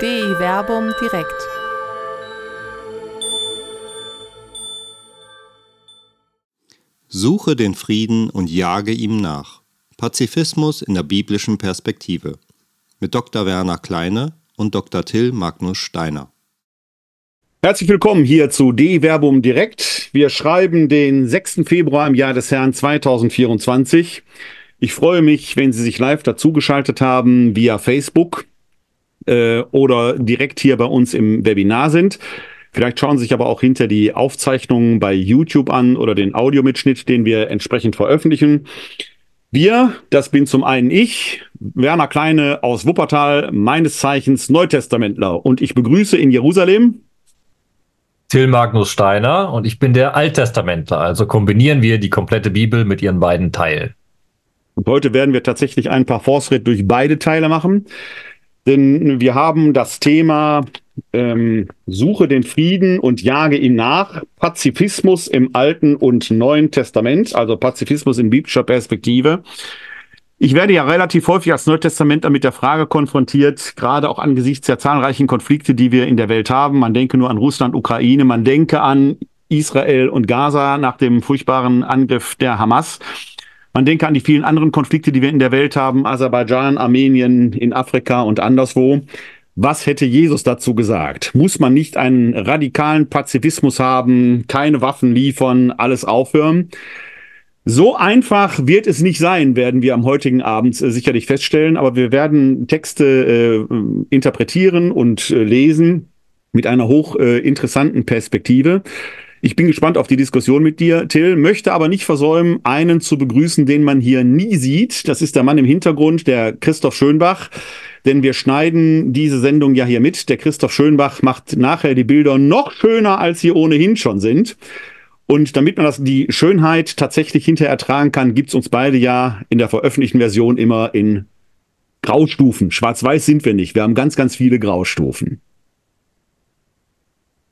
DI Werbung direkt. Suche den Frieden und jage ihm nach. Pazifismus in der biblischen Perspektive. Mit Dr. Werner Kleine und Dr. Till Magnus Steiner. Herzlich willkommen hier zu DI Werbung direkt. Wir schreiben den 6. Februar im Jahr des Herrn 2024. Ich freue mich, wenn Sie sich live dazugeschaltet haben via Facebook äh, oder direkt hier bei uns im Webinar sind. Vielleicht schauen Sie sich aber auch hinter die Aufzeichnungen bei YouTube an oder den Audiomitschnitt, den wir entsprechend veröffentlichen. Wir, das bin zum einen ich, Werner Kleine aus Wuppertal, meines Zeichens Neutestamentler. Und ich begrüße in Jerusalem Till Magnus Steiner und ich bin der Alttestamentler. Also kombinieren wir die komplette Bibel mit ihren beiden Teilen. Und heute werden wir tatsächlich ein paar Fortschritt durch beide Teile machen. Denn wir haben das Thema ähm, Suche den Frieden und jage ihm nach. Pazifismus im Alten und Neuen Testament, also Pazifismus in biblischer Perspektive. Ich werde ja relativ häufig als Neutestamentler mit der Frage konfrontiert, gerade auch angesichts der zahlreichen Konflikte, die wir in der Welt haben. Man denke nur an Russland, Ukraine, man denke an Israel und Gaza nach dem furchtbaren Angriff der Hamas. Man denke an die vielen anderen Konflikte, die wir in der Welt haben, Aserbaidschan, Armenien, in Afrika und anderswo. Was hätte Jesus dazu gesagt? Muss man nicht einen radikalen Pazifismus haben, keine Waffen liefern, alles aufhören? So einfach wird es nicht sein, werden wir am heutigen Abend äh, sicherlich feststellen, aber wir werden Texte äh, interpretieren und äh, lesen mit einer hochinteressanten äh, Perspektive. Ich bin gespannt auf die Diskussion mit dir, Till, möchte aber nicht versäumen, einen zu begrüßen, den man hier nie sieht. Das ist der Mann im Hintergrund, der Christoph Schönbach. Denn wir schneiden diese Sendung ja hier mit. Der Christoph Schönbach macht nachher die Bilder noch schöner, als sie ohnehin schon sind. Und damit man das, die Schönheit tatsächlich hinterher ertragen kann, gibt's uns beide ja in der veröffentlichten Version immer in Graustufen. Schwarz-Weiß sind wir nicht. Wir haben ganz, ganz viele Graustufen.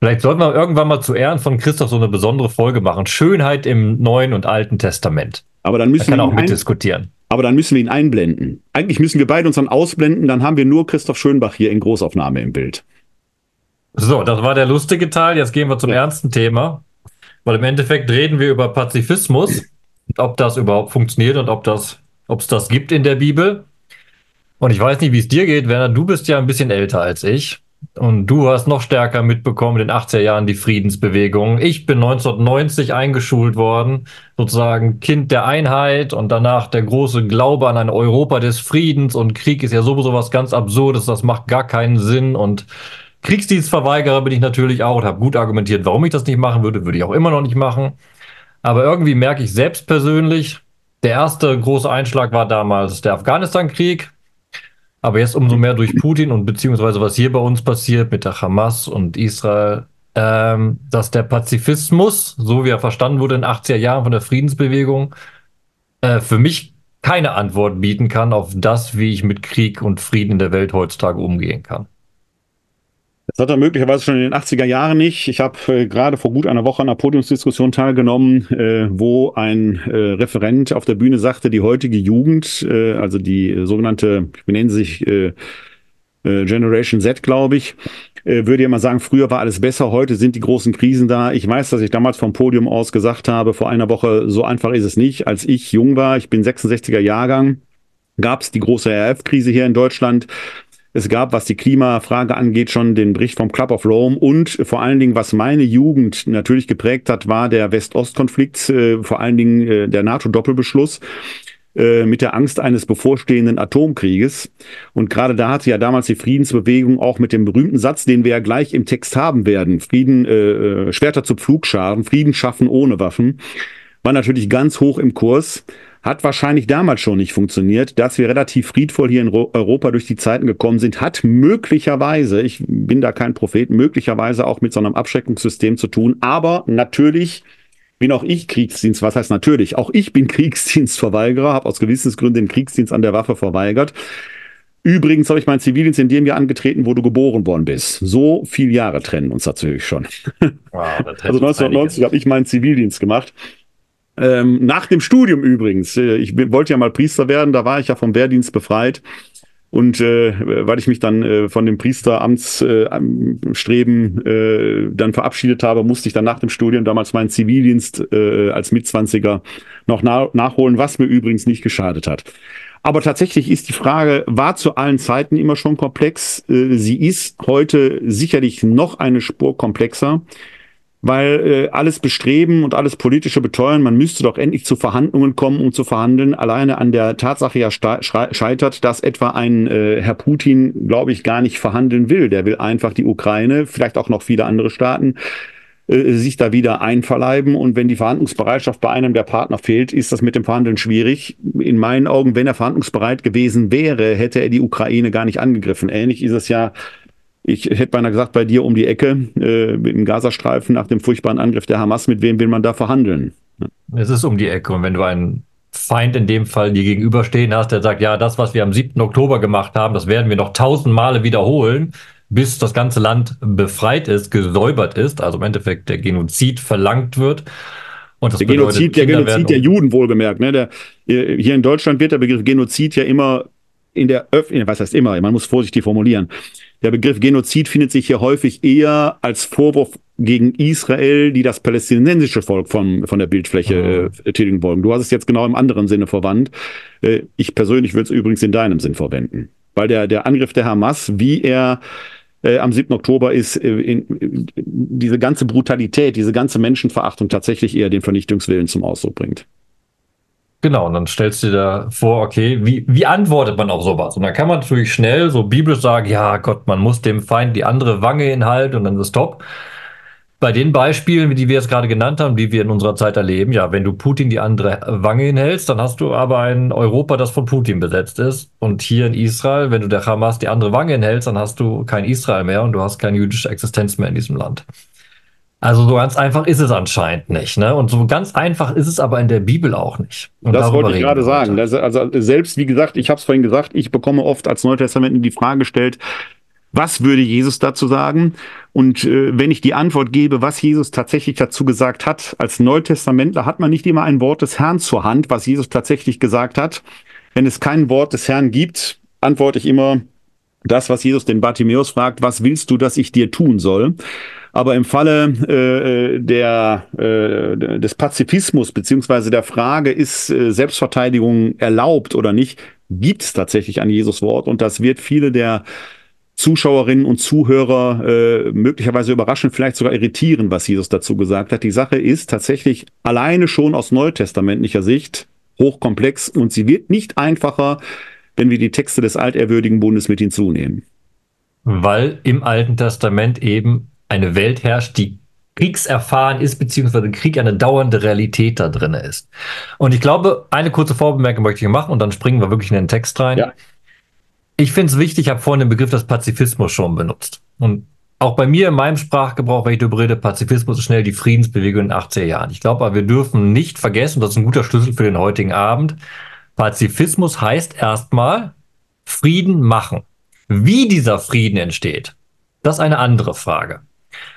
Vielleicht sollten wir irgendwann mal zu Ehren von Christoph so eine besondere Folge machen. Schönheit im Neuen und Alten Testament. Aber dann müssen da wir auch mitdiskutieren. Aber dann müssen wir ihn einblenden. Eigentlich müssen wir beide uns dann ausblenden, dann haben wir nur Christoph Schönbach hier in Großaufnahme im Bild. So, das war der lustige Teil. Jetzt gehen wir zum ja. ernsten Thema. Weil im Endeffekt reden wir über Pazifismus, ob das überhaupt funktioniert und ob das, ob es das gibt in der Bibel. Und ich weiß nicht, wie es dir geht, Werner. Du bist ja ein bisschen älter als ich. Und du hast noch stärker mitbekommen in den 80er Jahren die Friedensbewegung. Ich bin 1990 eingeschult worden, sozusagen Kind der Einheit und danach der große Glaube an ein Europa des Friedens und Krieg ist ja sowieso was ganz Absurdes, das macht gar keinen Sinn und Kriegsdienstverweigerer bin ich natürlich auch und habe gut argumentiert, warum ich das nicht machen würde, würde ich auch immer noch nicht machen. Aber irgendwie merke ich selbst persönlich, der erste große Einschlag war damals der Afghanistan-Krieg. Aber jetzt umso mehr durch Putin und beziehungsweise was hier bei uns passiert mit der Hamas und Israel, ähm, dass der Pazifismus, so wie er verstanden wurde in den 80er Jahren von der Friedensbewegung, äh, für mich keine Antwort bieten kann auf das, wie ich mit Krieg und Frieden in der Welt heutzutage umgehen kann. Das hat er möglicherweise schon in den 80er Jahren nicht. Ich habe äh, gerade vor gut einer Woche an einer Podiumsdiskussion teilgenommen, äh, wo ein äh, Referent auf der Bühne sagte, die heutige Jugend, äh, also die sogenannte, wie nennen sie sich, äh, äh, Generation Z, glaube ich, würde ja mal sagen, früher war alles besser, heute sind die großen Krisen da. Ich weiß, dass ich damals vom Podium aus gesagt habe, vor einer Woche, so einfach ist es nicht. Als ich jung war, ich bin 66er Jahrgang, gab es die große RF-Krise hier in Deutschland. Es gab, was die Klimafrage angeht, schon den Bericht vom Club of Rome und vor allen Dingen, was meine Jugend natürlich geprägt hat, war der West-Ost-Konflikt, äh, vor allen Dingen äh, der NATO-Doppelbeschluss äh, mit der Angst eines bevorstehenden Atomkrieges. Und gerade da hatte ja damals die Friedensbewegung auch mit dem berühmten Satz, den wir ja gleich im Text haben werden, Frieden, äh, äh Schwerter zu Pflugscharen, Frieden schaffen ohne Waffen, war natürlich ganz hoch im Kurs. Hat wahrscheinlich damals schon nicht funktioniert. Dass wir relativ friedvoll hier in Europa durch die Zeiten gekommen sind, hat möglicherweise, ich bin da kein Prophet, möglicherweise auch mit so einem Abschreckungssystem zu tun. Aber natürlich bin auch ich Kriegsdienst. Was heißt natürlich? Auch ich bin Kriegsdienstverweigerer, habe aus Gewissensgründen den Kriegsdienst an der Waffe verweigert. Übrigens habe ich meinen Zivildienst in dem Jahr angetreten, wo du geboren worden bist. So viele Jahre trennen uns natürlich schon. Wow, also 1990 habe ich meinen Zivildienst gemacht. Ähm, nach dem Studium übrigens. Äh, ich wollte ja mal Priester werden, da war ich ja vom Wehrdienst befreit. Und äh, weil ich mich dann äh, von dem Priesteramtsstreben äh, äh, dann verabschiedet habe, musste ich dann nach dem Studium damals meinen Zivildienst äh, als Mitzwanziger noch na nachholen, was mir übrigens nicht geschadet hat. Aber tatsächlich ist die Frage, war zu allen Zeiten immer schon komplex. Äh, sie ist heute sicherlich noch eine Spur komplexer weil äh, alles Bestreben und alles politische Beteuern, man müsste doch endlich zu Verhandlungen kommen, um zu verhandeln, alleine an der Tatsache ja scheitert, dass etwa ein äh, Herr Putin, glaube ich, gar nicht verhandeln will. Der will einfach die Ukraine, vielleicht auch noch viele andere Staaten, äh, sich da wieder einverleiben. Und wenn die Verhandlungsbereitschaft bei einem der Partner fehlt, ist das mit dem Verhandeln schwierig. In meinen Augen, wenn er verhandlungsbereit gewesen wäre, hätte er die Ukraine gar nicht angegriffen. Ähnlich ist es ja ich hätte beinahe gesagt, bei dir um die Ecke äh, im Gazastreifen nach dem furchtbaren Angriff der Hamas, mit wem will man da verhandeln? Es ist um die Ecke. Und wenn du einen Feind in dem Fall dir gegenüberstehen hast, der sagt, ja, das, was wir am 7. Oktober gemacht haben, das werden wir noch tausend Male wiederholen, bis das ganze Land befreit ist, gesäubert ist, also im Endeffekt der Genozid verlangt wird. Und das der Genozid, der Genozid der Juden wohlgemerkt. Ne? Der, hier in Deutschland wird der Begriff Genozid ja immer in der Öffentlichkeit, was heißt immer, man muss vorsichtig formulieren, der Begriff Genozid findet sich hier häufig eher als Vorwurf gegen Israel, die das palästinensische Volk von, von der Bildfläche mhm. äh, tilgen wollen. Du hast es jetzt genau im anderen Sinne verwandt. Äh, ich persönlich würde es übrigens in deinem Sinn verwenden. Weil der, der Angriff der Hamas, wie er äh, am 7. Oktober ist, äh, in, in, diese ganze Brutalität, diese ganze Menschenverachtung tatsächlich eher den Vernichtungswillen zum Ausdruck bringt. Genau, und dann stellst du dir da vor, okay, wie, wie antwortet man auf sowas? Und dann kann man natürlich schnell so biblisch sagen, ja Gott, man muss dem Feind die andere Wange hinhalten und dann ist top. Bei den Beispielen, die wir jetzt gerade genannt haben, die wir in unserer Zeit erleben, ja, wenn du Putin die andere Wange hinhältst, dann hast du aber ein Europa, das von Putin besetzt ist. Und hier in Israel, wenn du der Hamas die andere Wange hinhältst, dann hast du kein Israel mehr und du hast keine jüdische Existenz mehr in diesem Land. Also so ganz einfach ist es anscheinend nicht. Ne? Und so ganz einfach ist es aber in der Bibel auch nicht. Und das wollte ich gerade sagen. Das, also selbst, wie gesagt, ich habe es vorhin gesagt, ich bekomme oft als Neutestament die Frage gestellt, was würde Jesus dazu sagen? Und äh, wenn ich die Antwort gebe, was Jesus tatsächlich dazu gesagt hat, als Neutestamentler hat man nicht immer ein Wort des Herrn zur Hand, was Jesus tatsächlich gesagt hat. Wenn es kein Wort des Herrn gibt, antworte ich immer das, was Jesus den Bartimäus fragt, was willst du, dass ich dir tun soll? Aber im Falle äh, der, äh, des Pazifismus beziehungsweise der Frage, ist äh, Selbstverteidigung erlaubt oder nicht, gibt es tatsächlich ein Jesus-Wort. Und das wird viele der Zuschauerinnen und Zuhörer äh, möglicherweise überraschen, vielleicht sogar irritieren, was Jesus dazu gesagt hat. Die Sache ist tatsächlich alleine schon aus neutestamentlicher Sicht hochkomplex und sie wird nicht einfacher, wenn wir die Texte des altehrwürdigen Bundes mit hinzunehmen. Weil im Alten Testament eben eine Welt herrscht, die kriegserfahren ist, beziehungsweise Krieg eine dauernde Realität da drin ist. Und ich glaube, eine kurze Vorbemerkung möchte ich machen und dann springen wir wirklich in den Text rein. Ja. Ich finde es wichtig, ich habe vorhin den Begriff des Pazifismus schon benutzt. Und auch bei mir in meinem Sprachgebrauch, wenn ich darüber rede, Pazifismus ist schnell die Friedensbewegung in den 80er Jahren. Ich glaube aber, wir dürfen nicht vergessen, das ist ein guter Schlüssel für den heutigen Abend, Pazifismus heißt erstmal Frieden machen. Wie dieser Frieden entsteht, das ist eine andere Frage.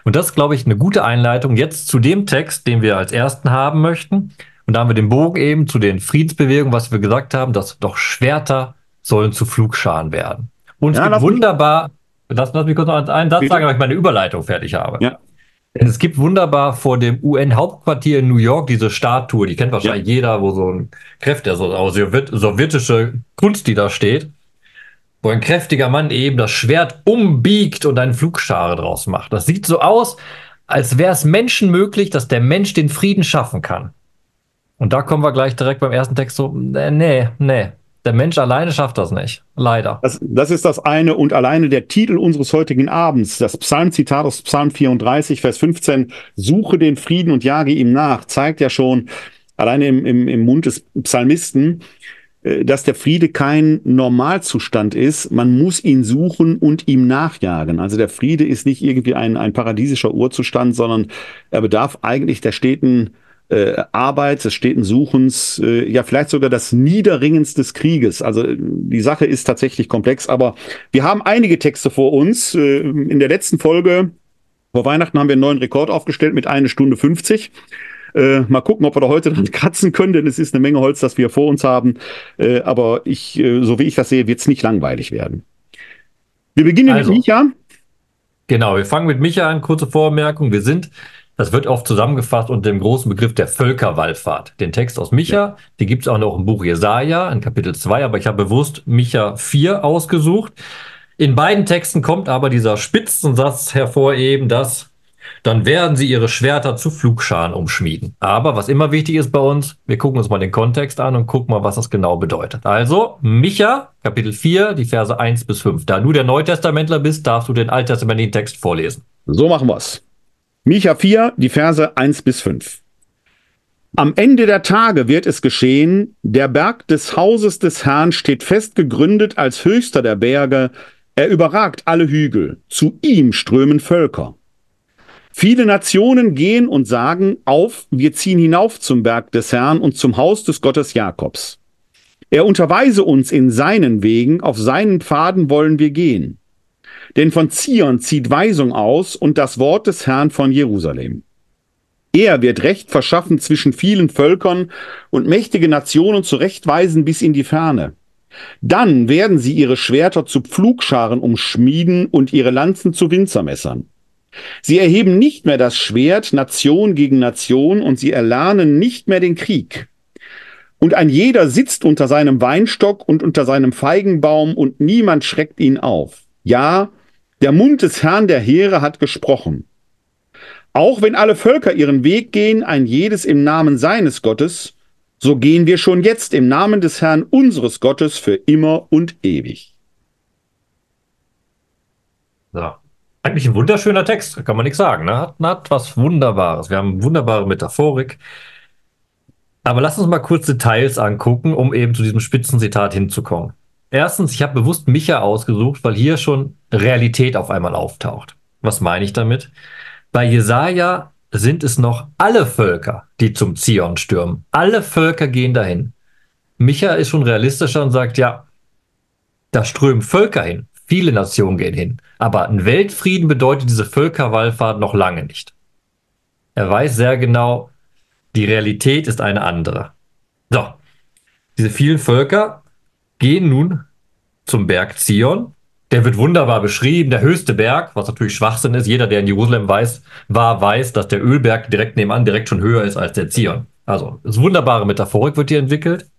Und das ist, glaube ich, eine gute Einleitung jetzt zu dem Text, den wir als ersten haben möchten. Und da haben wir den Bogen eben zu den Friedensbewegungen, was wir gesagt haben, dass doch Schwerter sollen zu Flugscharen werden. Und ja, es gibt wunderbar, lass, lass mich kurz noch einen Satz sagen, weil ich meine Überleitung fertig habe. Ja. Denn es gibt wunderbar vor dem UN-Hauptquartier in New York diese Statue, die kennt wahrscheinlich ja. jeder, wo so ein Kräfte, so also sowjetische Kunst, die da steht wo ein kräftiger Mann eben das Schwert umbiegt und einen Flugschare draus macht. Das sieht so aus, als wäre es Menschen möglich, dass der Mensch den Frieden schaffen kann. Und da kommen wir gleich direkt beim ersten Text so, nee, nee, der Mensch alleine schafft das nicht. Leider. Das, das, ist das eine und alleine der Titel unseres heutigen Abends, das Psalmzitat aus Psalm 34, Vers 15, Suche den Frieden und jage ihm nach, zeigt ja schon alleine im, im, im Mund des Psalmisten, äh, dass der Friede kein Normalzustand ist. Man muss ihn suchen und ihm nachjagen. Also der Friede ist nicht irgendwie ein, ein paradiesischer Urzustand, sondern er bedarf eigentlich der steten äh, Arbeit, des steten Suchens, äh, ja vielleicht sogar das Niederringens des Krieges. Also die Sache ist tatsächlich komplex, aber wir haben einige Texte vor uns. Äh, in der letzten Folge vor Weihnachten haben wir einen neuen Rekord aufgestellt mit eine Stunde 50. Äh, mal gucken, ob wir da heute dran kratzen können, denn es ist eine Menge Holz, das wir vor uns haben. Äh, aber ich, äh, so wie ich das sehe, wird es nicht langweilig werden. Wir beginnen also, mit Micha. Genau, wir fangen mit Micha an. Kurze Vormerkung. Wir sind das wird oft zusammengefasst unter dem großen Begriff der Völkerwallfahrt. Den Text aus Micha, ja. den gibt es auch noch im Buch Jesaja, in Kapitel 2, aber ich habe bewusst Micha 4 ausgesucht. In beiden Texten kommt aber dieser Spitzensatz hervor, eben, dass dann werden sie ihre Schwerter zu Flugscharen umschmieden. Aber was immer wichtig ist bei uns, wir gucken uns mal den Kontext an und gucken mal, was das genau bedeutet. Also, Micha, Kapitel 4, die Verse 1 bis 5. Da du der Neutestamentler bist, darfst du den alttestamentlichen Text vorlesen. So machen wir's. Micha 4, die Verse 1 bis 5. Am Ende der Tage wird es geschehen, der Berg des Hauses des Herrn steht fest gegründet als höchster der Berge, er überragt alle Hügel, zu ihm strömen Völker. Viele Nationen gehen und sagen, auf, wir ziehen hinauf zum Berg des Herrn und zum Haus des Gottes Jakobs. Er unterweise uns in seinen Wegen, auf seinen Pfaden wollen wir gehen. Denn von Zion zieht Weisung aus und das Wort des Herrn von Jerusalem. Er wird Recht verschaffen zwischen vielen Völkern und mächtige Nationen zurechtweisen bis in die Ferne. Dann werden sie ihre Schwerter zu Pflugscharen umschmieden und ihre Lanzen zu Winzermessern. Sie erheben nicht mehr das Schwert Nation gegen Nation und sie erlernen nicht mehr den Krieg. Und ein jeder sitzt unter seinem Weinstock und unter seinem Feigenbaum und niemand schreckt ihn auf. Ja, der Mund des Herrn der Heere hat gesprochen. Auch wenn alle Völker ihren Weg gehen, ein jedes im Namen seines Gottes, so gehen wir schon jetzt im Namen des Herrn unseres Gottes für immer und ewig. Ja, eigentlich ein wunderschöner Text, kann man nichts sagen. Ne? Hat, hat was Wunderbares. Wir haben wunderbare Metaphorik. Aber lass uns mal kurz Details angucken, um eben zu diesem Spitzenzitat hinzukommen. Erstens, ich habe bewusst Micha ausgesucht, weil hier schon Realität auf einmal auftaucht. Was meine ich damit? Bei Jesaja sind es noch alle Völker, die zum Zion stürmen. Alle Völker gehen dahin. Micha ist schon realistischer und sagt, ja, da strömen Völker hin. Viele Nationen gehen hin. Aber ein Weltfrieden bedeutet diese Völkerwallfahrt noch lange nicht. Er weiß sehr genau, die Realität ist eine andere. So, diese vielen Völker gehen nun zum Berg Zion. Der wird wunderbar beschrieben, der höchste Berg, was natürlich Schwachsinn ist. Jeder, der in Jerusalem weiß, war, weiß, dass der Ölberg direkt nebenan direkt schon höher ist als der Zion. Also, das wunderbare Metaphorik wird hier entwickelt.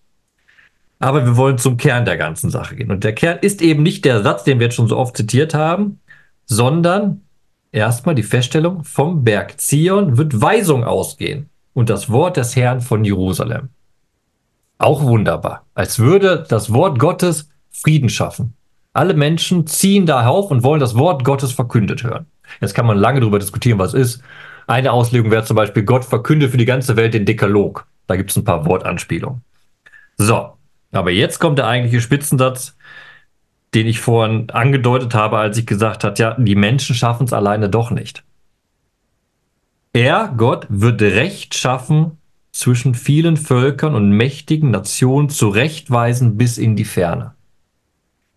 Aber wir wollen zum Kern der ganzen Sache gehen. Und der Kern ist eben nicht der Satz, den wir jetzt schon so oft zitiert haben, sondern erstmal die Feststellung, vom Berg Zion wird Weisung ausgehen und das Wort des Herrn von Jerusalem. Auch wunderbar. Als würde das Wort Gottes Frieden schaffen. Alle Menschen ziehen da auf und wollen das Wort Gottes verkündet hören. Jetzt kann man lange darüber diskutieren, was ist. Eine Auslegung wäre zum Beispiel, Gott verkündet für die ganze Welt den Dekalog. Da gibt es ein paar Wortanspielungen. So, aber jetzt kommt der eigentliche Spitzensatz, den ich vorhin angedeutet habe, als ich gesagt habe, ja, die Menschen schaffen es alleine doch nicht. Er, Gott, wird Recht schaffen zwischen vielen Völkern und mächtigen Nationen zurechtweisen bis in die Ferne.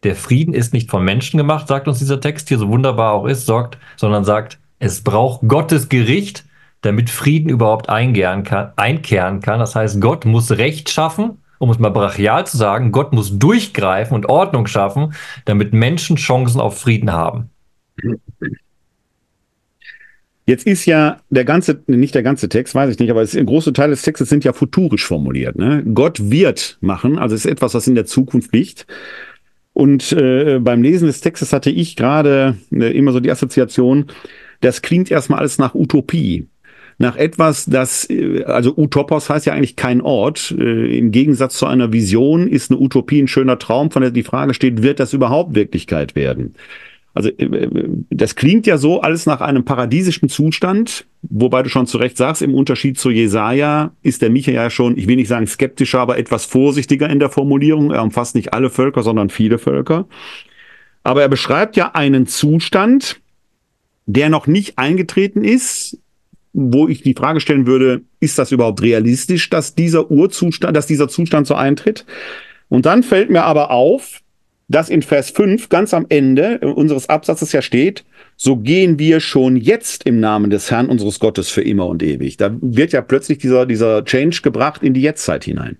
Der Frieden ist nicht von Menschen gemacht, sagt uns dieser Text hier, so wunderbar auch ist, sorgt, sondern sagt, es braucht Gottes Gericht, damit Frieden überhaupt kann, einkehren kann. Das heißt, Gott muss Recht schaffen, um es mal brachial zu sagen, Gott muss durchgreifen und Ordnung schaffen, damit Menschen Chancen auf Frieden haben. Jetzt ist ja der ganze, nicht der ganze Text, weiß ich nicht, aber es, ein großer Teil des Textes sind ja futurisch formuliert. Ne? Gott wird machen, also es ist etwas, was in der Zukunft liegt. Und äh, beim Lesen des Textes hatte ich gerade äh, immer so die Assoziation, das klingt erstmal alles nach Utopie. Nach etwas, das, äh, also Utopos heißt ja eigentlich kein Ort. Äh, Im Gegensatz zu einer Vision ist eine Utopie ein schöner Traum, von der die Frage steht, wird das überhaupt Wirklichkeit werden? Also äh, das klingt ja so alles nach einem paradiesischen Zustand, wobei du schon zu Recht sagst, im Unterschied zu Jesaja ist der Micha ja schon, ich will nicht sagen skeptischer, aber etwas vorsichtiger in der Formulierung. Er umfasst nicht alle Völker, sondern viele Völker. Aber er beschreibt ja einen Zustand, der noch nicht eingetreten ist, wo ich die Frage stellen würde, ist das überhaupt realistisch, dass dieser Urzustand, dass dieser Zustand so eintritt? Und dann fällt mir aber auf, dass in Vers 5 ganz am Ende unseres Absatzes ja steht, so gehen wir schon jetzt im Namen des Herrn unseres Gottes für immer und ewig. Da wird ja plötzlich dieser, dieser Change gebracht in die Jetztzeit hinein.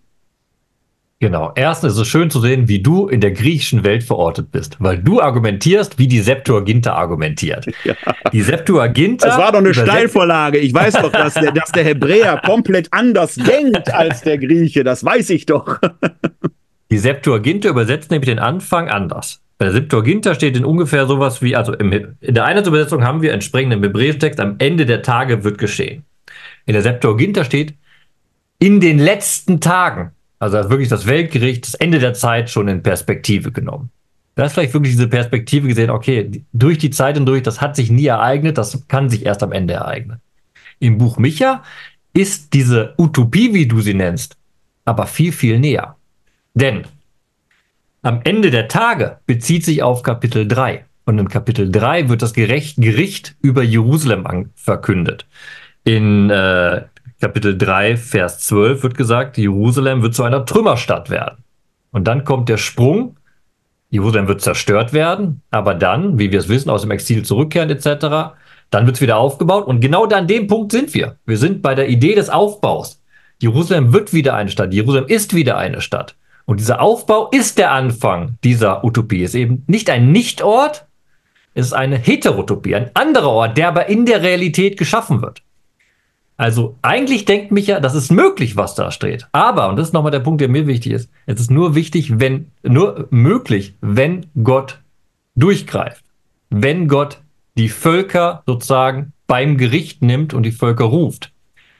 Genau. Erstens ist es schön zu sehen, wie du in der griechischen Welt verortet bist, weil du argumentierst, wie die Septuaginta argumentiert. Ja. Die Septuaginta. Das war doch eine Steilvorlage. Ich weiß doch, dass der, dass der Hebräer komplett anders denkt als der Grieche. Das weiß ich doch. Die Septuaginta übersetzt nämlich den Anfang anders. Bei der Septuaginta steht in ungefähr sowas wie, also im, in der einen Übersetzung haben wir entsprechend im hebräischen Text, am Ende der Tage wird geschehen. In der Septuaginta steht, in den letzten Tagen. Also wirklich das Weltgericht, das Ende der Zeit schon in Perspektive genommen. Da ist vielleicht wirklich diese Perspektive gesehen, okay, durch die Zeit hindurch, das hat sich nie ereignet, das kann sich erst am Ende ereignen. Im Buch Micha ist diese Utopie, wie du sie nennst, aber viel, viel näher. Denn am Ende der Tage bezieht sich auf Kapitel 3. Und in Kapitel 3 wird das Gericht über Jerusalem verkündet. In äh, Kapitel 3, Vers 12 wird gesagt, Jerusalem wird zu einer Trümmerstadt werden. Und dann kommt der Sprung, Jerusalem wird zerstört werden, aber dann, wie wir es wissen, aus dem Exil zurückkehren etc., dann wird es wieder aufgebaut. Und genau da an dem Punkt sind wir. Wir sind bei der Idee des Aufbaus. Jerusalem wird wieder eine Stadt. Jerusalem ist wieder eine Stadt. Und dieser Aufbau ist der Anfang dieser Utopie. Es ist eben nicht ein Nichtort, es ist eine Heterotopie, ein anderer Ort, der aber in der Realität geschaffen wird. Also eigentlich denkt mich ja, das ist möglich, was da steht. Aber, und das ist nochmal der Punkt, der mir wichtig ist, es ist nur wichtig, wenn, nur möglich, wenn Gott durchgreift. Wenn Gott die Völker sozusagen beim Gericht nimmt und die Völker ruft.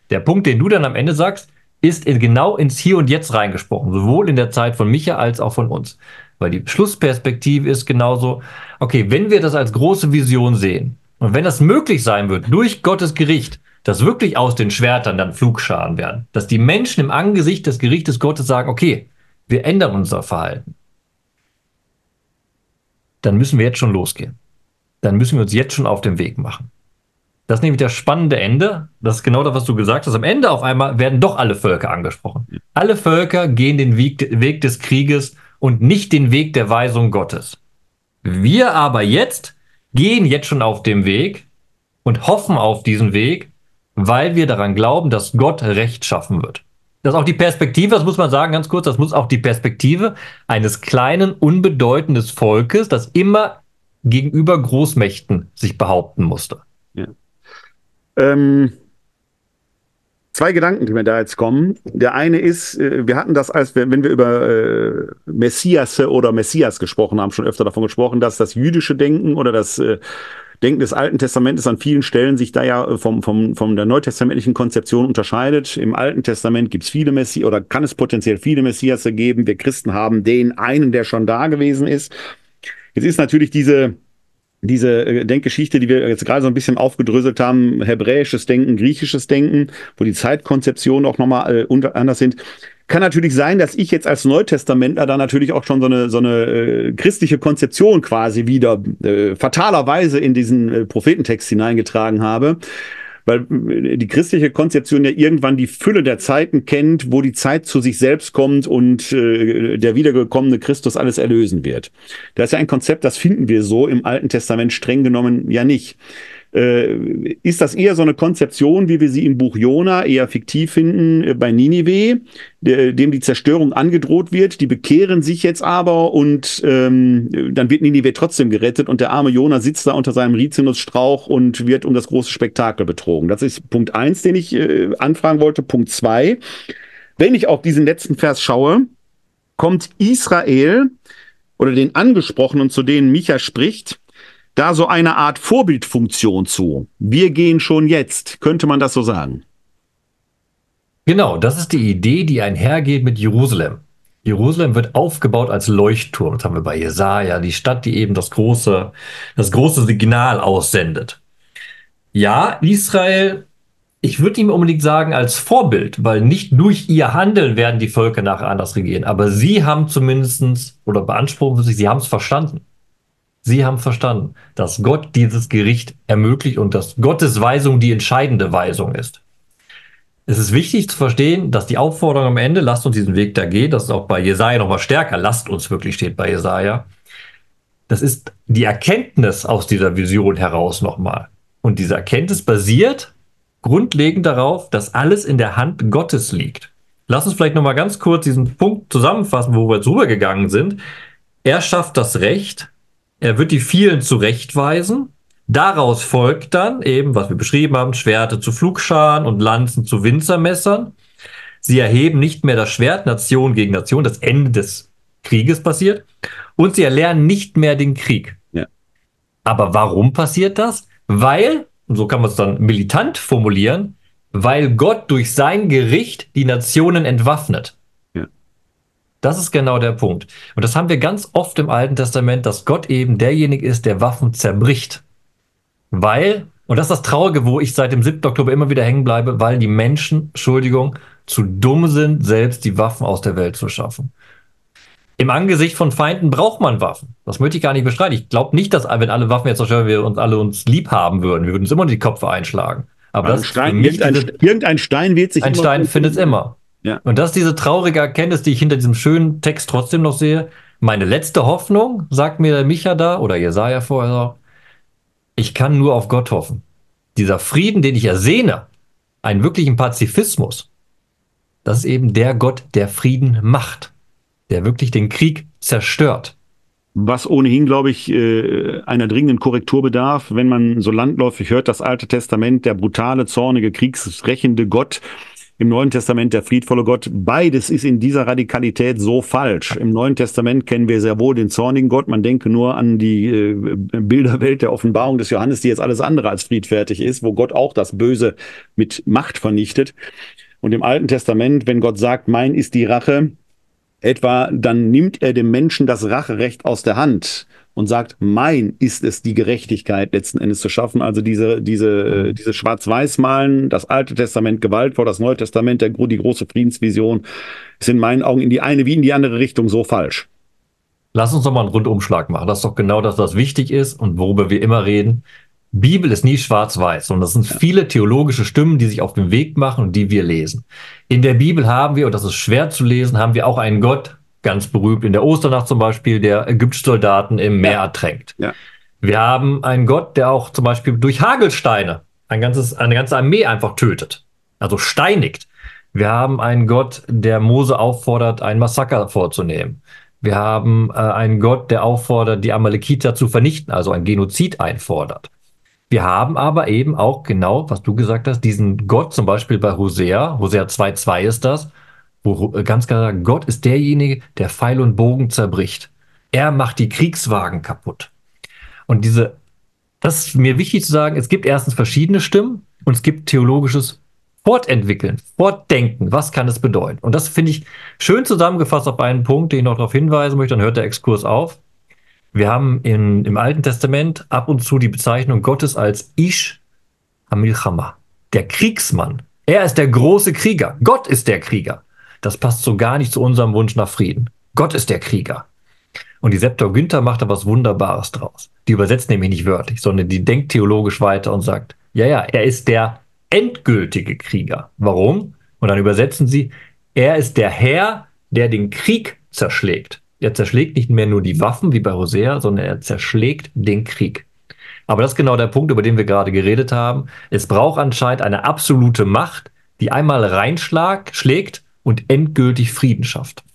Der Punkt, den du dann am Ende sagst, ist in, genau ins Hier und Jetzt reingesprochen, sowohl in der Zeit von Micha als auch von uns. Weil die Schlussperspektive ist genauso, okay, wenn wir das als große Vision sehen und wenn das möglich sein wird, durch Gottes Gericht, dass wirklich aus den Schwertern dann Flugscharen werden, dass die Menschen im Angesicht des Gerichtes Gottes sagen, okay, wir ändern unser Verhalten, dann müssen wir jetzt schon losgehen. Dann müssen wir uns jetzt schon auf den Weg machen. Das ist nämlich das spannende Ende. Das ist genau das, was du gesagt hast. Am Ende auf einmal werden doch alle Völker angesprochen. Alle Völker gehen den Weg, des Krieges und nicht den Weg der Weisung Gottes. Wir aber jetzt gehen jetzt schon auf dem Weg und hoffen auf diesen Weg weil wir daran glauben, dass Gott Recht schaffen wird. Das ist auch die Perspektive, das muss man sagen ganz kurz, das muss auch die Perspektive eines kleinen, unbedeutenden Volkes, das immer gegenüber Großmächten sich behaupten musste. Ja. Ähm, zwei Gedanken, die mir da jetzt kommen. Der eine ist, äh, wir hatten das, als wir, wenn wir über äh, Messias oder Messias gesprochen haben, schon öfter davon gesprochen, dass das jüdische Denken oder das äh, Denken des Alten Testamentes an vielen Stellen sich da ja äh, vom, vom, von der neutestamentlichen Konzeption unterscheidet. Im Alten Testament gibt es viele Messias oder kann es potenziell viele Messias geben. Wir Christen haben den einen, der schon da gewesen ist. Jetzt ist natürlich diese, diese äh, Denkgeschichte, die wir jetzt gerade so ein bisschen aufgedröselt haben, hebräisches Denken, griechisches Denken, wo die Zeitkonzeptionen auch nochmal äh, anders sind, kann natürlich sein, dass ich jetzt als Neutestamentler da natürlich auch schon so eine, so eine äh, christliche Konzeption quasi wieder äh, fatalerweise in diesen äh, Prophetentext hineingetragen habe weil äh, die christliche Konzeption ja irgendwann die Fülle der Zeiten kennt, wo die Zeit zu sich selbst kommt und äh, der wiedergekommene Christus alles erlösen wird. Das ist ja ein Konzept, das finden wir so im Alten Testament streng genommen ja nicht. Äh, ist das eher so eine Konzeption, wie wir sie im Buch Jona eher fiktiv finden äh, bei Ninive, dem die Zerstörung angedroht wird? Die bekehren sich jetzt aber und ähm, dann wird Ninive trotzdem gerettet und der arme Jona sitzt da unter seinem Rizinusstrauch und wird um das große Spektakel betrogen. Das ist Punkt eins, den ich äh, anfragen wollte. Punkt zwei. Wenn ich auf diesen letzten Vers schaue, kommt Israel oder den Angesprochenen, zu denen Micha spricht, da so eine Art Vorbildfunktion zu. Wir gehen schon jetzt, könnte man das so sagen? Genau, das ist die Idee, die einhergeht mit Jerusalem. Jerusalem wird aufgebaut als Leuchtturm. Das haben wir bei Jesaja, die Stadt, die eben das große, das große Signal aussendet. Ja, Israel, ich würde ihm unbedingt sagen als Vorbild, weil nicht durch ihr Handeln werden die Völker nachher anders regieren. Aber sie haben zumindestens oder beanspruchen sich, sie haben es verstanden. Sie haben verstanden, dass Gott dieses Gericht ermöglicht und dass Gottes Weisung die entscheidende Weisung ist. Es ist wichtig zu verstehen, dass die Aufforderung am Ende, lasst uns diesen Weg da gehen, das ist auch bei Jesaja nochmal stärker, lasst uns wirklich steht bei Jesaja. das ist die Erkenntnis aus dieser Vision heraus nochmal. Und diese Erkenntnis basiert grundlegend darauf, dass alles in der Hand Gottes liegt. Lass uns vielleicht nochmal ganz kurz diesen Punkt zusammenfassen, wo wir jetzt rübergegangen sind. Er schafft das Recht, er wird die vielen zurechtweisen. Daraus folgt dann eben, was wir beschrieben haben, Schwerte zu Flugscharen und Lanzen zu Winzermessern. Sie erheben nicht mehr das Schwert Nation gegen Nation, das Ende des Krieges passiert. Und sie erlernen nicht mehr den Krieg. Ja. Aber warum passiert das? Weil, und so kann man es dann militant formulieren, weil Gott durch sein Gericht die Nationen entwaffnet. Das ist genau der Punkt. Und das haben wir ganz oft im Alten Testament, dass Gott eben derjenige ist, der Waffen zerbricht. Weil, und das ist das Traurige, wo ich seit dem 7. Oktober immer wieder hängen bleibe, weil die Menschen, Entschuldigung, zu dumm sind, selbst die Waffen aus der Welt zu schaffen. Im Angesicht von Feinden braucht man Waffen. Das möchte ich gar nicht bestreiten. Ich glaube nicht, dass wenn alle Waffen jetzt zerstören, wir uns alle uns lieb haben würden. Wir würden uns immer die Köpfe einschlagen. Aber das Stein, irgendein, irgendein Stein wird sich Ein Stein findet es immer. Ja. Und das ist diese traurige Erkenntnis, die ich hinter diesem schönen Text trotzdem noch sehe. Meine letzte Hoffnung, sagt mir der Micha da oder Jesaja vorher, ich kann nur auf Gott hoffen. Dieser Frieden, den ich ersehne, einen wirklichen Pazifismus, das ist eben der Gott, der Frieden macht, der wirklich den Krieg zerstört was ohnehin, glaube ich, äh, einer dringenden Korrektur bedarf, wenn man so landläufig hört, das Alte Testament, der brutale, zornige, kriegsrächende Gott, im Neuen Testament der friedvolle Gott. Beides ist in dieser Radikalität so falsch. Im Neuen Testament kennen wir sehr wohl den zornigen Gott. Man denke nur an die äh, Bilderwelt der Offenbarung des Johannes, die jetzt alles andere als friedfertig ist, wo Gott auch das Böse mit Macht vernichtet. Und im Alten Testament, wenn Gott sagt, mein ist die Rache, etwa, dann nimmt er dem Menschen das Racherecht aus der Hand und sagt, mein ist es, die Gerechtigkeit letzten Endes zu schaffen. Also diese, diese, äh, diese Schwarz-Weiß-Malen, das Alte Testament Gewalt vor das Neue Testament, der, die große Friedensvision, ist in meinen Augen in die eine wie in die andere Richtung so falsch. Lass uns doch mal einen Rundumschlag machen. Das ist doch genau das, was wichtig ist und worüber wir immer reden. Bibel ist nie schwarz-weiß, sondern das sind viele theologische Stimmen, die sich auf den Weg machen und die wir lesen. In der Bibel haben wir, und das ist schwer zu lesen, haben wir auch einen Gott, ganz berühmt in der Osternacht zum Beispiel, der Ägyptsoldaten im Meer ja. ertränkt. Ja. Wir haben einen Gott, der auch zum Beispiel durch Hagelsteine ein ganzes, eine ganze Armee einfach tötet, also steinigt. Wir haben einen Gott, der Mose auffordert, ein Massaker vorzunehmen. Wir haben äh, einen Gott, der auffordert, die Amalekiter zu vernichten, also ein Genozid einfordert. Wir haben aber eben auch genau, was du gesagt hast, diesen Gott zum Beispiel bei Hosea, Hosea 2,2 ist das, wo ganz klar sagt, Gott ist derjenige, der Pfeil und Bogen zerbricht. Er macht die Kriegswagen kaputt. Und diese, das ist mir wichtig zu sagen, es gibt erstens verschiedene Stimmen und es gibt theologisches Fortentwickeln, Fortdenken. Was kann es bedeuten? Und das finde ich schön zusammengefasst auf einen Punkt, den ich noch darauf hinweisen möchte, dann hört der Exkurs auf. Wir haben in, im Alten Testament ab und zu die Bezeichnung Gottes als Ish Hamilchama, der Kriegsmann. Er ist der große Krieger. Gott ist der Krieger. Das passt so gar nicht zu unserem Wunsch nach Frieden. Gott ist der Krieger. Und die Septuaginta macht da was Wunderbares draus. Die übersetzt nämlich nicht wörtlich, sondern die denkt theologisch weiter und sagt, ja, ja, er ist der endgültige Krieger. Warum? Und dann übersetzen sie, er ist der Herr, der den Krieg zerschlägt. Er zerschlägt nicht mehr nur die Waffen wie bei Hosea, sondern er zerschlägt den Krieg. Aber das ist genau der Punkt, über den wir gerade geredet haben. Es braucht anscheinend eine absolute Macht, die einmal reinschlägt und endgültig Frieden schafft.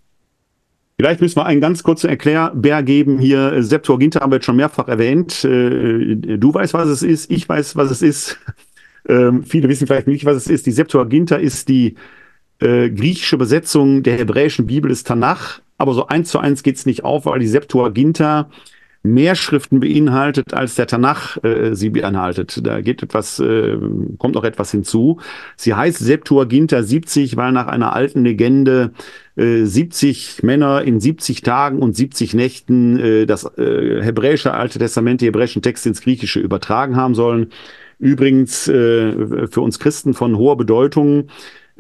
Vielleicht müssen wir einen ganz kurzen Erklärbär geben hier. Septuaginta haben wir jetzt schon mehrfach erwähnt. Äh, du weißt, was es ist. Ich weiß, was es ist. Ähm, viele wissen vielleicht nicht, was es ist. Die Septuaginta ist die äh, griechische Besetzung der hebräischen Bibel des Tanach aber so eins zu eins geht's nicht auf, weil die Septuaginta mehr Schriften beinhaltet, als der Tanach äh, sie beinhaltet. Da geht etwas, äh, kommt noch etwas hinzu. Sie heißt Septuaginta 70, weil nach einer alten Legende äh, 70 Männer in 70 Tagen und 70 Nächten äh, das äh, hebräische Alte Testament, die hebräischen Texte ins Griechische übertragen haben sollen. Übrigens äh, für uns Christen von hoher Bedeutung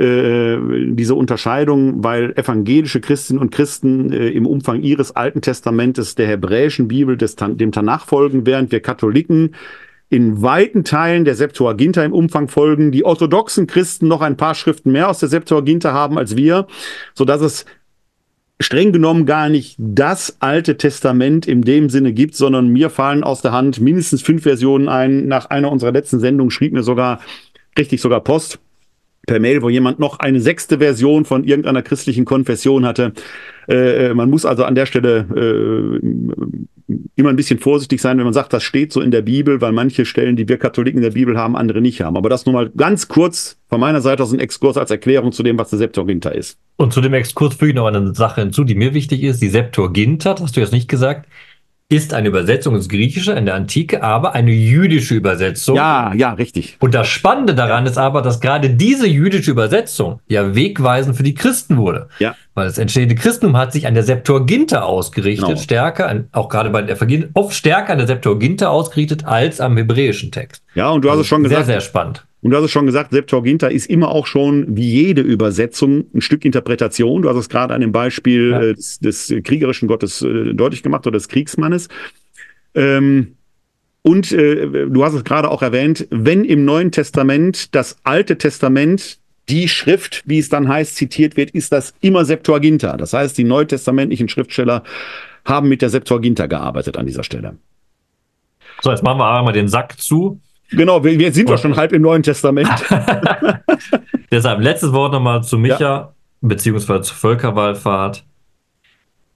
äh, diese Unterscheidung, weil evangelische Christinnen und Christen äh, im Umfang ihres Alten Testamentes der hebräischen Bibel des, dem Tanach folgen, während wir Katholiken in weiten Teilen der Septuaginta im Umfang folgen, die orthodoxen Christen noch ein paar Schriften mehr aus der Septuaginta haben als wir, so dass es streng genommen gar nicht das Alte Testament in dem Sinne gibt, sondern mir fallen aus der Hand mindestens fünf Versionen ein. Nach einer unserer letzten Sendungen schrieb mir sogar, richtig sogar Post per Mail, wo jemand noch eine sechste Version von irgendeiner christlichen Konfession hatte. Äh, äh, man muss also an der Stelle äh, immer ein bisschen vorsichtig sein, wenn man sagt, das steht so in der Bibel, weil manche Stellen, die wir Katholiken in der Bibel haben, andere nicht haben. Aber das nur mal ganz kurz von meiner Seite aus ein Exkurs als Erklärung zu dem, was der Septuaginta ist. Und zu dem Exkurs füge ich noch eine Sache hinzu, die mir wichtig ist. Die Septuaginta, hast du jetzt nicht gesagt, ist eine Übersetzung ins Griechische in der Antike, aber eine jüdische Übersetzung. Ja, ja, richtig. Und das Spannende daran ist aber, dass gerade diese jüdische Übersetzung ja wegweisend für die Christen wurde. Ja. Weil das entstehende Christentum hat sich an der Septuaginta ausgerichtet, Genau. stärker, an, auch gerade bei der Evangelien, oft stärker an der Septuaginta ausgerichtet als am hebräischen Text. Ja, und du hast es schon sehr, gesagt. sehr spannend. Und du hast es schon gesagt, Septuaginta ist immer auch schon, wie jede Übersetzung, ein Stück Interpretation. Du hast es gerade an dem Beispiel Ja. äh, des, des kriegerischen Gottes äh, deutlich gemacht oder des Kriegsmannes. Ähm, und äh, du hast es gerade auch erwähnt, wenn im Neuen Testament das Alte Testament die Schrift, wie es dann heißt, zitiert wird, ist das immer Septuaginta. Das heißt, die neutestamentlichen Schriftsteller haben mit der Septuaginta gearbeitet an dieser Stelle. So, jetzt machen wir aber mal den Sack zu. Genau, wir, wir sind doch schon halb im Neuen Testament. Deshalb letztes Wort nochmal zu Micha, beziehungsweise zur Völkerwallfahrt.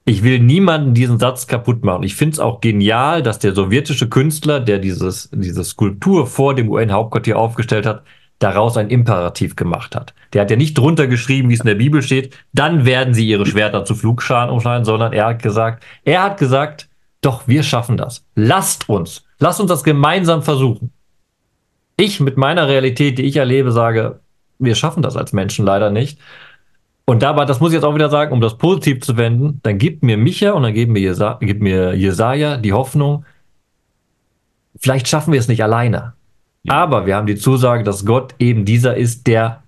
Ich will niemanden diesen Satz kaputt machen. Ich finde es auch genial, dass der sowjetische Künstler, der dieses, diese Skulptur vor dem UN-Hauptquartier aufgestellt hat, daraus ein Imperativ gemacht hat. Der hat ja nicht drunter geschrieben, wie es in der Bibel steht, dann werden sie ihre Schwerter zu Flugscharen umschneiden, sondern er hat gesagt, er hat gesagt, doch, wir schaffen das. Lasst uns, lasst uns das gemeinsam versuchen. Ich mit meiner Realität, die ich erlebe, sage, wir schaffen das als Menschen leider nicht. Und dabei, das muss ich jetzt auch wieder sagen, um das positiv zu wenden, dann gibt mir Micha und dann gibt mir, Jesa, gibt mir Jesaja die Hoffnung, vielleicht schaffen wir es nicht alleine. Aber wir haben die Zusage, dass Gott eben dieser ist, der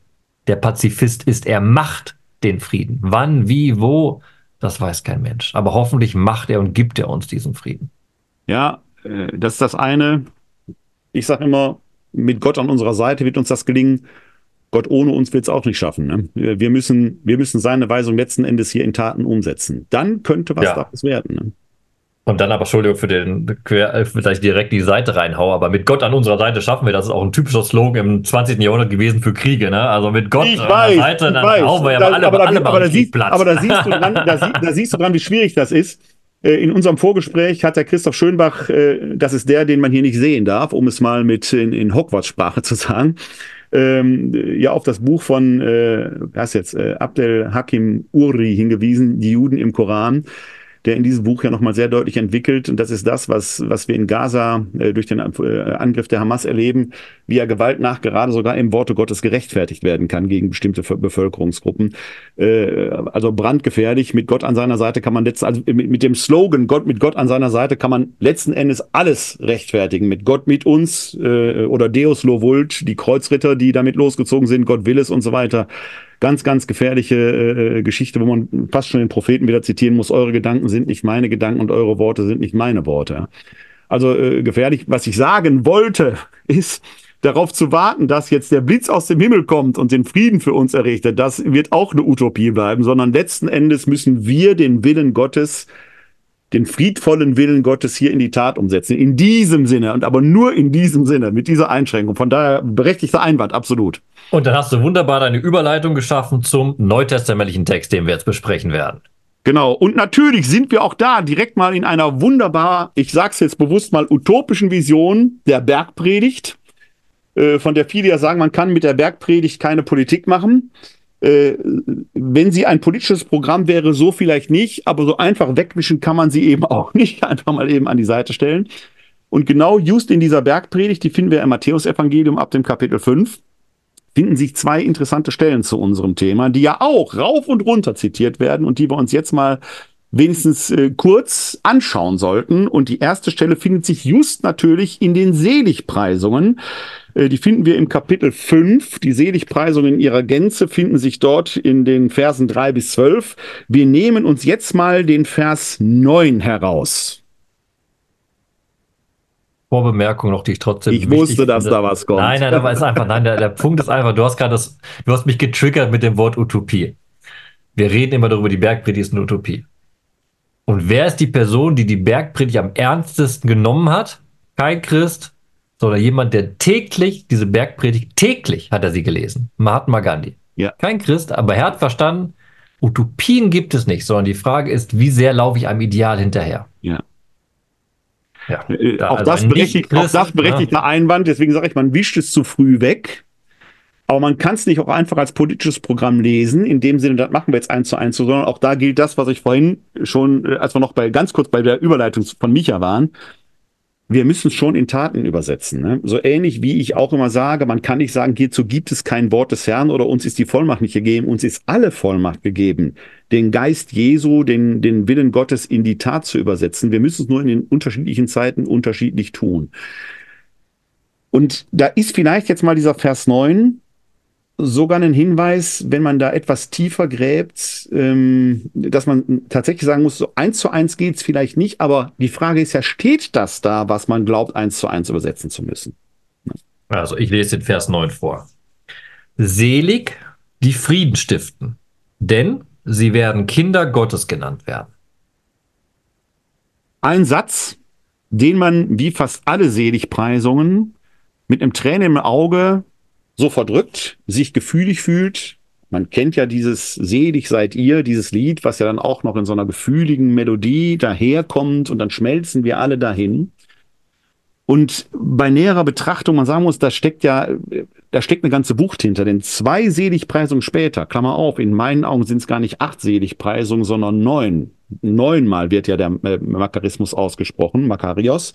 der Pazifist ist. Er macht den Frieden. Wann, wie, wo, das weiß kein Mensch. Aber hoffentlich macht er und gibt er uns diesen Frieden. Ja, äh, das ist das eine. Ich sage immer, mit Gott an unserer Seite wird uns das gelingen. Gott ohne uns wird es auch nicht schaffen. Ne? Wir müssen, wir müssen seine Weisung letzten Endes hier in Taten umsetzen. Dann könnte was Ja. daraus werden. Ne? Und dann aber, Entschuldigung für den Quer, äh, vielleicht direkt die Seite reinhaue, aber mit Gott an unserer Seite schaffen wir. Das ist auch ein typischer Slogan im 20. Jahrhundert gewesen für Kriege, ne? Also mit Gott Ich an weiß, der Seite, dann hauen wir ja Da- alle, aber, da, alle aber, da, siehst, Platz. aber da siehst du dran, da, sie- da siehst du dran, wie schwierig das ist. Äh, In unserem Vorgespräch hat der Christoph Schönbach, äh, das ist der, den man hier nicht sehen darf, um es mal mit in, in Hogwarts-Sprache zu sagen, ähm, ja auf das Buch von, äh, was jetzt, äh, Abdel Hakim Uri hingewiesen, die Juden im Koran, der in diesem Buch ja nochmal sehr deutlich entwickelt. Und das ist das, was, was wir in Gaza äh, durch den äh, Angriff der Hamas erleben, wie ja Gewalt nach gerade sogar im Worte Gottes gerechtfertigt werden kann gegen bestimmte Bevölkerungsgruppen. Äh, also brandgefährlich. Mit Gott an seiner Seite kann man letzt, also mit, mit dem Slogan Gott mit Gott an seiner Seite kann man letzten Endes alles rechtfertigen. Mit Gott mit uns äh, oder Deus lo vult, die Kreuzritter, die damit losgezogen sind, Gott will es und so weiter. Ganz, ganz gefährliche äh, Geschichte, wo man fast schon den Propheten wieder zitieren muss. Eure Gedanken sind nicht meine Gedanken und eure Worte sind nicht meine Worte. Also äh, gefährlich. Was ich sagen wollte, ist, darauf zu warten, dass jetzt der Blitz aus dem Himmel kommt und den Frieden für uns errichtet, das wird auch eine Utopie bleiben, sondern letzten Endes müssen wir den Willen Gottes, den friedvollen Willen Gottes hier in die Tat umsetzen. In diesem Sinne und aber nur in diesem Sinne, mit dieser Einschränkung. Von daher berechtigter Einwand, absolut. Und dann hast du wunderbar deine Überleitung geschaffen zum neutestamentlichen Text, den wir jetzt besprechen werden. Genau. Und natürlich sind wir auch da direkt mal in einer wunderbar, ich sag's jetzt bewusst mal, utopischen Vision der Bergpredigt, äh, von der viele ja sagen, man kann mit der Bergpredigt keine Politik machen. Äh, wenn sie ein politisches Programm wäre, so vielleicht nicht, aber so einfach wegwischen kann man sie eben auch nicht. Einfach mal eben an die Seite stellen. Und genau just in dieser Bergpredigt, die finden wir im Matthäusevangelium ab dem Kapitel 5, finden sich zwei interessante Stellen zu unserem Thema, die ja auch rauf und runter zitiert werden und die wir uns jetzt mal wenigstens äh, kurz anschauen sollten. Und die erste Stelle findet sich just natürlich in den Seligpreisungen. Äh, die finden wir im Kapitel 5. Die Seligpreisungen in ihrer Gänze finden sich dort in den Versen 3 bis 12. Wir nehmen uns jetzt mal den Vers 9 heraus. Vorbemerkung noch, die ich trotzdem. Ich wusste, dass finde. da was kommt. Nein, nein, aber ist einfach, nein, der, der Punkt ist einfach, du hast gerade das, du hast mich getriggert mit dem Wort Utopie. Wir reden immer darüber, die Bergpredigt ist eine Utopie. Und wer ist die Person, die die Bergpredigt am ernstesten genommen hat? Kein Christ, sondern jemand, der täglich diese Bergpredigt, täglich hat er sie gelesen. Mahatma Gandhi. Ja. Kein Christ, aber er hat verstanden, Utopien gibt es nicht, sondern die Frage ist, wie sehr laufe ich einem Ideal hinterher? Ja. Ja, äh, auch, also das berechtigt, auch das berechtigt ja. Einwand, deswegen sage ich, man wischt es zu früh weg. Aber man kann es nicht auch einfach als politisches Programm lesen, in dem Sinne, das machen wir jetzt eins zu eins, sondern auch da gilt das, was ich vorhin schon, äh, als wir noch bei ganz kurz bei der Überleitung von Micha waren, wir müssen es schon in Taten übersetzen. Ne? So ähnlich wie ich auch immer sage, man kann nicht sagen, hierzu gibt es kein Wort des Herrn oder uns ist die Vollmacht nicht gegeben, uns ist alle Vollmacht gegeben, den Geist Jesu, den, den Willen Gottes in die Tat zu übersetzen. Wir müssen es nur in den unterschiedlichen Zeiten unterschiedlich tun. Und da ist vielleicht jetzt mal dieser Vers 9, sogar einen Hinweis, wenn man da etwas tiefer gräbt, ähm, dass man tatsächlich sagen muss, so eins zu eins geht's vielleicht nicht, aber die Frage ist ja, steht das da, was man glaubt, eins zu eins übersetzen zu müssen? Also ich lese den Vers 9 vor. Selig, die Frieden stiften, denn sie werden Kinder Gottes genannt werden. Ein Satz, den man wie fast alle Seligpreisungen mit einem Tränen im Auge so verdrückt, sich gefühlig fühlt. Man kennt ja dieses Selig seid ihr, dieses Lied, was ja dann auch noch in so einer gefühligen Melodie daherkommt und dann schmelzen wir alle dahin. Und bei näherer Betrachtung, man sagen muss, da steckt ja, da steckt eine ganze Bucht hinter, denn zwei Seligpreisungen später, Klammer auf, in meinen Augen sind es gar nicht acht Seligpreisungen, sondern neun. Neunmal wird ja der Makarismus ausgesprochen, Makarios.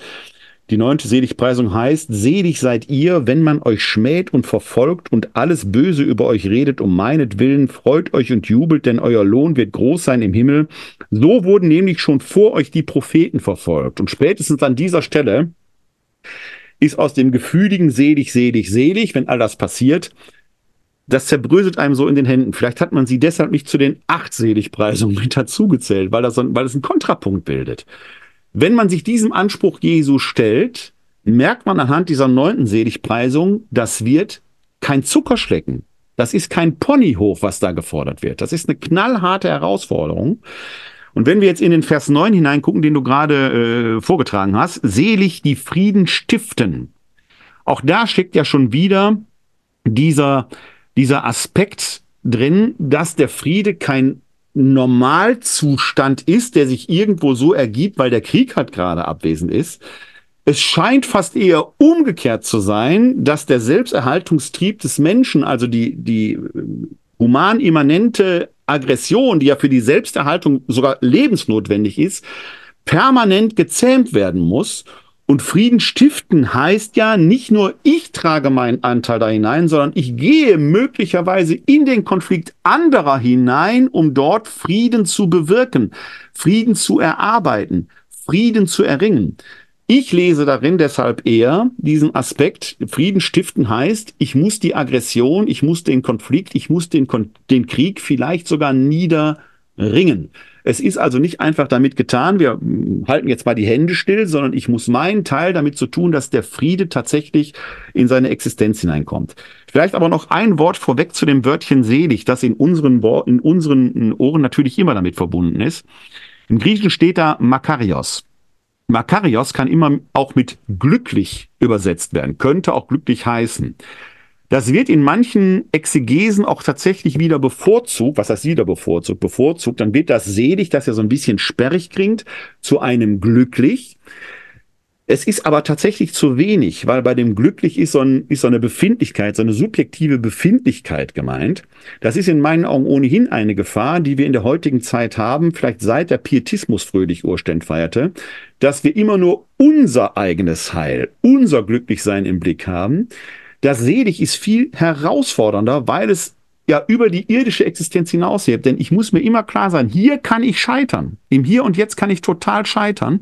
Die neunte Seligpreisung heißt, selig seid ihr, wenn man euch schmäht und verfolgt und alles Böse über euch redet um meinetwillen, freut euch und jubelt, denn euer Lohn wird groß sein im Himmel. So wurden nämlich schon vor euch die Propheten verfolgt. Und spätestens an dieser Stelle ist aus dem gefühligen selig, selig, selig, wenn all das passiert, das zerbröselt einem so in den Händen. Vielleicht hat man sie deshalb nicht zu den acht Seligpreisungen mit dazugezählt, weil das, weil das einen Kontrapunkt bildet. Wenn man sich diesem Anspruch Jesu stellt, merkt man anhand dieser neunten Seligpreisung, das wird kein Zuckerschlecken. Das ist kein Ponyhof, was da gefordert wird. Das ist eine knallharte Herausforderung. Und wenn wir jetzt in den Vers 9 hineingucken, den du gerade äh, vorgetragen hast, selig die Frieden stiften. Auch da steckt ja schon wieder dieser, dieser Aspekt drin, dass der Friede kein Normalzustand ist, der sich irgendwo so ergibt, weil der Krieg halt gerade abwesend ist. Es scheint fast eher umgekehrt zu sein, dass der Selbsterhaltungstrieb des Menschen, also die, die humanimmanente Aggression, die ja für die Selbsterhaltung sogar lebensnotwendig ist, permanent gezähmt werden muss und Frieden stiften heißt ja nicht nur, ich trage meinen Anteil da hinein, sondern ich gehe möglicherweise in den Konflikt anderer hinein, um dort Frieden zu bewirken, Frieden zu erarbeiten, Frieden zu erringen. Ich lese darin deshalb eher diesen Aspekt, Frieden stiften heißt, ich muss die Aggression, ich muss den Konflikt, ich muss den, den Krieg vielleicht sogar niederringen. Es ist also nicht einfach damit getan, wir halten jetzt mal die Hände still, sondern ich muss meinen Teil damit zu tun, dass der Friede tatsächlich in seine Existenz hineinkommt. Vielleicht aber noch ein Wort vorweg zu dem Wörtchen selig, das in unseren, in unseren Ohren natürlich immer damit verbunden ist. Im Griechischen steht da Makarios. Makarios kann immer auch mit glücklich übersetzt werden, könnte auch glücklich heißen. Das wird in manchen Exegesen auch tatsächlich wieder bevorzugt. Was heißt wieder bevorzugt? Bevorzugt, dann wird das selig, das ja so ein bisschen sperrig klingt, zu einem glücklich. Es ist aber tatsächlich zu wenig, weil bei dem glücklich ist so, ein, ist so eine Befindlichkeit, so eine subjektive Befindlichkeit gemeint. Das ist in meinen Augen ohnehin eine Gefahr, die wir in der heutigen Zeit haben, vielleicht seit der Pietismus fröhlich Urständ feierte, dass wir immer nur unser eigenes Heil, unser Glücklichsein im Blick haben. Das Selig ist viel herausfordernder, weil es ja über die irdische Existenz hinaushebt. Denn ich muss mir immer klar sein, hier kann ich scheitern. Im Hier und Jetzt kann ich total scheitern.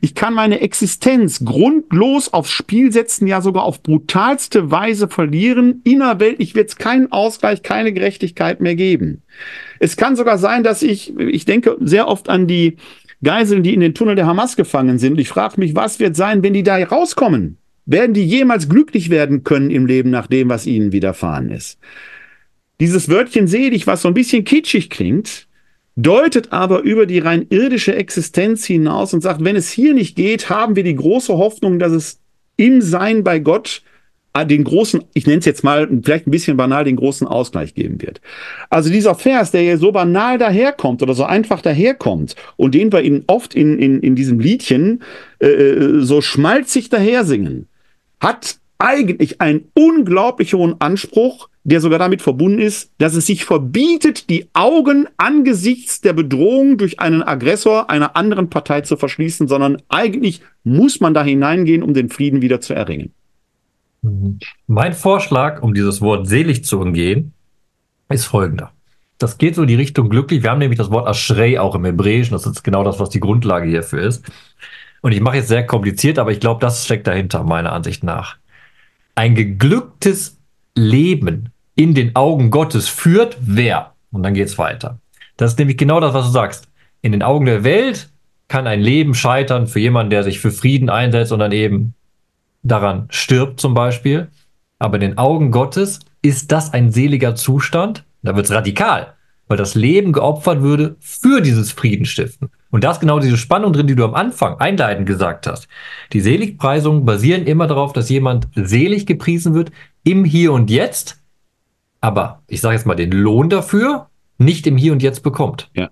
Ich kann meine Existenz grundlos aufs Spiel setzen, ja sogar auf brutalste Weise verlieren. Innerweltlich wird es keinen Ausgleich, keine Gerechtigkeit mehr geben. Es kann sogar sein, dass ich, ich denke sehr oft an die Geiseln, die in den Tunnel der Hamas gefangen sind. Ich frage mich, was wird sein, wenn die da rauskommen? Werden die jemals glücklich werden können im Leben nach dem, was ihnen widerfahren ist? Dieses Wörtchen selig, was so ein bisschen kitschig klingt, deutet aber über die rein irdische Existenz hinaus und sagt, wenn es hier nicht geht, haben wir die große Hoffnung, dass es im Sein bei Gott äh, den großen, ich nenne es jetzt mal vielleicht ein bisschen banal, den großen Ausgleich geben wird. Also dieser Vers, der hier so banal daherkommt oder so einfach daherkommt und den wir in, oft in, in, in diesem Liedchen äh, äh so schmalzig daher singen, hat eigentlich einen unglaublich hohen Anspruch, der sogar damit verbunden ist, dass es sich verbietet, die Augen angesichts der Bedrohung durch einen Aggressor einer anderen Partei zu verschließen, sondern eigentlich muss man da hineingehen, um den Frieden wieder zu erringen. Mhm. Mein Vorschlag, um dieses Wort selig zu umgehen, ist folgender. Das geht so in die Richtung glücklich. Wir haben nämlich das Wort Ashrei auch im Hebräischen. Das ist genau das, was die Grundlage hierfür ist. Und ich mache jetzt sehr kompliziert, aber ich glaube, das steckt dahinter, meiner Ansicht nach. Ein geglücktes Leben in den Augen Gottes führt wer? Und dann geht's weiter. Das ist nämlich genau das, was du sagst. In den Augen der Welt kann ein Leben scheitern für jemanden, der sich für Frieden einsetzt und dann eben daran stirbt zum Beispiel. Aber in den Augen Gottes ist das ein seliger Zustand. Da wird's radikal, weil das Leben geopfert würde für dieses Friedenstiften. Und da ist genau diese Spannung drin, die du am Anfang einleitend gesagt hast. Die Seligpreisungen basieren immer darauf, dass jemand selig gepriesen wird im Hier und Jetzt, aber ich sage jetzt mal den Lohn dafür nicht im Hier und Jetzt bekommt. Ja.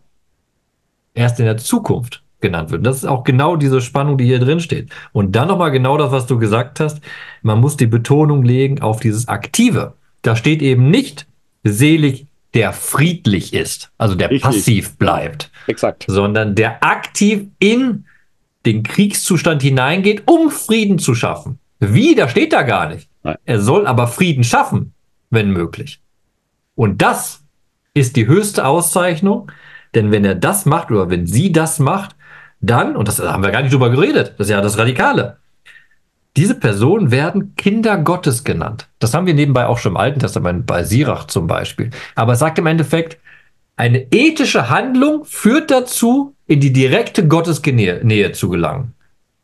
Erst in der Zukunft genannt wird. Das ist auch genau diese Spannung, die hier drin steht. Und dann nochmal genau das, was du gesagt hast. Man muss die Betonung legen auf dieses Aktive. Da steht eben nicht selig der friedlich ist, also der Richtig. passiv bleibt, Exakt. sondern der aktiv in den Kriegszustand hineingeht, um Frieden zu schaffen. Wie, da steht da gar nicht. Nein. Er soll aber Frieden schaffen, wenn möglich. Und das ist die höchste Auszeichnung, denn wenn er das macht oder wenn sie das macht, dann, und das haben wir gar nicht drüber geredet, das ist ja das Radikale, diese Personen werden Kinder Gottes genannt. Das haben wir nebenbei auch schon im Alten Testament bei Sirach zum Beispiel. Aber es sagt im Endeffekt, eine ethische Handlung führt dazu, in die direkte Gottesnähe zu gelangen.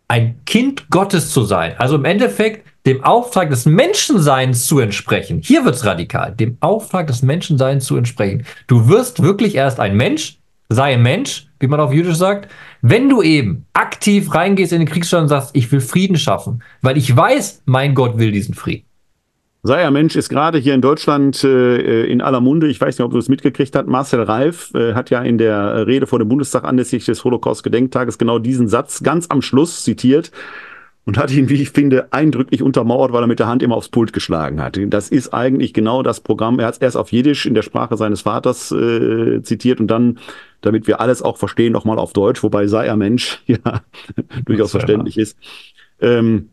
Ein Kind Gottes zu sein. Also im Endeffekt dem Auftrag des Menschenseins zu entsprechen. Hier wird's radikal. Dem Auftrag des Menschenseins zu entsprechen. Du wirst wirklich erst ein Mensch, sei ein Mensch, wie man auf Jüdisch sagt, wenn du eben aktiv reingehst in den Kriegsstand und sagst, ich will Frieden schaffen, weil ich weiß, mein Gott will diesen Frieden. Sei ja Mensch ist gerade hier in Deutschland äh, in aller Munde. Ich weiß nicht, ob du es mitgekriegt hast. Marcel Reif äh, hat ja in der Rede vor dem Bundestag anlässlich des Holocaust-Gedenktages genau diesen Satz ganz am Schluss zitiert und hat ihn, wie ich finde, eindrücklich untermauert, weil er mit der Hand immer aufs Pult geschlagen hat. Das ist eigentlich genau das Programm. Er hat es erst auf Jiddisch in der Sprache seines Vaters äh, zitiert und dann damit wir alles auch verstehen, nochmal auf Deutsch, wobei sei er Mensch ja durchaus verständlich ja. ist. Ähm,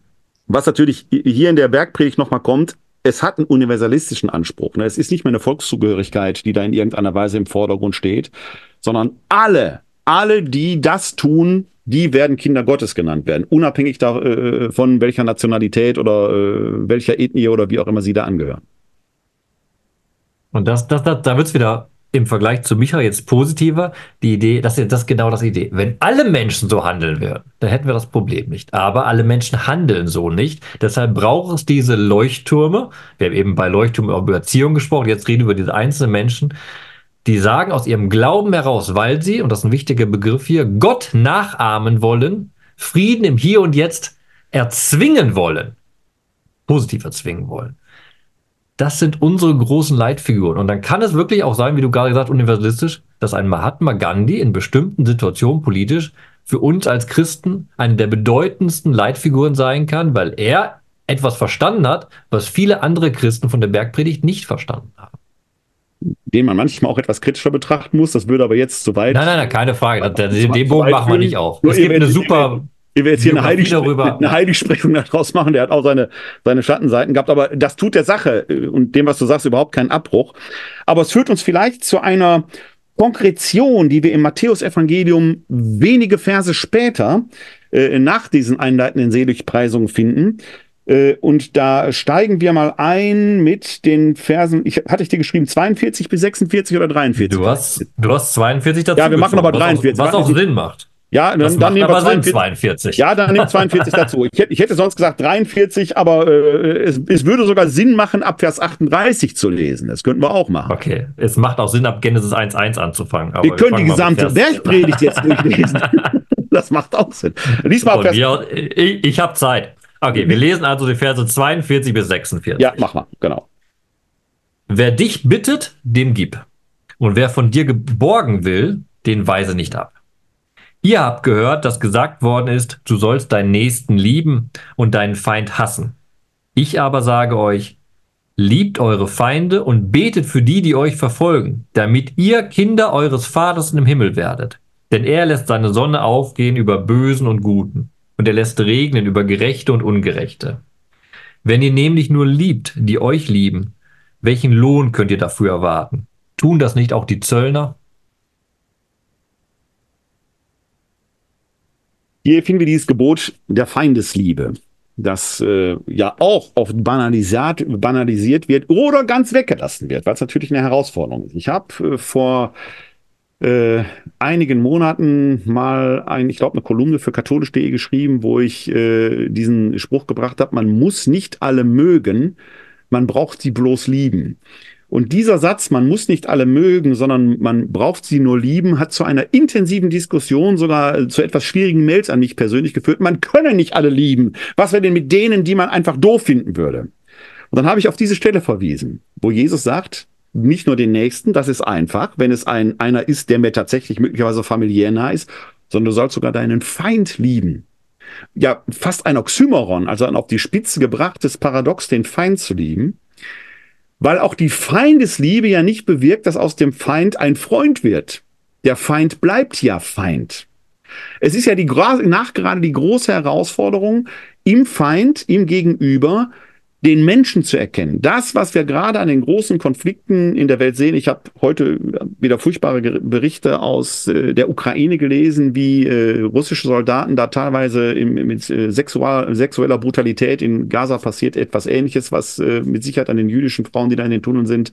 was natürlich hier in der Bergpredigt nochmal kommt, es hat einen universalistischen Anspruch. Ne? Es ist nicht mehr eine Volkszugehörigkeit, die da in irgendeiner Weise im Vordergrund steht, sondern alle, alle, die das tun, die werden Kinder Gottes genannt werden, unabhängig davon, äh, welcher Nationalität oder äh, welcher Ethnie oder wie auch immer sie da angehören. Und das, das, das da wird's wieder im Vergleich zu Micha jetzt positiver. Die Idee, das ist das genau das Idee. Wenn alle Menschen so handeln würden, dann hätten wir das Problem nicht. Aber alle Menschen handeln so nicht. Deshalb braucht es diese Leuchttürme. Wir haben eben bei Leuchttürmen über Erziehung gesprochen. Jetzt reden wir über diese einzelnen Menschen, die sagen aus ihrem Glauben heraus, weil sie, und das ist ein wichtiger Begriff hier, Gott nachahmen wollen, Frieden im Hier und Jetzt erzwingen wollen, positiv erzwingen wollen das sind unsere großen Leitfiguren. Und dann kann es wirklich auch sein, wie du gerade gesagt, universalistisch, dass ein Mahatma Gandhi in bestimmten Situationen politisch für uns als Christen eine der bedeutendsten Leitfiguren sein kann, weil er etwas verstanden hat, was viele andere Christen von der Bergpredigt nicht verstanden haben. Den man manchmal auch etwas kritischer betrachten muss, das würde aber jetzt zu weit. Nein, nein, nein, keine Frage. Den, den Bogen machen wir nicht auf. Es gibt eine super wir jetzt hier eine, Heilig eine Heiligsprechung daraus machen. Der hat auch seine, seine Schattenseiten gehabt. Aber das tut der Sache äh, und dem, was du sagst, überhaupt keinen Abbruch. Aber es führt uns vielleicht zu einer Konkretion, die wir im Matthäusevangelium wenige Verse später äh, nach diesen einleitenden Seligpreisungen finden. Äh, und da steigen wir mal ein mit den Versen, ich, hatte ich dir geschrieben, 42 bis 46 oder 43? Du hast, du hast 42 dazu. Ja, wir machen aber 43. Was auch, was auch Sinn macht. Ja, dann, dann nehmen wir aber Sinn, 42. 42. Ja, dann nimm 42 dazu. Ich hätte, ich hätte sonst gesagt 43, aber äh, es, es würde sogar Sinn machen, ab Vers 38 zu lesen. Das könnten wir auch machen. Okay, es macht auch Sinn, ab Genesis 1.1 anzufangen. aber wir können die gesamte Bergpredigt jetzt durchlesen. das macht auch Sinn. Lies mal Von Vers. ich ich habe Zeit. Okay, wir lesen also die Verse 42 bis 46. Ja, mach mal, genau. Wer dich bittet, dem gib. Und wer von dir geborgen will, den weise nicht ab. Ihr habt gehört, dass gesagt worden ist, du sollst deinen Nächsten lieben und deinen Feind hassen. Ich aber sage euch, liebt eure Feinde und betet für die, die euch verfolgen, damit ihr Kinder eures Vaters im Himmel werdet. Denn er lässt seine Sonne aufgehen über Bösen und Guten, und er lässt regnen über Gerechte und Ungerechte. Wenn ihr nämlich nur liebt, die euch lieben, welchen Lohn könnt ihr dafür erwarten? Tun das nicht auch die Zöllner? Hier finden wir dieses Gebot der Feindesliebe, das äh, ja auch oft banalisiert, banalisiert wird oder ganz weggelassen wird, weil es natürlich eine Herausforderung ist. Ich habe äh, vor äh, einigen Monaten mal ein, ich glaube, eine Kolumne für katholisch.de geschrieben, wo ich äh, diesen Spruch gebracht habe, man muss nicht alle mögen, man braucht sie bloß lieben. Und dieser Satz, man muss nicht alle mögen, sondern man braucht sie nur lieben, hat zu einer intensiven Diskussion, sogar äh, zu etwas schwierigen Mails an mich persönlich geführt. Man könne nicht alle lieben. Was wäre denn mit denen, die man einfach doof finden würde? Und dann habe ich auf diese Stelle verwiesen, wo Jesus sagt, nicht nur den Nächsten, das ist einfach, wenn es ein, einer ist, der mir tatsächlich möglicherweise familiär nah ist, sondern du sollst sogar deinen Feind lieben. Ja, fast ein Oxymoron, also ein auf die Spitze gebrachtes Paradox, den Feind zu lieben. Weil auch die Feindesliebe ja nicht bewirkt, dass aus dem Feind ein Freund wird. Der Feind bleibt ja Feind. Es ist ja die, nachgerade die große Herausforderung, im Feind, ihm gegenüber, den Menschen zu erkennen. Das, was wir gerade an den großen Konflikten in der Welt sehen. Ich habe heute wieder furchtbare Berichte aus äh, der Ukraine gelesen, wie äh, russische Soldaten da teilweise mit äh, sexueller Brutalität in Gaza passiert etwas Ähnliches, was mit Sicherheit an den jüdischen Frauen, die da in den Tunneln sind,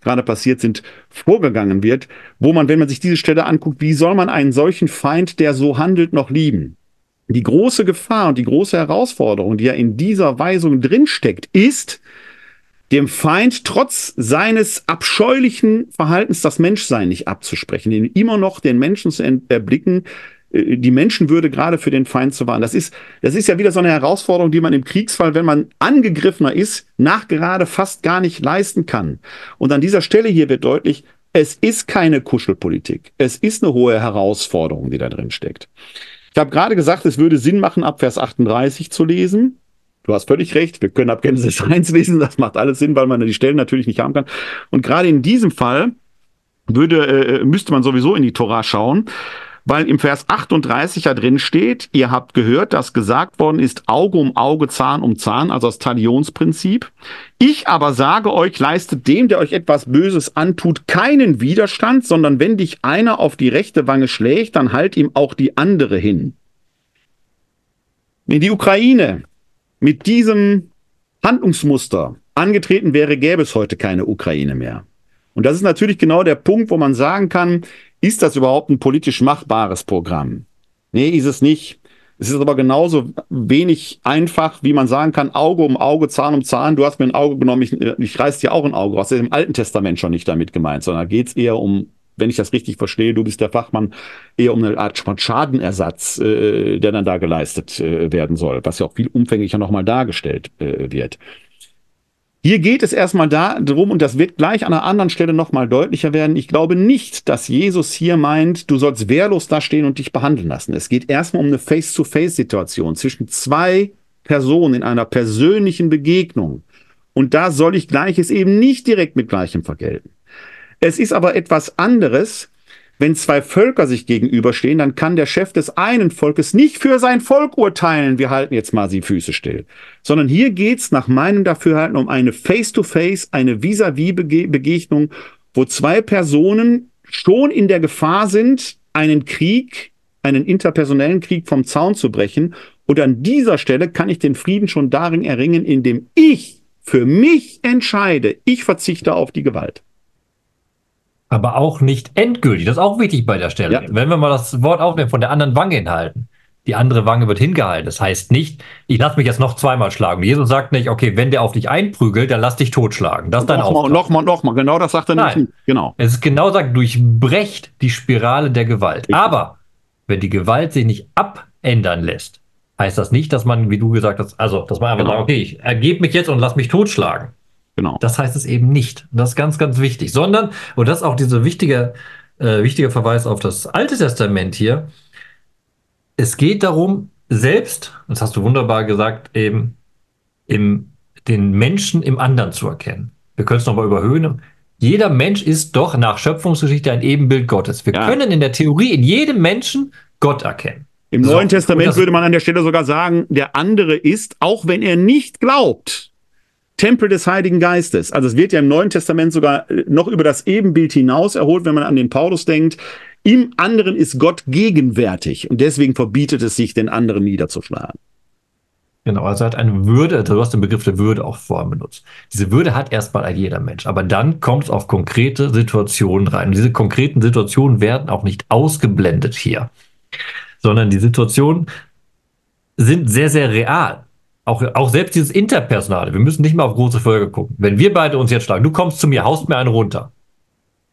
gerade passiert sind, vorgegangen wird, wo man, wenn man sich diese Stelle anguckt, wie soll man einen solchen Feind, der so handelt, noch lieben? Die große Gefahr und die große Herausforderung, die ja in dieser Weisung drinsteckt, ist, dem Feind trotz seines abscheulichen Verhaltens das Menschsein nicht abzusprechen, ihn immer noch den Menschen zu erblicken, äh, die Menschenwürde gerade für den Feind zu wahren. Das ist, das ist ja wieder so eine Herausforderung, die man im Kriegsfall, wenn man angegriffener ist, nachgerade fast gar nicht leisten kann. Und an dieser Stelle hier wird deutlich, es ist keine Kuschelpolitik. Es ist eine hohe Herausforderung, die da drin steckt. Ich habe gerade gesagt, es würde Sinn machen, ab Vers 38 zu lesen. Du hast völlig recht, wir können ab Genesis 1 lesen, das macht alles Sinn, weil man die Stellen natürlich nicht haben kann. Und gerade in diesem Fall würde, äh, müsste man sowieso in die Tora schauen, weil im Vers 38 ja drin steht, ihr habt gehört, dass gesagt worden ist, Auge um Auge, Zahn um Zahn, also das Talionsprinzip. Ich aber sage euch, leistet dem, der euch etwas Böses antut, keinen Widerstand, sondern wenn dich einer auf die rechte Wange schlägt, dann halt ihm auch die andere hin. Wenn die Ukraine mit diesem Handlungsmuster angetreten wäre, gäbe es heute keine Ukraine mehr. Und das ist natürlich genau der Punkt, wo man sagen kann, ist das überhaupt ein politisch machbares Programm? Nee, ist es nicht. Es ist aber genauso wenig einfach, wie man sagen kann, Auge um Auge, Zahn um Zahn. Du hast mir ein Auge genommen, ich, ich reiß dir auch ein Auge raus. Das ist im Alten Testament schon nicht damit gemeint, sondern geht es eher um, wenn ich das richtig verstehe, du bist der Fachmann, eher um eine Art Schadenersatz, äh, der dann da geleistet äh, werden soll, was ja auch viel umfänglicher nochmal dargestellt äh, wird. Hier geht es erstmal darum, und das wird gleich an einer anderen Stelle nochmal deutlicher werden. Ich glaube nicht, dass Jesus hier meint, du sollst wehrlos da stehen und dich behandeln lassen. Es geht erstmal um eine Face-to-Face-Situation zwischen zwei Personen in einer persönlichen Begegnung. Und da soll ich Gleiches eben nicht direkt mit Gleichem vergelten. Es ist aber etwas anderes, wenn zwei Völker sich gegenüberstehen, dann kann der Chef des einen Volkes nicht für sein Volk urteilen, wir halten jetzt mal die Füße still. Sondern hier geht's nach meinem Dafürhalten um eine Face-to-Face, eine Vis-à-vis-Begegnung, wo zwei Personen schon in der Gefahr sind, einen Krieg, einen interpersonellen Krieg vom Zaun zu brechen. Und an dieser Stelle kann ich den Frieden schon darin erringen, indem ich für mich entscheide, ich verzichte auf die Gewalt. Aber auch nicht endgültig. Das ist auch wichtig bei der Stelle. Ja. Wenn wir mal das Wort aufnehmen, von der anderen Wange hinhalten. Die andere Wange wird hingehalten. Das heißt nicht, ich lasse mich jetzt noch zweimal schlagen. Jesus sagt nicht, okay, wenn der auf dich einprügelt, dann lass dich totschlagen. Das ist dein Nochmal, nochmal, nochmal. Genau das sagt er Nein. nicht. Genau. Es ist genau sagt, durchbrecht die Spirale der Gewalt. Richtig. Aber wenn die Gewalt sich nicht abändern lässt, heißt das nicht, dass man, wie du gesagt hast, also, dass man einfach genau. sagt, okay, ich ergebe mich jetzt und lass mich totschlagen. Genau. Das heißt es eben nicht. Das ist ganz, ganz wichtig. Sondern, und das ist auch dieser wichtige, äh, wichtige Verweis auf das Alte Testament hier, es geht darum, selbst, das hast du wunderbar gesagt, eben im, den Menschen im anderen zu erkennen. Wir können es nochmal überhöhen. Jeder Mensch ist doch nach Schöpfungsgeschichte ein Ebenbild Gottes. Wir ja. können in der Theorie in jedem Menschen Gott erkennen. Im so, Neuen Testament würde man an der Stelle sogar sagen, der andere ist, auch wenn er nicht glaubt, Tempel des Heiligen Geistes. Also es wird ja im Neuen Testament sogar äh, noch über das Ebenbild hinaus erholt, wenn man an den Paulus denkt. Im anderen ist Gott gegenwärtig und deswegen verbietet es sich, den anderen niederzuschlagen. Genau, also hat eine Würde, also du hast den Begriff der Würde auch vorhin benutzt. Diese Würde hat erstmal ein jeder Mensch, aber dann kommt es auf konkrete Situationen rein. Und diese konkreten Situationen werden auch nicht ausgeblendet hier, sondern die Situationen sind sehr, sehr real auch, auch selbst dieses Interpersonale, wir müssen nicht mal auf große Folge gucken. Wenn wir beide uns jetzt schlagen, du kommst zu mir, haust mir einen runter.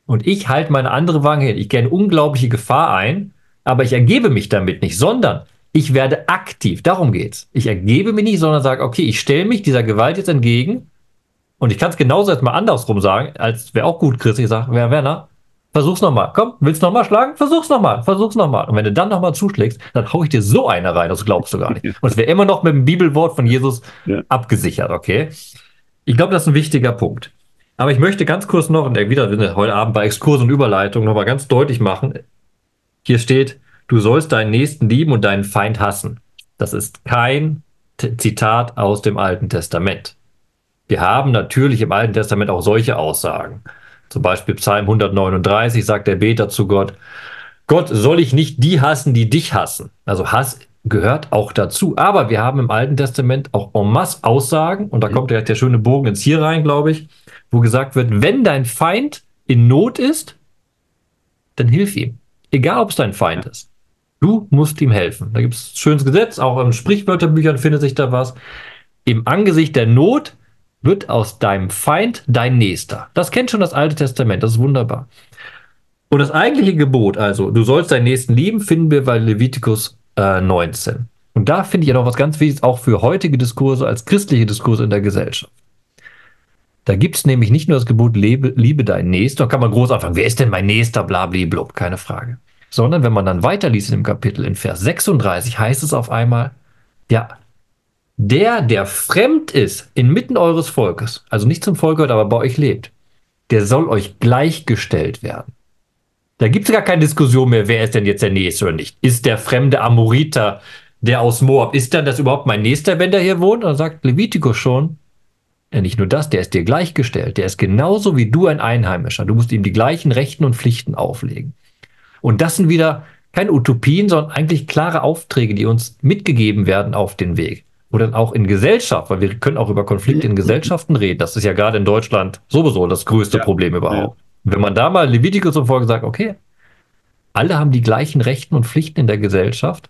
Und ich halte meine andere Wange hin. Ich gehe eine unglaubliche Gefahr ein, aber ich ergebe mich damit nicht, sondern ich werde aktiv. Darum geht's. Ich ergebe mich nicht, sondern sage, okay, ich stelle mich dieser Gewalt jetzt entgegen. Und ich kann es genauso jetzt mal andersrum sagen, als wäre auch gut, Chris. Ich sage, Werner, Versuch's nochmal. Komm, willst du nochmal schlagen? Versuch's nochmal. Versuch's nochmal. Und wenn du dann nochmal zuschlägst, dann hau ich dir so eine rein, das glaubst du gar nicht. Und es wäre immer noch mit dem Bibelwort von Jesus ja. abgesichert, okay? Ich glaube, das ist ein wichtiger Punkt. Aber ich möchte ganz kurz noch, und wieder wir heute Abend bei Exkurs und Überleitung nochmal ganz deutlich machen. Hier steht, du sollst deinen Nächsten lieben und deinen Feind hassen. Das ist kein Zitat aus dem Alten Testament. Wir haben natürlich im Alten Testament auch solche Aussagen. Zum Beispiel Psalm 139 sagt der Beter zu Gott, Gott, soll ich nicht die hassen, die dich hassen? Also Hass gehört auch dazu. Aber wir haben im Alten Testament auch en masse Aussagen, und da mhm. kommt ja der schöne Bogen ins Hier rein, glaube ich, wo gesagt wird, wenn dein Feind in Not ist, dann hilf ihm. Egal, ob es dein Feind ist. Du musst ihm helfen. Da gibt es ein schönes Gesetz, auch in Sprichwörterbüchern findet sich da was. Im Angesicht der Not wird aus deinem Feind dein Nächster. Das kennt schon das Alte Testament, das ist wunderbar. Und das eigentliche Gebot, also du sollst deinen Nächsten lieben, finden wir bei Levitikus äh, 19. Und da finde ich ja noch was ganz Wichtiges, auch für heutige Diskurse als christliche Diskurse in der Gesellschaft. Da gibt es nämlich nicht nur das Gebot, lebe, liebe deinen Nächsten, da kann man groß anfangen, wer ist denn mein Nächster, blablablub, keine Frage. Sondern wenn man dann weiterliest dem Kapitel, in Vers 36 heißt es auf einmal, ja, der, der fremd ist inmitten eures Volkes, also nicht zum Volk gehört, aber bei euch lebt, der soll euch gleichgestellt werden. Da gibt es gar keine Diskussion mehr, wer ist denn jetzt der Nächste oder nicht. Ist der fremde Amoriter, der aus Moab, ist dann das überhaupt mein Nächster, wenn der hier wohnt? Dann sagt Levitikus schon, ja, nicht nur das, der ist dir gleichgestellt. Der ist genauso wie du ein Einheimischer. Du musst ihm die gleichen Rechten und Pflichten auflegen. Und das sind wieder keine Utopien, sondern eigentlich klare Aufträge, die uns mitgegeben werden auf den Weg oder auch in Gesellschaft, weil wir können auch über Konflikte in Gesellschaften reden. Das ist ja gerade in Deutschland sowieso das größte ja. Problem überhaupt. Ja. Wenn man da mal Levitikus und Folge sagt, okay, alle haben die gleichen Rechten und Pflichten in der Gesellschaft,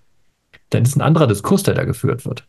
dann ist ein anderer Diskurs, der da geführt wird.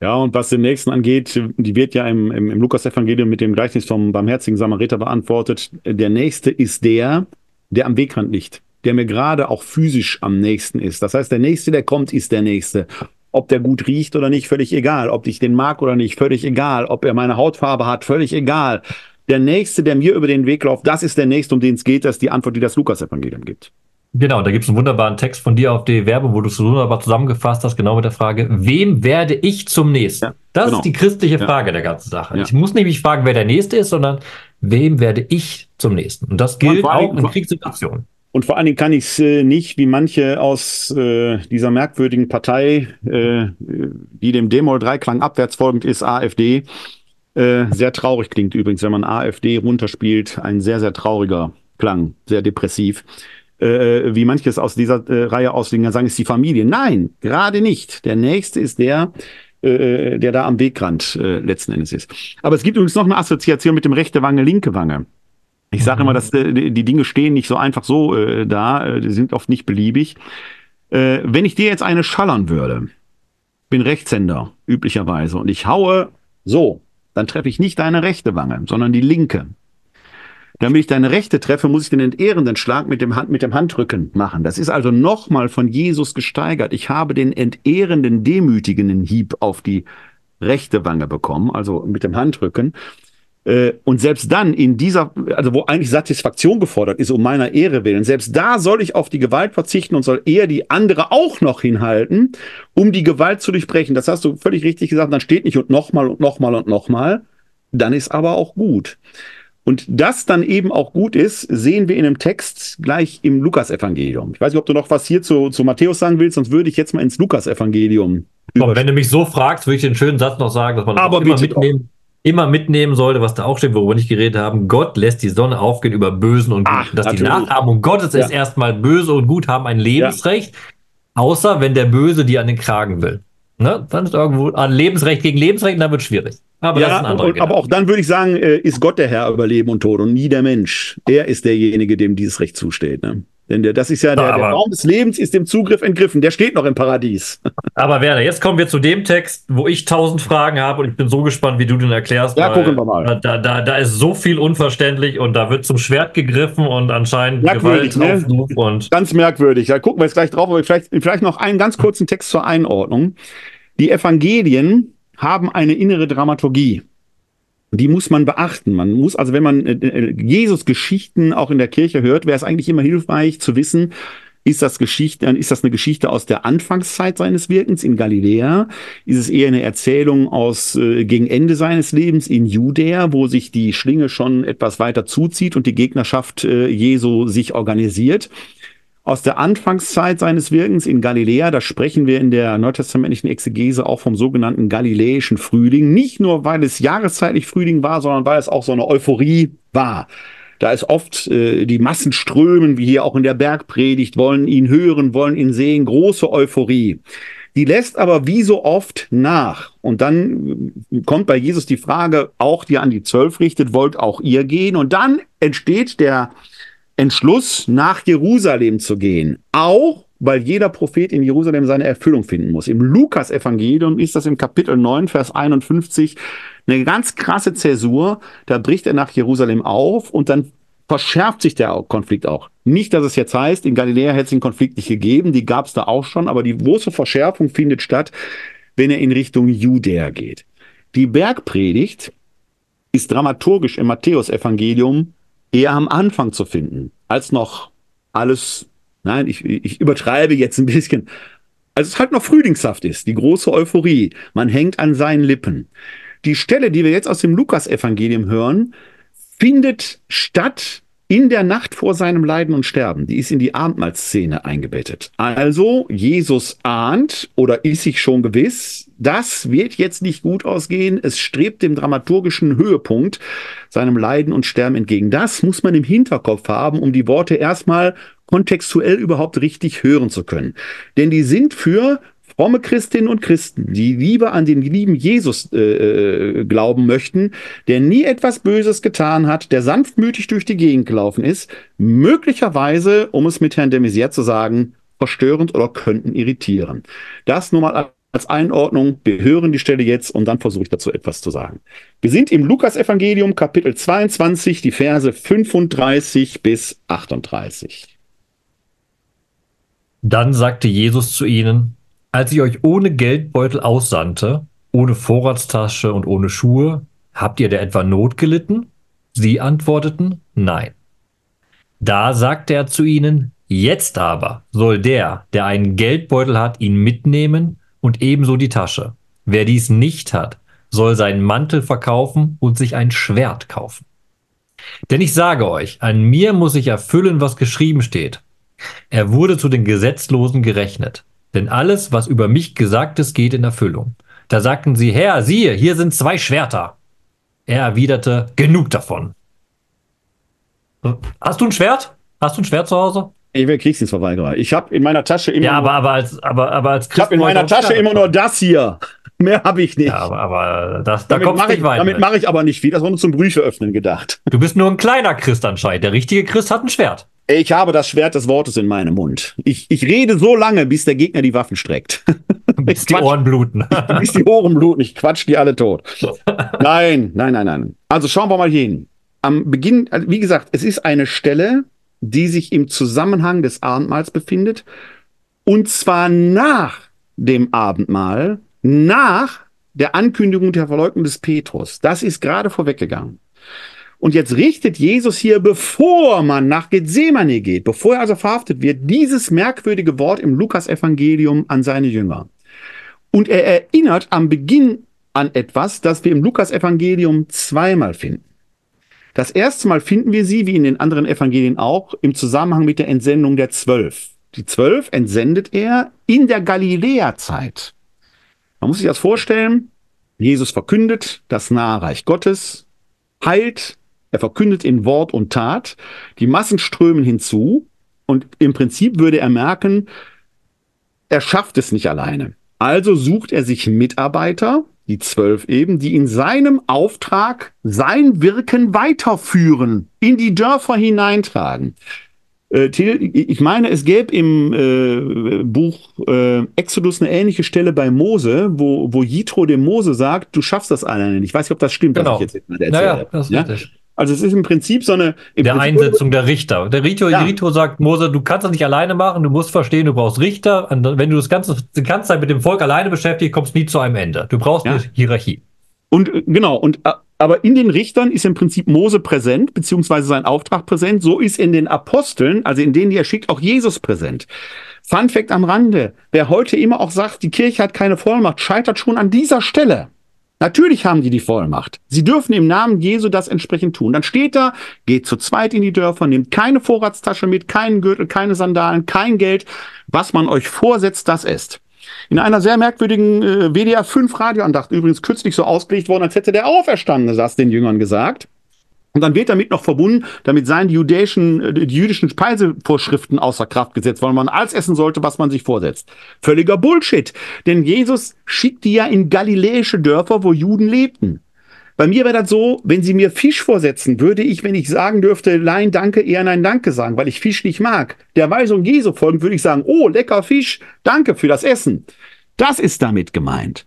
Ja, und was den nächsten angeht, die wird ja im, im, im Lukas-Evangelium mit dem Gleichnis vom barmherzigen Samariter beantwortet. Der nächste ist der, der am Wegrand liegt, der mir gerade auch physisch am nächsten ist. Das heißt, der nächste, der kommt, ist der nächste. Ob der gut riecht oder nicht, völlig egal. Ob ich den mag oder nicht, völlig egal. Ob er meine Hautfarbe hat, völlig egal. Der Nächste, der mir über den Weg läuft, das ist der Nächste, um den es geht. Das ist die Antwort, die das Lukas-Evangelium gibt. Genau, da gibt es einen wunderbaren Text von dir auf die Werbung, wo du es so wunderbar zusammengefasst hast, genau mit der Frage, wem werde ich zum Nächsten? Ja, das genau. ist die christliche Frage ja. der ganzen Sache. Ja. Ich muss nicht mich fragen, wer der Nächste ist, sondern wem werde ich zum Nächsten? Und das gilt Und auch in Kriegssituationen. Und vor allen Dingen kann ich es äh, nicht, wie manche aus äh, dieser merkwürdigen Partei, äh, die dem D-Moll-Dreiklang abwärts folgend ist, AfD, äh, sehr traurig klingt übrigens, wenn man AfD runterspielt, ein sehr, sehr trauriger Klang, sehr depressiv. Äh, wie manches aus dieser äh, Reihe auslegen, sagen, ist die Familie. Nein, gerade nicht. Der nächste ist der, äh, der da am Wegrand äh, letzten Endes ist. Aber es gibt übrigens noch eine Assoziation mit dem rechte Wange, linke Wange. Ich sage Mhm. immer, dass äh, die Dinge stehen nicht so einfach so äh, da, äh, die sind oft nicht beliebig. Äh, wenn ich dir jetzt eine schallern würde, bin Rechtshänder üblicherweise und ich haue so, dann treffe ich nicht deine rechte Wange, sondern die linke. Damit ich deine rechte treffe, muss ich den entehrenden Schlag mit dem, Hand, mit dem Handrücken machen. Das ist also nochmal von Jesus gesteigert. Ich habe den entehrenden, demütigenden Hieb auf die rechte Wange bekommen, also mit dem Handrücken. Äh, Und selbst dann in dieser, also wo eigentlich Satisfaktion gefordert ist, um meiner Ehre willen, selbst da soll ich auf die Gewalt verzichten und soll eher die andere auch noch hinhalten, um die Gewalt zu durchbrechen. Das hast du völlig richtig gesagt. Dann steht nicht und nochmal und nochmal und nochmal. Dann ist aber auch gut. Und das dann eben auch gut ist, sehen wir in einem Text gleich im Lukasevangelium. Ich weiß nicht, ob du noch was hier zu, zu Matthäus sagen willst, sonst würde ich jetzt mal ins Lukasevangelium Aber wenn du mich so fragst, würde ich den schönen Satz noch sagen, dass man das Aber auch immer bitte doch. Immer mitnehmen sollte, was da auch steht, worüber wir nicht geredet haben. Gott lässt die Sonne aufgehen über Bösen und Ach, Guten. Dass die natürlich. Nachahmung Gottes ist Ja. erstmal böse und gut haben ein Lebensrecht, außer wenn der Böse die an den Kragen will. Ne? Dann ist irgendwo an Lebensrecht gegen Lebensrecht, und dann wird schwierig. Aber das ist ein Ja, und, aber auch dann würde ich sagen, äh, ist Gott der Herr über Leben und Tod und nie der Mensch. Er ist derjenige, dem dieses Recht zusteht. Ne? Denn der, das ist ja, der, der aber- Raum des Lebens ist dem Zugriff entgriffen. Der steht noch im Paradies. Aber Werner, jetzt kommen wir zu dem Text, wo ich tausend Fragen habe und ich bin so gespannt, wie du den erklärst. Ja, gucken wir mal. Da, da, da ist so viel unverständlich und da wird zum Schwert gegriffen und anscheinend Merkwürdig, ne? Gewaltaufruf und Ganz merkwürdig. Da gucken wir jetzt gleich drauf, aber vielleicht, vielleicht noch einen ganz kurzen Text zur Einordnung. Die Evangelien haben eine innere Dramaturgie. Die muss man beachten. Man muss, also wenn man äh, äh, Jesus Geschichten auch in der Kirche hört, wäre es eigentlich immer hilfreich zu wissen, ist das Geschichte, ist das eine Geschichte aus der Anfangszeit seines Wirkens in Galiläa? Ist es eher eine Erzählung aus äh, gegen Ende seines Lebens in Judäa, wo sich die Schlinge schon etwas weiter zuzieht und die Gegnerschaft äh, Jesu sich organisiert? Aus der Anfangszeit seines Wirkens in Galiläa, da sprechen wir in der neutestamentlichen Exegese auch vom sogenannten galiläischen Frühling. Nicht nur, weil es jahreszeitlich Frühling war, sondern weil es auch so eine Euphorie war. Da ist oft äh, die Massen strömen, wie hier auch in der Bergpredigt, wollen ihn hören, wollen ihn sehen, große Euphorie. Die lässt aber wie so oft nach. Und dann äh, kommt bei Jesus die Frage, auch die an die Zwölf richtet, wollt auch ihr gehen? Und dann entsteht der Entschluss, nach Jerusalem zu gehen. Auch weil jeder Prophet in Jerusalem seine Erfüllung finden muss. Im Lukas-Evangelium ist das im Kapitel 9, Vers 51 eine ganz krasse Zäsur. Da bricht er nach Jerusalem auf und dann verschärft sich der Konflikt auch. Nicht, dass es jetzt heißt, in Galiläa hätte es den Konflikt nicht gegeben, die gab es da auch schon, aber die große Verschärfung findet statt, wenn er in Richtung Judäa geht. Die Bergpredigt ist dramaturgisch im Matthäusevangelium eher am Anfang zu finden, als noch alles, nein, ich, ich übertreibe jetzt ein bisschen, als es halt noch frühlingshaft ist, die große Euphorie, man hängt an seinen Lippen. Die Stelle, die wir jetzt aus dem Lukas-Evangelium hören, findet statt in der Nacht vor seinem Leiden und Sterben. Die ist in die Abendmahlszene eingebettet. Also, Jesus ahnt oder ist sich schon gewiss, das wird jetzt nicht gut ausgehen. Es strebt dem dramaturgischen Höhepunkt, seinem Leiden und Sterben entgegen. Das muss man im Hinterkopf haben, um die Worte erstmal kontextuell überhaupt richtig hören zu können. Denn die sind für fromme Christinnen und Christen, die lieber an den lieben Jesus äh, glauben möchten, der nie etwas Böses getan hat, der sanftmütig durch die Gegend gelaufen ist, möglicherweise, um es mit Herrn de Maizière zu sagen, verstörend oder könnten irritieren. Das nur mal als Einordnung. Wir hören die Stelle jetzt und dann versuche ich dazu etwas zu sagen. Wir sind im Lukas-Evangelium, Kapitel 22, die Verse 35 bis 38. Dann sagte Jesus zu ihnen, als ich euch ohne Geldbeutel aussandte, ohne Vorratstasche und ohne Schuhe, habt ihr da etwa Not gelitten? Sie antworteten, nein. Da sagte er zu ihnen, jetzt aber soll der, der einen Geldbeutel hat, ihn mitnehmen und ebenso die Tasche. Wer dies nicht hat, soll seinen Mantel verkaufen und sich ein Schwert kaufen. Denn ich sage euch, an mir muss sich erfüllen, was geschrieben steht. Er wurde zu den Gesetzlosen gerechnet. Denn alles, was über mich gesagt ist, geht in Erfüllung. Da sagten sie, Herr, siehe, hier sind zwei Schwerter. Er erwiderte, genug davon. Hast du ein Schwert? Hast du ein Schwert zu Hause? Ich will Kriegsdienstverweigerer. Ich habe in meiner Tasche immer Ja, nur, aber, aber als, aber, aber als ich habe in meiner Tasche Schwert immer nur das hier. Mehr habe ich nicht. Ja, aber, aber das, da kommst du nicht weiter. Damit mache ich aber nicht viel. Das war nur zum Briefe öffnen gedacht. Du bist nur ein kleiner Christ anscheinend. Der richtige Christ hat ein Schwert. Ich habe das Schwert des Wortes in meinem Mund. Ich, ich rede so lange, bis der Gegner die Waffen streckt. bis die Ohren bluten. bis die Ohren bluten. Ich quatsch die alle tot. nein, nein, nein, nein. Also schauen wir mal hier hin. Am Beginn, also wie gesagt, es ist eine Stelle, die sich im Zusammenhang des Abendmahls befindet. Und zwar nach dem Abendmahl, nach der Ankündigung der Verleugnung des Petrus. Das ist gerade vorweggegangen. Und jetzt richtet Jesus hier, bevor man nach Gethsemane geht, bevor er also verhaftet wird, dieses merkwürdige Wort im Lukas-Evangelium an seine Jünger. Und er erinnert am Beginn an etwas, das wir im Lukas-Evangelium zweimal finden. Das erste Mal finden wir sie, wie in den anderen Evangelien auch, im Zusammenhang mit der Entsendung der Zwölf. Die Zwölf entsendet er in der Galiläa-Zeit. Man muss sich das vorstellen. Jesus verkündet das nahe Reich Gottes, heilt, er verkündet in Wort und Tat. Die Massen strömen hinzu. Und im Prinzip würde er merken, er schafft es nicht alleine. Also sucht er sich Mitarbeiter, die zwölf eben, die in seinem Auftrag sein Wirken weiterführen, in die Dörfer hineintragen. Äh, ich meine, es gäbe im äh, Buch äh, Exodus eine ähnliche Stelle bei Mose, wo, wo Jitro dem Mose sagt, du schaffst das alleine nicht. Ich weiß nicht, ob das stimmt, genau. was ich jetzt erzähle. Naja, das ist ja? richtig. Also es ist im Prinzip so eine... Der Prinzip Einsetzung der Richter. Der Rito, ja. Rito sagt, Mose, du kannst das nicht alleine machen, du musst verstehen, du brauchst Richter. Und wenn du das ganze, die ganze Zeit mit dem Volk alleine beschäftigst, kommst du nie zu einem Ende. Du brauchst ja. eine Hierarchie. Und äh, genau, und äh, aber in den Richtern ist im Prinzip Mose präsent, beziehungsweise sein Auftrag präsent. So ist in den Aposteln, also in denen, die er schickt, auch Jesus präsent. Fun Fact am Rande. Wer heute immer auch sagt, die Kirche hat keine Vollmacht, scheitert schon an dieser Stelle. Natürlich haben die die Vollmacht. Sie dürfen im Namen Jesu das entsprechend tun. Dann steht da, geht zu zweit in die Dörfer, nehmt keine Vorratstasche mit, keinen Gürtel, keine Sandalen, kein Geld. Was man euch vorsetzt, das ist. In einer sehr merkwürdigen äh, WDR 5 Radioandacht, übrigens kürzlich so ausgelegt worden, als hätte der Auferstandene das den Jüngern gesagt. Und dann wird damit noch verbunden, damit seien die jüdischen, äh, die jüdischen Speisevorschriften außer Kraft gesetzt, weil man alles essen sollte, was man sich vorsetzt. Völliger Bullshit. Denn Jesus schickt die ja in galiläische Dörfer, wo Juden lebten. Bei mir wäre das so, wenn sie mir Fisch vorsetzen, würde ich, wenn ich sagen dürfte, nein, danke, eher nein, danke sagen, weil ich Fisch nicht mag. Der Weisung Jesu folgen, würde ich sagen, oh, lecker Fisch, danke für das Essen. Das ist damit gemeint.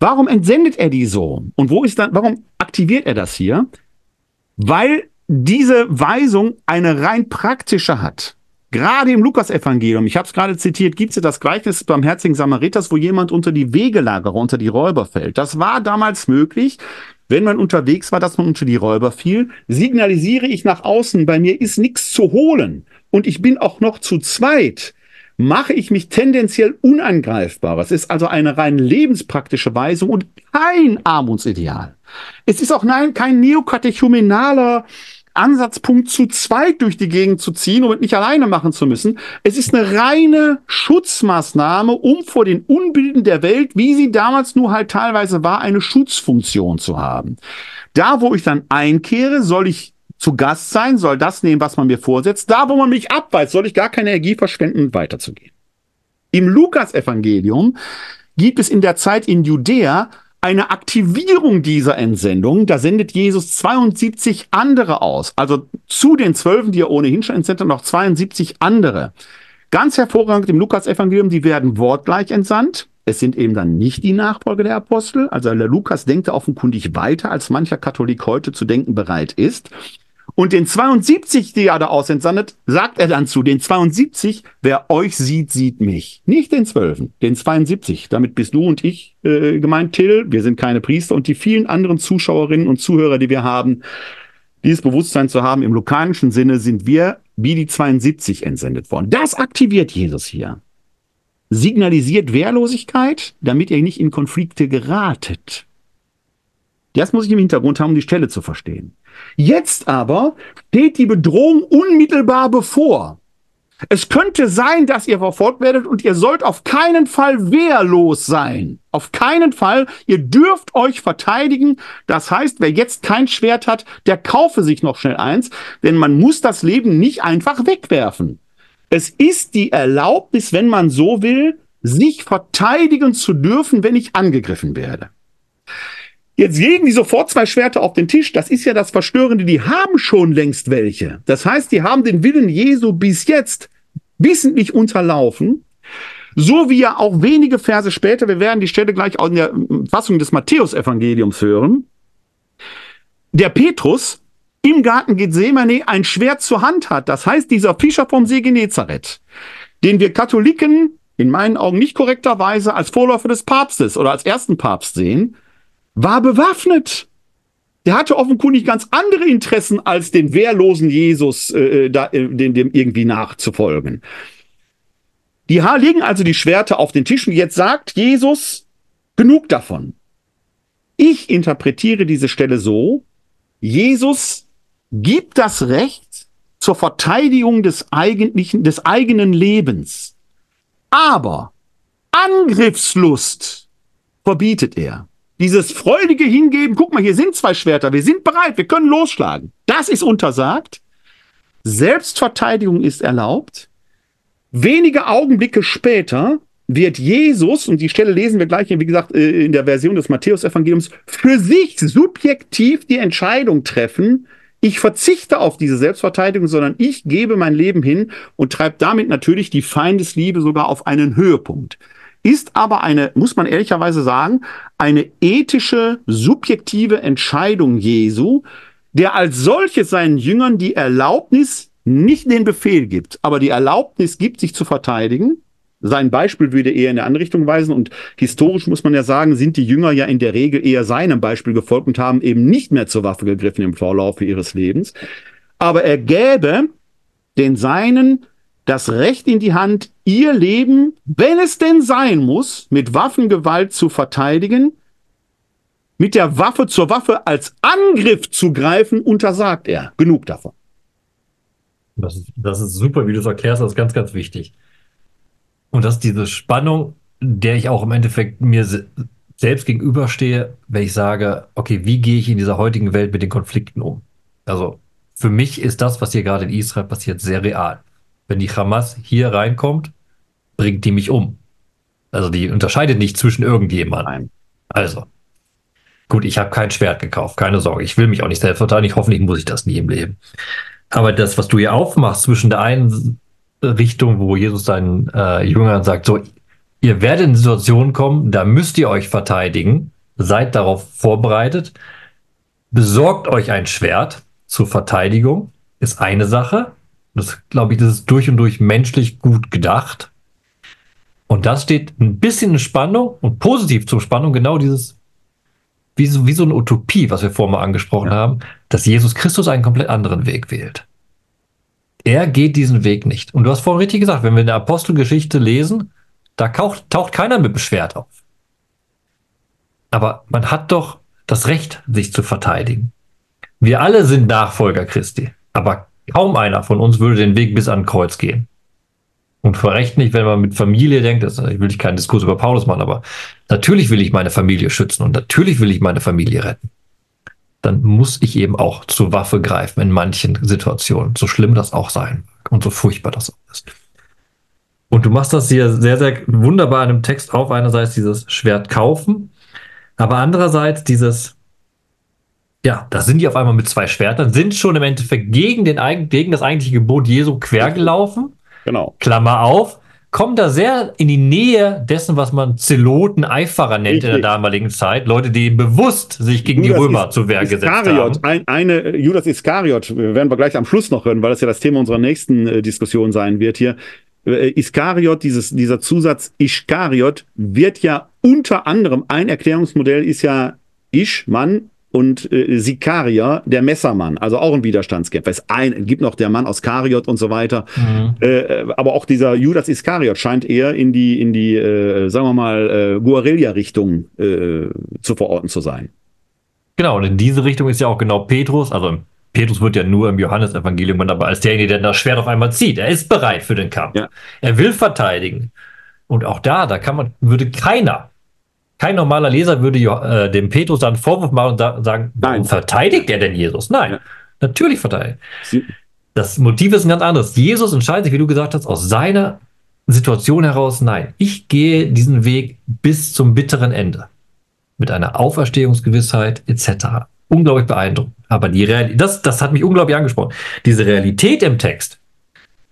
Warum entsendet er die so? Und wo ist dann, warum aktiviert er das hier? Weil diese Weisung eine rein praktische hat. Gerade im Lukasevangelium, ich habe es gerade zitiert, gibt es ja das Gleichnis beim Herzigen Samariters, wo jemand unter die Wegelagerer, unter die Räuber fällt. Das war damals möglich, wenn man unterwegs war, dass man unter die Räuber fiel. Signalisiere ich nach außen, bei mir ist nichts zu holen und ich bin auch noch zu zweit mache ich mich tendenziell unangreifbar. Es ist also eine rein lebenspraktische Weisung und kein Armutsideal. Es ist auch nein, kein neokatechumenaler Ansatzpunkt zu zweit durch die Gegend zu ziehen und nicht alleine machen zu müssen. Es ist eine reine Schutzmaßnahme, um vor den Unbilden der Welt, wie sie damals nur halt teilweise war, eine Schutzfunktion zu haben. Da, wo ich dann einkehre, soll ich zu Gast sein, soll das nehmen, was man mir vorsetzt. Da, wo man mich abweist, soll ich gar keine Energie verschwenden, weiterzugehen. Im Lukas-Evangelium gibt es in der Zeit in Judäa eine Aktivierung dieser Entsendung. Da sendet Jesus 72 andere aus. Also zu den Zwölfen, die er ohnehin schon entsendet, noch 72 andere. Ganz hervorragend im Lukas-Evangelium, die werden wortgleich entsandt. Es sind eben dann nicht die Nachfolger der Apostel. Also der Lukas denkt offenkundig weiter, als mancher Katholik heute zu denken bereit ist. Und den 72, die er da ausentsandet, sagt er dann zu den 72, wer euch sieht, sieht mich. Nicht den 12, den 72. Damit bist du und ich äh, gemeint, Till. Wir sind keine Priester und die vielen anderen Zuschauerinnen und Zuhörer, die wir haben, dieses Bewusstsein zu haben, im lokalischen Sinne sind wir wie die 72 entsendet worden. Das aktiviert Jesus hier. Signalisiert Wehrlosigkeit, damit ihr nicht in Konflikte geratet. Das muss ich im Hintergrund haben, um die Stelle zu verstehen. Jetzt aber steht die Bedrohung unmittelbar bevor. Es könnte sein, dass ihr verfolgt werdet und ihr sollt auf keinen Fall wehrlos sein. Auf keinen Fall. Ihr dürft euch verteidigen. Das heißt, wer jetzt kein Schwert hat, der kaufe sich noch schnell eins, denn man muss das Leben nicht einfach wegwerfen. Es ist die Erlaubnis, wenn man so will, sich verteidigen zu dürfen, wenn ich angegriffen werde. Jetzt legen die sofort zwei Schwerter auf den Tisch. Das ist ja das Verstörende. Die haben schon längst welche. Das heißt, die haben den Willen Jesu bis jetzt wissentlich unterlaufen. So wie ja auch wenige Verse später, wir werden die Stelle gleich auch in der Fassung des Matthäusevangeliums hören, der Petrus im Garten Gethsemane ein Schwert zur Hand hat. Das heißt, dieser Fischer vom See Genezareth, den wir Katholiken in meinen Augen nicht korrekterweise als Vorläufer des Papstes oder als ersten Papst sehen, war bewaffnet. Der hatte offenkundig ganz andere Interessen, als den wehrlosen Jesus äh, da, äh, dem, dem irgendwie nachzufolgen. Die legen also die Schwerter auf den Tisch und jetzt sagt Jesus, genug davon. Ich interpretiere diese Stelle so, Jesus gibt das Recht zur Verteidigung des eigentlichen, des eigenen Lebens. Aber Angriffslust verbietet er. Dieses freudige Hingeben, guck mal, hier sind zwei Schwerter, wir sind bereit, wir können losschlagen. Das ist untersagt. Selbstverteidigung ist erlaubt. Wenige Augenblicke später wird Jesus, und die Stelle lesen wir gleich, wie gesagt, äh, in der Version des Matthäus-Evangeliums, für sich subjektiv die Entscheidung treffen, ich verzichte auf diese Selbstverteidigung, sondern ich gebe mein Leben hin und treibe damit natürlich die Feindesliebe sogar auf einen Höhepunkt. Ist aber eine, muss man ehrlicherweise sagen, eine ethische, subjektive Entscheidung Jesu, der als solches seinen Jüngern die Erlaubnis, nicht den Befehl gibt, aber die Erlaubnis gibt, sich zu verteidigen sein Beispiel würde eher in eine andere Richtung weisen. Und historisch muss man ja sagen, sind die Jünger ja in der Regel eher seinem Beispiel gefolgt und haben eben nicht mehr zur Waffe gegriffen im Vorlaufe ihres Lebens. Aber er gäbe den Seinen das Recht in die Hand, ihr Leben, wenn es denn sein muss, mit Waffengewalt zu verteidigen, mit der Waffe zur Waffe als Angriff zu greifen, untersagt er. Genug davon. Das ist, das ist super, wie du es erklärst, das ist ganz, ganz wichtig. Und das ist diese Spannung, der ich auch im Endeffekt mir se selbst gegenüberstehe, wenn ich sage, okay, wie gehe ich in dieser heutigen Welt mit den Konflikten um? Also für mich ist das, was hier gerade in Israel passiert, sehr real. Wenn die Hamas hier reinkommt, bringt die mich um. Also die unterscheidet nicht zwischen irgendjemandem. Also, gut, ich habe kein Schwert gekauft, keine Sorge. Ich will mich auch nicht selbst verteidigen. Hoffentlich muss ich das nie im Leben. Aber das, was du hier aufmachst zwischen der einen Richtung, wo Jesus seinen äh, Jüngern sagt, so, ihr werdet in Situationen kommen, da müsst ihr euch verteidigen, seid darauf vorbereitet, besorgt euch ein Schwert zur Verteidigung, ist eine Sache. Das glaube ich, das ist durch und durch menschlich gut gedacht. Und das steht ein bisschen in Spannung und positiv zur Spannung genau dieses, wie so, wie so eine Utopie, was wir vorher mal angesprochen ja. haben, dass Jesus Christus einen komplett anderen Weg wählt. Er geht diesen Weg nicht. Und du hast vorhin richtig gesagt, wenn wir eine Apostelgeschichte lesen, da taucht, taucht keiner mit beschwert auf. Aber man hat doch das Recht, sich zu verteidigen. Wir alle sind Nachfolger Christi, aber kaum einer von uns würde den Weg bis an Kreuz gehen. Und vor Recht nicht, wenn man mit Familie denkt, das, ich will nicht keinen Diskurs über Paulus machen, aber natürlich will ich meine Familie schützen und natürlich will ich meine Familie retten dann muss ich eben auch zur Waffe greifen in manchen Situationen, so schlimm das auch sein mag und so furchtbar das auch ist. Und du machst das hier sehr, sehr wunderbar in dem Text auf. Einerseits dieses Schwert kaufen, aber andererseits dieses, ja, da sind die auf einmal mit zwei Schwertern, sind schon im Endeffekt gegen, den, gegen das eigentliche Gebot Jesu quergelaufen. Genau. Klammer auf kommen da sehr in die Nähe dessen, was man Zeloten, Eiferer nennt Richtig. in der damaligen Zeit. Leute, die bewusst sich gegen Judas die Römer zu Wehr gesetzt haben. Ein, eine, Judas Iskariot, werden wir gleich am Schluss noch hören, weil das ja das Thema unserer nächsten äh, Diskussion sein wird hier. Äh, Iskariot, dieses, dieser Zusatz Iskariot, wird ja unter anderem, ein Erklärungsmodell ist ja Isch, Mann, und äh, Sikaria, der Messermann, also auch ein Widerstandskämpfer. Es ein, gibt noch der Mann aus Kariot und so weiter. Mhm. Äh, aber auch dieser Judas Iskariot scheint eher in die, in die äh, sagen wir mal, äh, Guerilla-Richtung äh, zu verorten zu sein. Genau, und in diese Richtung ist ja auch genau Petrus, also Petrus wird ja nur im Johannesevangelium aber als derjenige, der das Schwert auf einmal zieht. Er ist bereit für den Kampf. Ja. Er will verteidigen. Und auch da, da kann man, würde keiner kein normaler Leser würde äh, dem Petrus dann einen Vorwurf machen und da, sagen, Nein. verteidigt er denn Jesus? Nein, ja. natürlich verteidigt. Das Motiv ist ein ganz anderes. Jesus entscheidet sich, wie du gesagt hast, aus seiner Situation heraus, nein, ich gehe diesen Weg bis zum bitteren Ende. Mit einer Auferstehungsgewissheit etc. Unglaublich beeindruckend. Aber die Realität, das, das hat mich unglaublich angesprochen. Diese Realität im Text.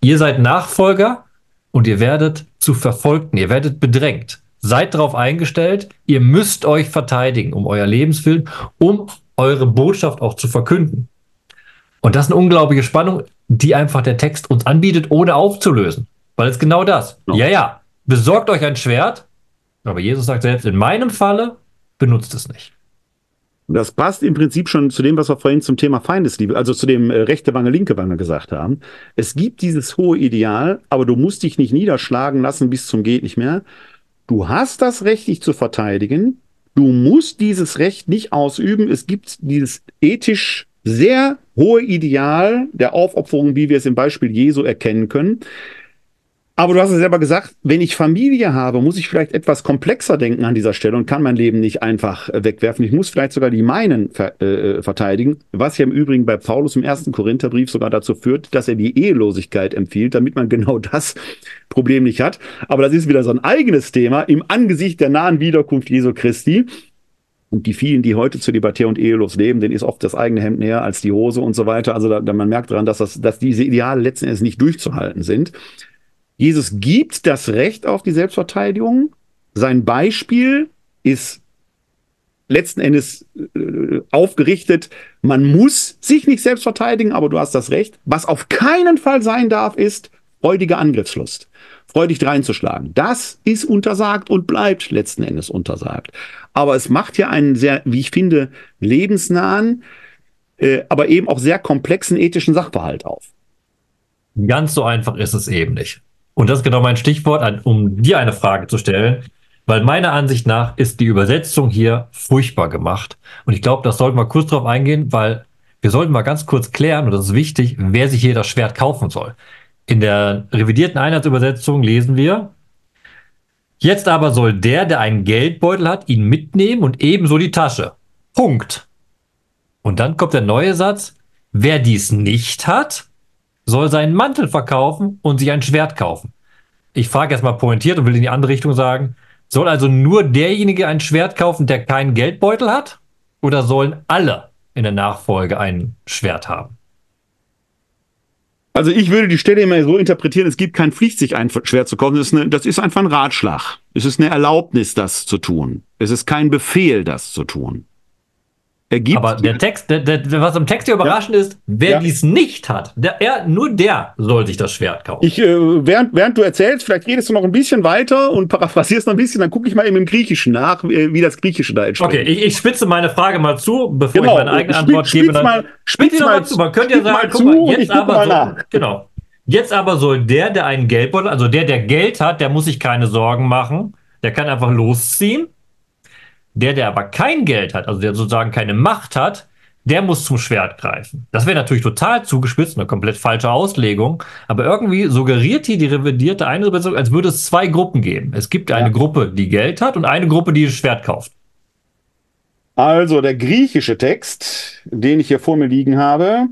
Ihr seid Nachfolger und ihr werdet zu Verfolgten, ihr werdet bedrängt. Seid darauf eingestellt, ihr müsst euch verteidigen um euer Lebenswillen, um eure Botschaft auch zu verkünden. Und das ist eine unglaubliche Spannung, die einfach der Text uns anbietet, ohne aufzulösen. Weil es genau das. No. Ja, ja, besorgt euch ein Schwert, aber Jesus sagt selbst, in meinem Falle benutzt es nicht. Das passt im Prinzip schon zu dem, was wir vorhin zum Thema Feindesliebe, also zu dem äh, rechte Wange, linke Wange gesagt haben. Es gibt dieses hohe Ideal, aber du musst dich nicht niederschlagen lassen bis zum geht nicht mehr. Du hast das Recht, dich zu verteidigen. Du musst dieses Recht nicht ausüben. Es gibt dieses ethisch sehr hohe Ideal der Aufopferung, wie wir es im Beispiel Jesu erkennen können. Aber du hast es selber gesagt, wenn ich Familie habe, muss ich vielleicht etwas komplexer denken an dieser Stelle und kann mein Leben nicht einfach äh, wegwerfen. Ich muss vielleicht sogar die meinen ver äh, verteidigen, was ja im Übrigen bei Paulus im ersten Korintherbrief sogar dazu führt, dass er die Ehelosigkeit empfiehlt, damit man genau das Problem nicht hat. Aber das ist wieder so ein eigenes Thema im Angesicht der nahen Wiederkunft Jesu Christi. Und die vielen, die heute zölibatär und ehelos leben, denen ist oft das eigene Hemd näher als die Hose und so weiter. Also da, da man merkt daran, dass, das, dass diese Ideale letzten Endes nicht durchzuhalten sind. Jesus gibt das Recht auf die Selbstverteidigung. Sein Beispiel ist letzten Endes äh, aufgerichtet, man muss sich nicht selbst verteidigen, aber du hast das Recht. Was auf keinen Fall sein darf, ist freudige Angriffslust. Freudig reinzuschlagen. Das ist untersagt und bleibt letzten Endes untersagt. Aber es macht ja einen sehr, wie ich finde, lebensnahen, äh, aber eben auch sehr komplexen ethischen Sachverhalt auf. Ganz so einfach ist es eben nicht. Und das ist genau mein Stichwort, um dir eine Frage zu stellen. Weil meiner Ansicht nach ist die Übersetzung hier furchtbar gemacht. Und ich glaube, das sollten wir kurz drauf eingehen, weil wir sollten mal ganz kurz klären, und das ist wichtig, wer sich hier das Schwert kaufen soll. In der revidierten Einheitsübersetzung lesen wir, jetzt aber soll der, der einen Geldbeutel hat, ihn mitnehmen und ebenso die Tasche. Punkt. Und dann kommt der neue Satz, wer dies nicht hat, soll seinen Mantel verkaufen und sich ein Schwert kaufen. Ich frage erstmal pointiert und will in die andere Richtung sagen, soll also nur derjenige ein Schwert kaufen, der keinen Geldbeutel hat? Oder sollen alle in der Nachfolge ein Schwert haben? Also ich würde die Stelle immer so interpretieren, es gibt kein Pflicht, sich ein Schwert zu kaufen. Das ist, eine, das ist einfach ein Ratschlag. Es ist eine Erlaubnis, das zu tun. Es ist kein Befehl, das zu tun ergibt. Aber der Text, der, der, was im Text hier überraschend ja. ist, wer ja. dies nicht hat, der, er, nur der soll sich das Schwert kaufen. Ich, äh, während, während du erzählst, vielleicht redest du noch ein bisschen weiter und paraphrasierst noch ein bisschen, dann gucke ich mal eben im Griechischen nach, wie das Griechische da entspricht. Okay, ich, ich spitze meine Frage mal zu, bevor genau. ich meine eigene Antwort spitz, gebe. Dann mal, spitz mal, mal zu. Man könnte ja sagen, guck mal, jetzt aber so, genau. Jetzt aber soll der, der einen Geldbeutel, also der, der Geld hat, der muss sich keine Sorgen machen. Der kann einfach losziehen. Der, der aber kein Geld hat, also der sozusagen keine Macht hat, der muss zum Schwert greifen. Das wäre natürlich total zugespitzt, eine komplett falsche Auslegung, aber irgendwie suggeriert hier die revidierte Einübersetzung, als würde es zwei Gruppen geben. Es gibt eine ja. Gruppe, die Geld hat und eine Gruppe, die das Schwert kauft. Also der griechische Text, den ich hier vor mir liegen habe,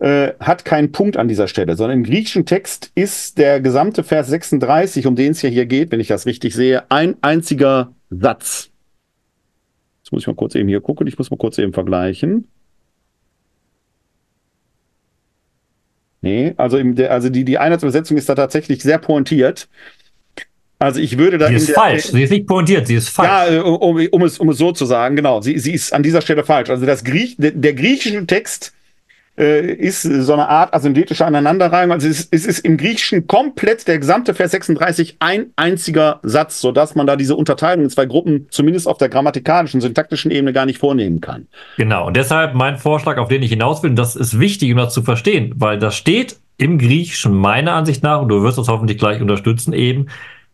äh, hat keinen Punkt an dieser Stelle, sondern im griechischen Text ist der gesamte Vers 36, um den es ja hier geht, wenn ich das richtig sehe, ein einziger Satz. Muss ich mal kurz eben hier gucken, ich muss mal kurz eben vergleichen. Nee, also, im, also die, die Einheitsübersetzung ist da tatsächlich sehr pointiert. Also ich würde da. Sie ist der, falsch. Sie ist nicht pointiert, sie ist falsch. Ja, äh, um, um, es, um es so zu sagen, genau. Sie, sie ist an dieser Stelle falsch. Also das Griech, der, der griechische Text äh, ist so eine Art asyndetische Aneinanderreihung. Also es ist, es ist im Griechischen komplett der gesamte Vers 36 ein einziger Satz, sodass man da diese Unterteilung in zwei Gruppen zumindest auf der grammatikalischen, syntaktischen Ebene gar nicht vornehmen kann. Genau, und deshalb mein Vorschlag, auf den ich hinaus will, und das ist wichtig, um das zu verstehen, weil das steht im Griechischen meiner Ansicht nach, und du wirst das hoffentlich gleich unterstützen, eben,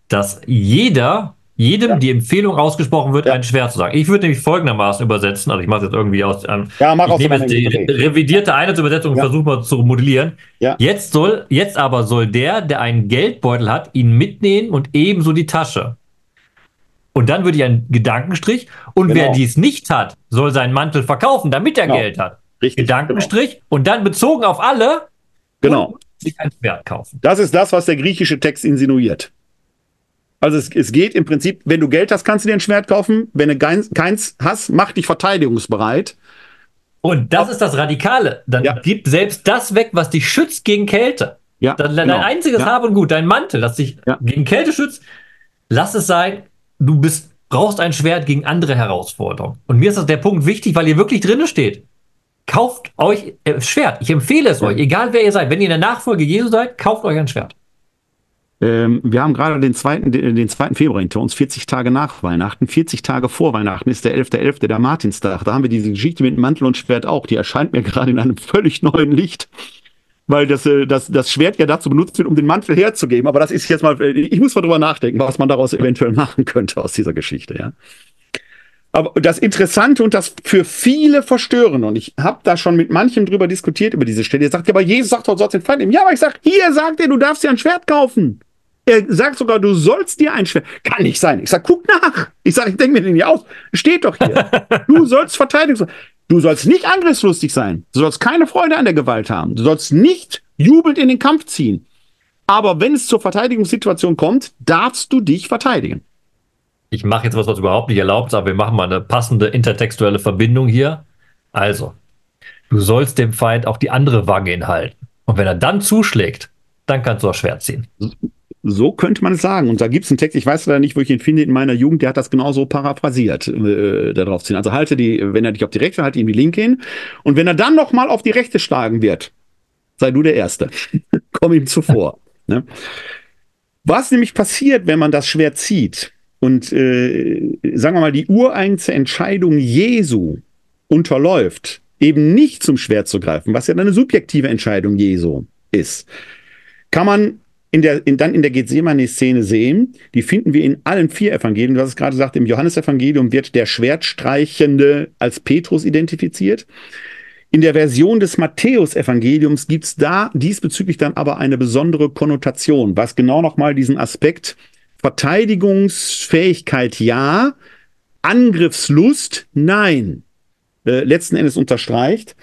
dass jeder jedem ja. die Empfehlung ausgesprochen wird, ja. ein Schwert zu sagen. Ich würde nämlich folgendermaßen übersetzen, also ich mache jetzt irgendwie aus, ähm, ja, mach ich nehme jetzt die revidierte Einheitsübersetzung und ja. versuche mal zu modellieren. Jetzt soll, jetzt aber soll der, der einen Geldbeutel hat, ihn mitnehmen und ebenso die Tasche. Und dann würde ich einen Gedankenstrich. Und genau. wer dies nicht hat, soll seinen Mantel verkaufen, damit er genau. Geld hat. Richtig, Gedankenstrich. Genau. Und dann bezogen auf alle. Genau. sich ein Schwert kaufen. Das ist das, was der griechische Text insinuiert. Also es, es geht im Prinzip, wenn du Geld hast, kannst du dir ein Schwert kaufen. Wenn du keins, keins hast, mach dich verteidigungsbereit. Und das ist das Radikale. Dann Ja. gib selbst das weg, was dich schützt gegen Kälte. Ja, Dann, dein genau. einziges Ja. Hab und Gut, dein Mantel, das dich Ja. gegen Kälte schützt, lass es sein. Du bist, brauchst ein Schwert gegen andere Herausforderungen. Und mir ist das der Punkt wichtig, weil ihr wirklich drinne steht. Kauft euch äh, Schwert. Ich empfehle es euch, egal wer ihr seid. Wenn ihr in der Nachfolge Jesu seid, kauft euch ein Schwert. Ähm, wir haben gerade den 2. Den, 2. Februar hinter uns, 40 Tage nach Weihnachten. 40 Tage vor Weihnachten ist der 11.11., der Martinstag. Da haben wir diese Geschichte mit Mantel und Schwert auch. Die erscheint mir gerade in einem völlig neuen Licht. Weil das, äh, das, das Schwert ja dazu benutzt wird, um den Mantel herzugeben. Aber das ist jetzt mal, äh, ich muss mal drüber nachdenken, was man daraus eventuell machen könnte aus dieser Geschichte, ja. Aber das Interessante und das für viele Verstörende, und ich habe da schon mit manchem drüber diskutiert über diese Stelle, der sagt ja, aber Jesus sagt doch, du sollst den Feind nehmen. Ja, aber ich sag, hier sagt er, du darfst dir ein Schwert kaufen. Er sagt sogar, du sollst dir ein Schwert. Kann nicht sein. Ich sag, guck nach. Ich sag, ich denke mir den nicht aus. Steht doch hier. du sollst Verteidigung. Du sollst nicht angriffslustig sein. Du sollst keine Freude an der Gewalt haben. Du sollst nicht jubelnd in den Kampf ziehen. Aber wenn es zur Verteidigungssituation kommt, darfst du dich verteidigen. Ich mache jetzt was, was überhaupt nicht erlaubt ist, aber wir machen mal eine passende intertextuelle Verbindung hier. Also, du sollst dem Feind auch die andere Wange hinhalten. Und wenn er dann zuschlägt, dann kannst du das Schwert ziehen. So könnte man es sagen. Und da gibt es einen Text, ich weiß leider nicht, wo ich ihn finde, in meiner Jugend, der hat das genauso paraphrasiert, äh, darauf ziehen. Also halte die, wenn er dich auf die rechte, halte ihm die linke hin. Und wenn er dann nochmal auf die rechte schlagen wird, sei du der Erste. Komm ihm zuvor. ne? Was nämlich passiert, wenn man das Schwert zieht und, äh, sagen wir mal, die ureigenste Entscheidung Jesu unterläuft, eben nicht zum Schwert zu greifen, was ja eine subjektive Entscheidung Jesu ist, kann man in der, in, dann in der Gethsemane-Szene sehen, die finden wir in allen vier Evangelien. Du hast es gerade gesagt, im Johannesevangelium wird der Schwertstreichende als Petrus identifiziert. In der Version des Matthäus-Evangeliums gibt es da diesbezüglich dann aber eine besondere Konnotation, was genau nochmal diesen Aspekt Verteidigungsfähigkeit ja, Angriffslust nein, äh, letzten Endes unterstreicht.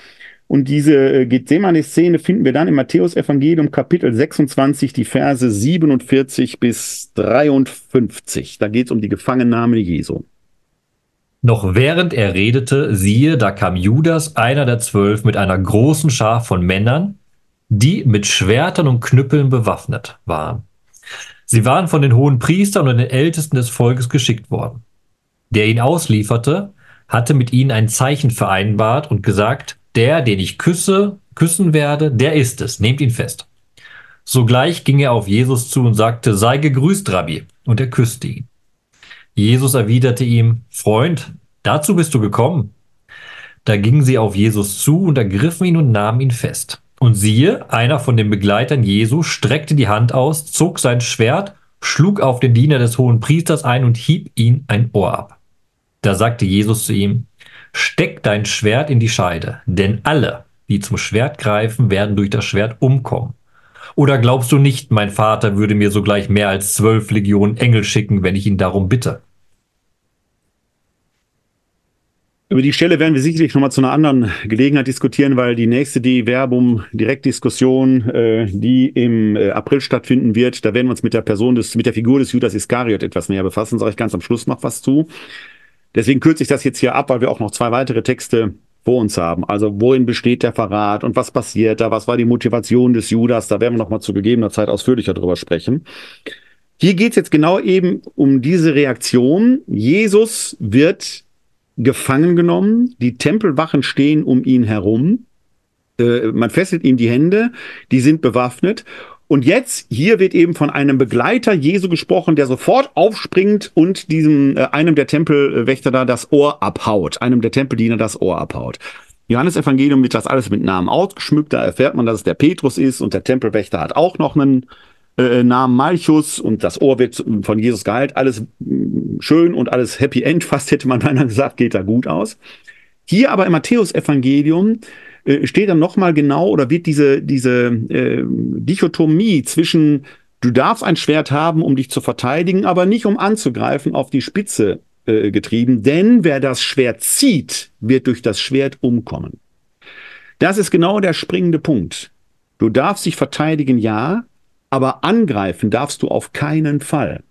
Und diese äh, Gethsemane-Szene finden wir dann im Matthäus-Evangelium Kapitel 26, die Verse 47 bis 53. Da geht es um die Gefangennahme Jesu. Noch während er redete, siehe, da kam Judas, einer der zwölf, mit einer großen Schar von Männern, die mit Schwertern und Knüppeln bewaffnet waren. Sie waren von den hohen Priestern und den Ältesten des Volkes geschickt worden. Der ihn auslieferte, hatte mit ihnen ein Zeichen vereinbart und gesagt, der, den ich küsse, küssen werde, der ist es, nehmt ihn fest. Sogleich ging er auf Jesus zu und sagte, sei gegrüßt, Rabbi, und er küsste ihn. Jesus erwiderte ihm, Freund, dazu bist du gekommen. Da gingen sie auf Jesus zu und ergriffen ihn und nahmen ihn fest. Und siehe, einer von den Begleitern Jesu streckte die Hand aus, zog sein Schwert, schlug auf den Diener des hohen Priesters ein und hieb ihn ein Ohr ab. Da sagte Jesus zu ihm, Steck dein Schwert in die Scheide, denn alle, die zum Schwert greifen, werden durch das Schwert umkommen. Oder glaubst du nicht, mein Vater würde mir sogleich mehr als zwölf Legionen Engel schicken, wenn ich ihn darum bitte? Über die Stelle werden wir sicherlich nochmal zu einer anderen Gelegenheit diskutieren, weil die nächste die Verbum Direktdiskussion, äh, die im äh, April stattfinden wird, da werden wir uns mit der Person des, mit der Figur des Judas Iskariot etwas näher befassen. Sage ich ganz am Schluss noch was zu. Deswegen kürze ich das jetzt hier ab, weil wir auch noch zwei weitere Texte vor uns haben. Also worin besteht der Verrat und was passiert da? Was war die Motivation des Judas? Da werden wir noch mal zu gegebener Zeit ausführlicher drüber sprechen. Hier geht es jetzt genau eben um diese Reaktion. Jesus wird gefangen genommen, die Tempelwachen stehen um ihn herum, äh, man fesselt ihm die Hände, die sind bewaffnet. Und jetzt, hier wird eben von einem Begleiter Jesu gesprochen, der sofort aufspringt und diesem, äh, einem der Tempelwächter da das Ohr abhaut, einem der Tempeldiener das Ohr abhaut. Johannes Evangelium wird das alles mit Namen ausgeschmückt, da erfährt man, dass es der Petrus ist und der Tempelwächter hat auch noch einen äh, Namen Malchus und das Ohr wird von Jesus geheilt. Alles mh, schön und alles Happy End, fast hätte man beinahe gesagt, geht da gut aus. Hier aber im Matthäus-Evangelium äh, steht dann nochmal genau oder wird diese, diese äh, Dichotomie zwischen du darfst ein Schwert haben, um dich zu verteidigen, aber nicht um anzugreifen, auf die Spitze äh, getrieben. Denn wer das Schwert zieht, wird durch das Schwert umkommen. Das ist genau der springende Punkt. Du darfst dich verteidigen, ja, aber angreifen darfst du auf keinen Fall.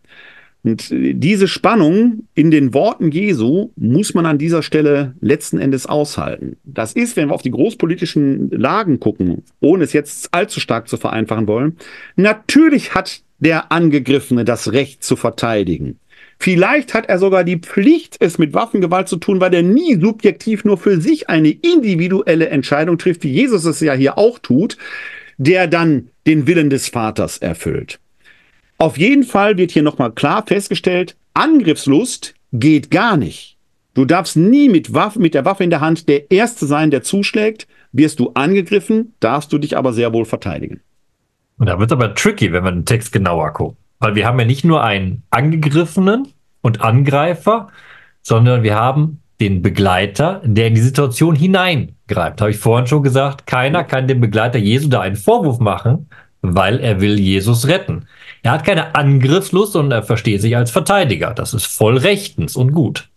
Und diese Spannung in den Worten Jesu muss man an dieser Stelle letzten Endes aushalten. Das ist, wenn wir auf die großpolitischen Lagen gucken, ohne es jetzt allzu stark zu vereinfachen wollen, natürlich hat der Angegriffene das Recht zu verteidigen. Vielleicht hat er sogar die Pflicht, es mit Waffengewalt zu tun, weil er nie subjektiv nur für sich eine individuelle Entscheidung trifft, wie Jesus es ja hier auch tut, der dann den Willen des Vaters erfüllt. Auf jeden Fall wird hier nochmal klar festgestellt, Angriffslust geht gar nicht. Du darfst nie mit, Waffe, mit der Waffe in der Hand der Erste sein, der zuschlägt. Wirst du angegriffen, darfst du dich aber sehr wohl verteidigen. Und da wird es aber tricky, wenn wir den Text genauer gucken. Weil wir haben ja nicht nur einen Angegriffenen und Angreifer, sondern wir haben den Begleiter, der in die Situation hineingreift. Habe ich vorhin schon gesagt, keiner kann dem Begleiter Jesu da einen Vorwurf machen, weil er will Jesus retten. Er hat keine Angriffslust, sondern er versteht sich als Verteidiger. Das ist voll rechtens und gut.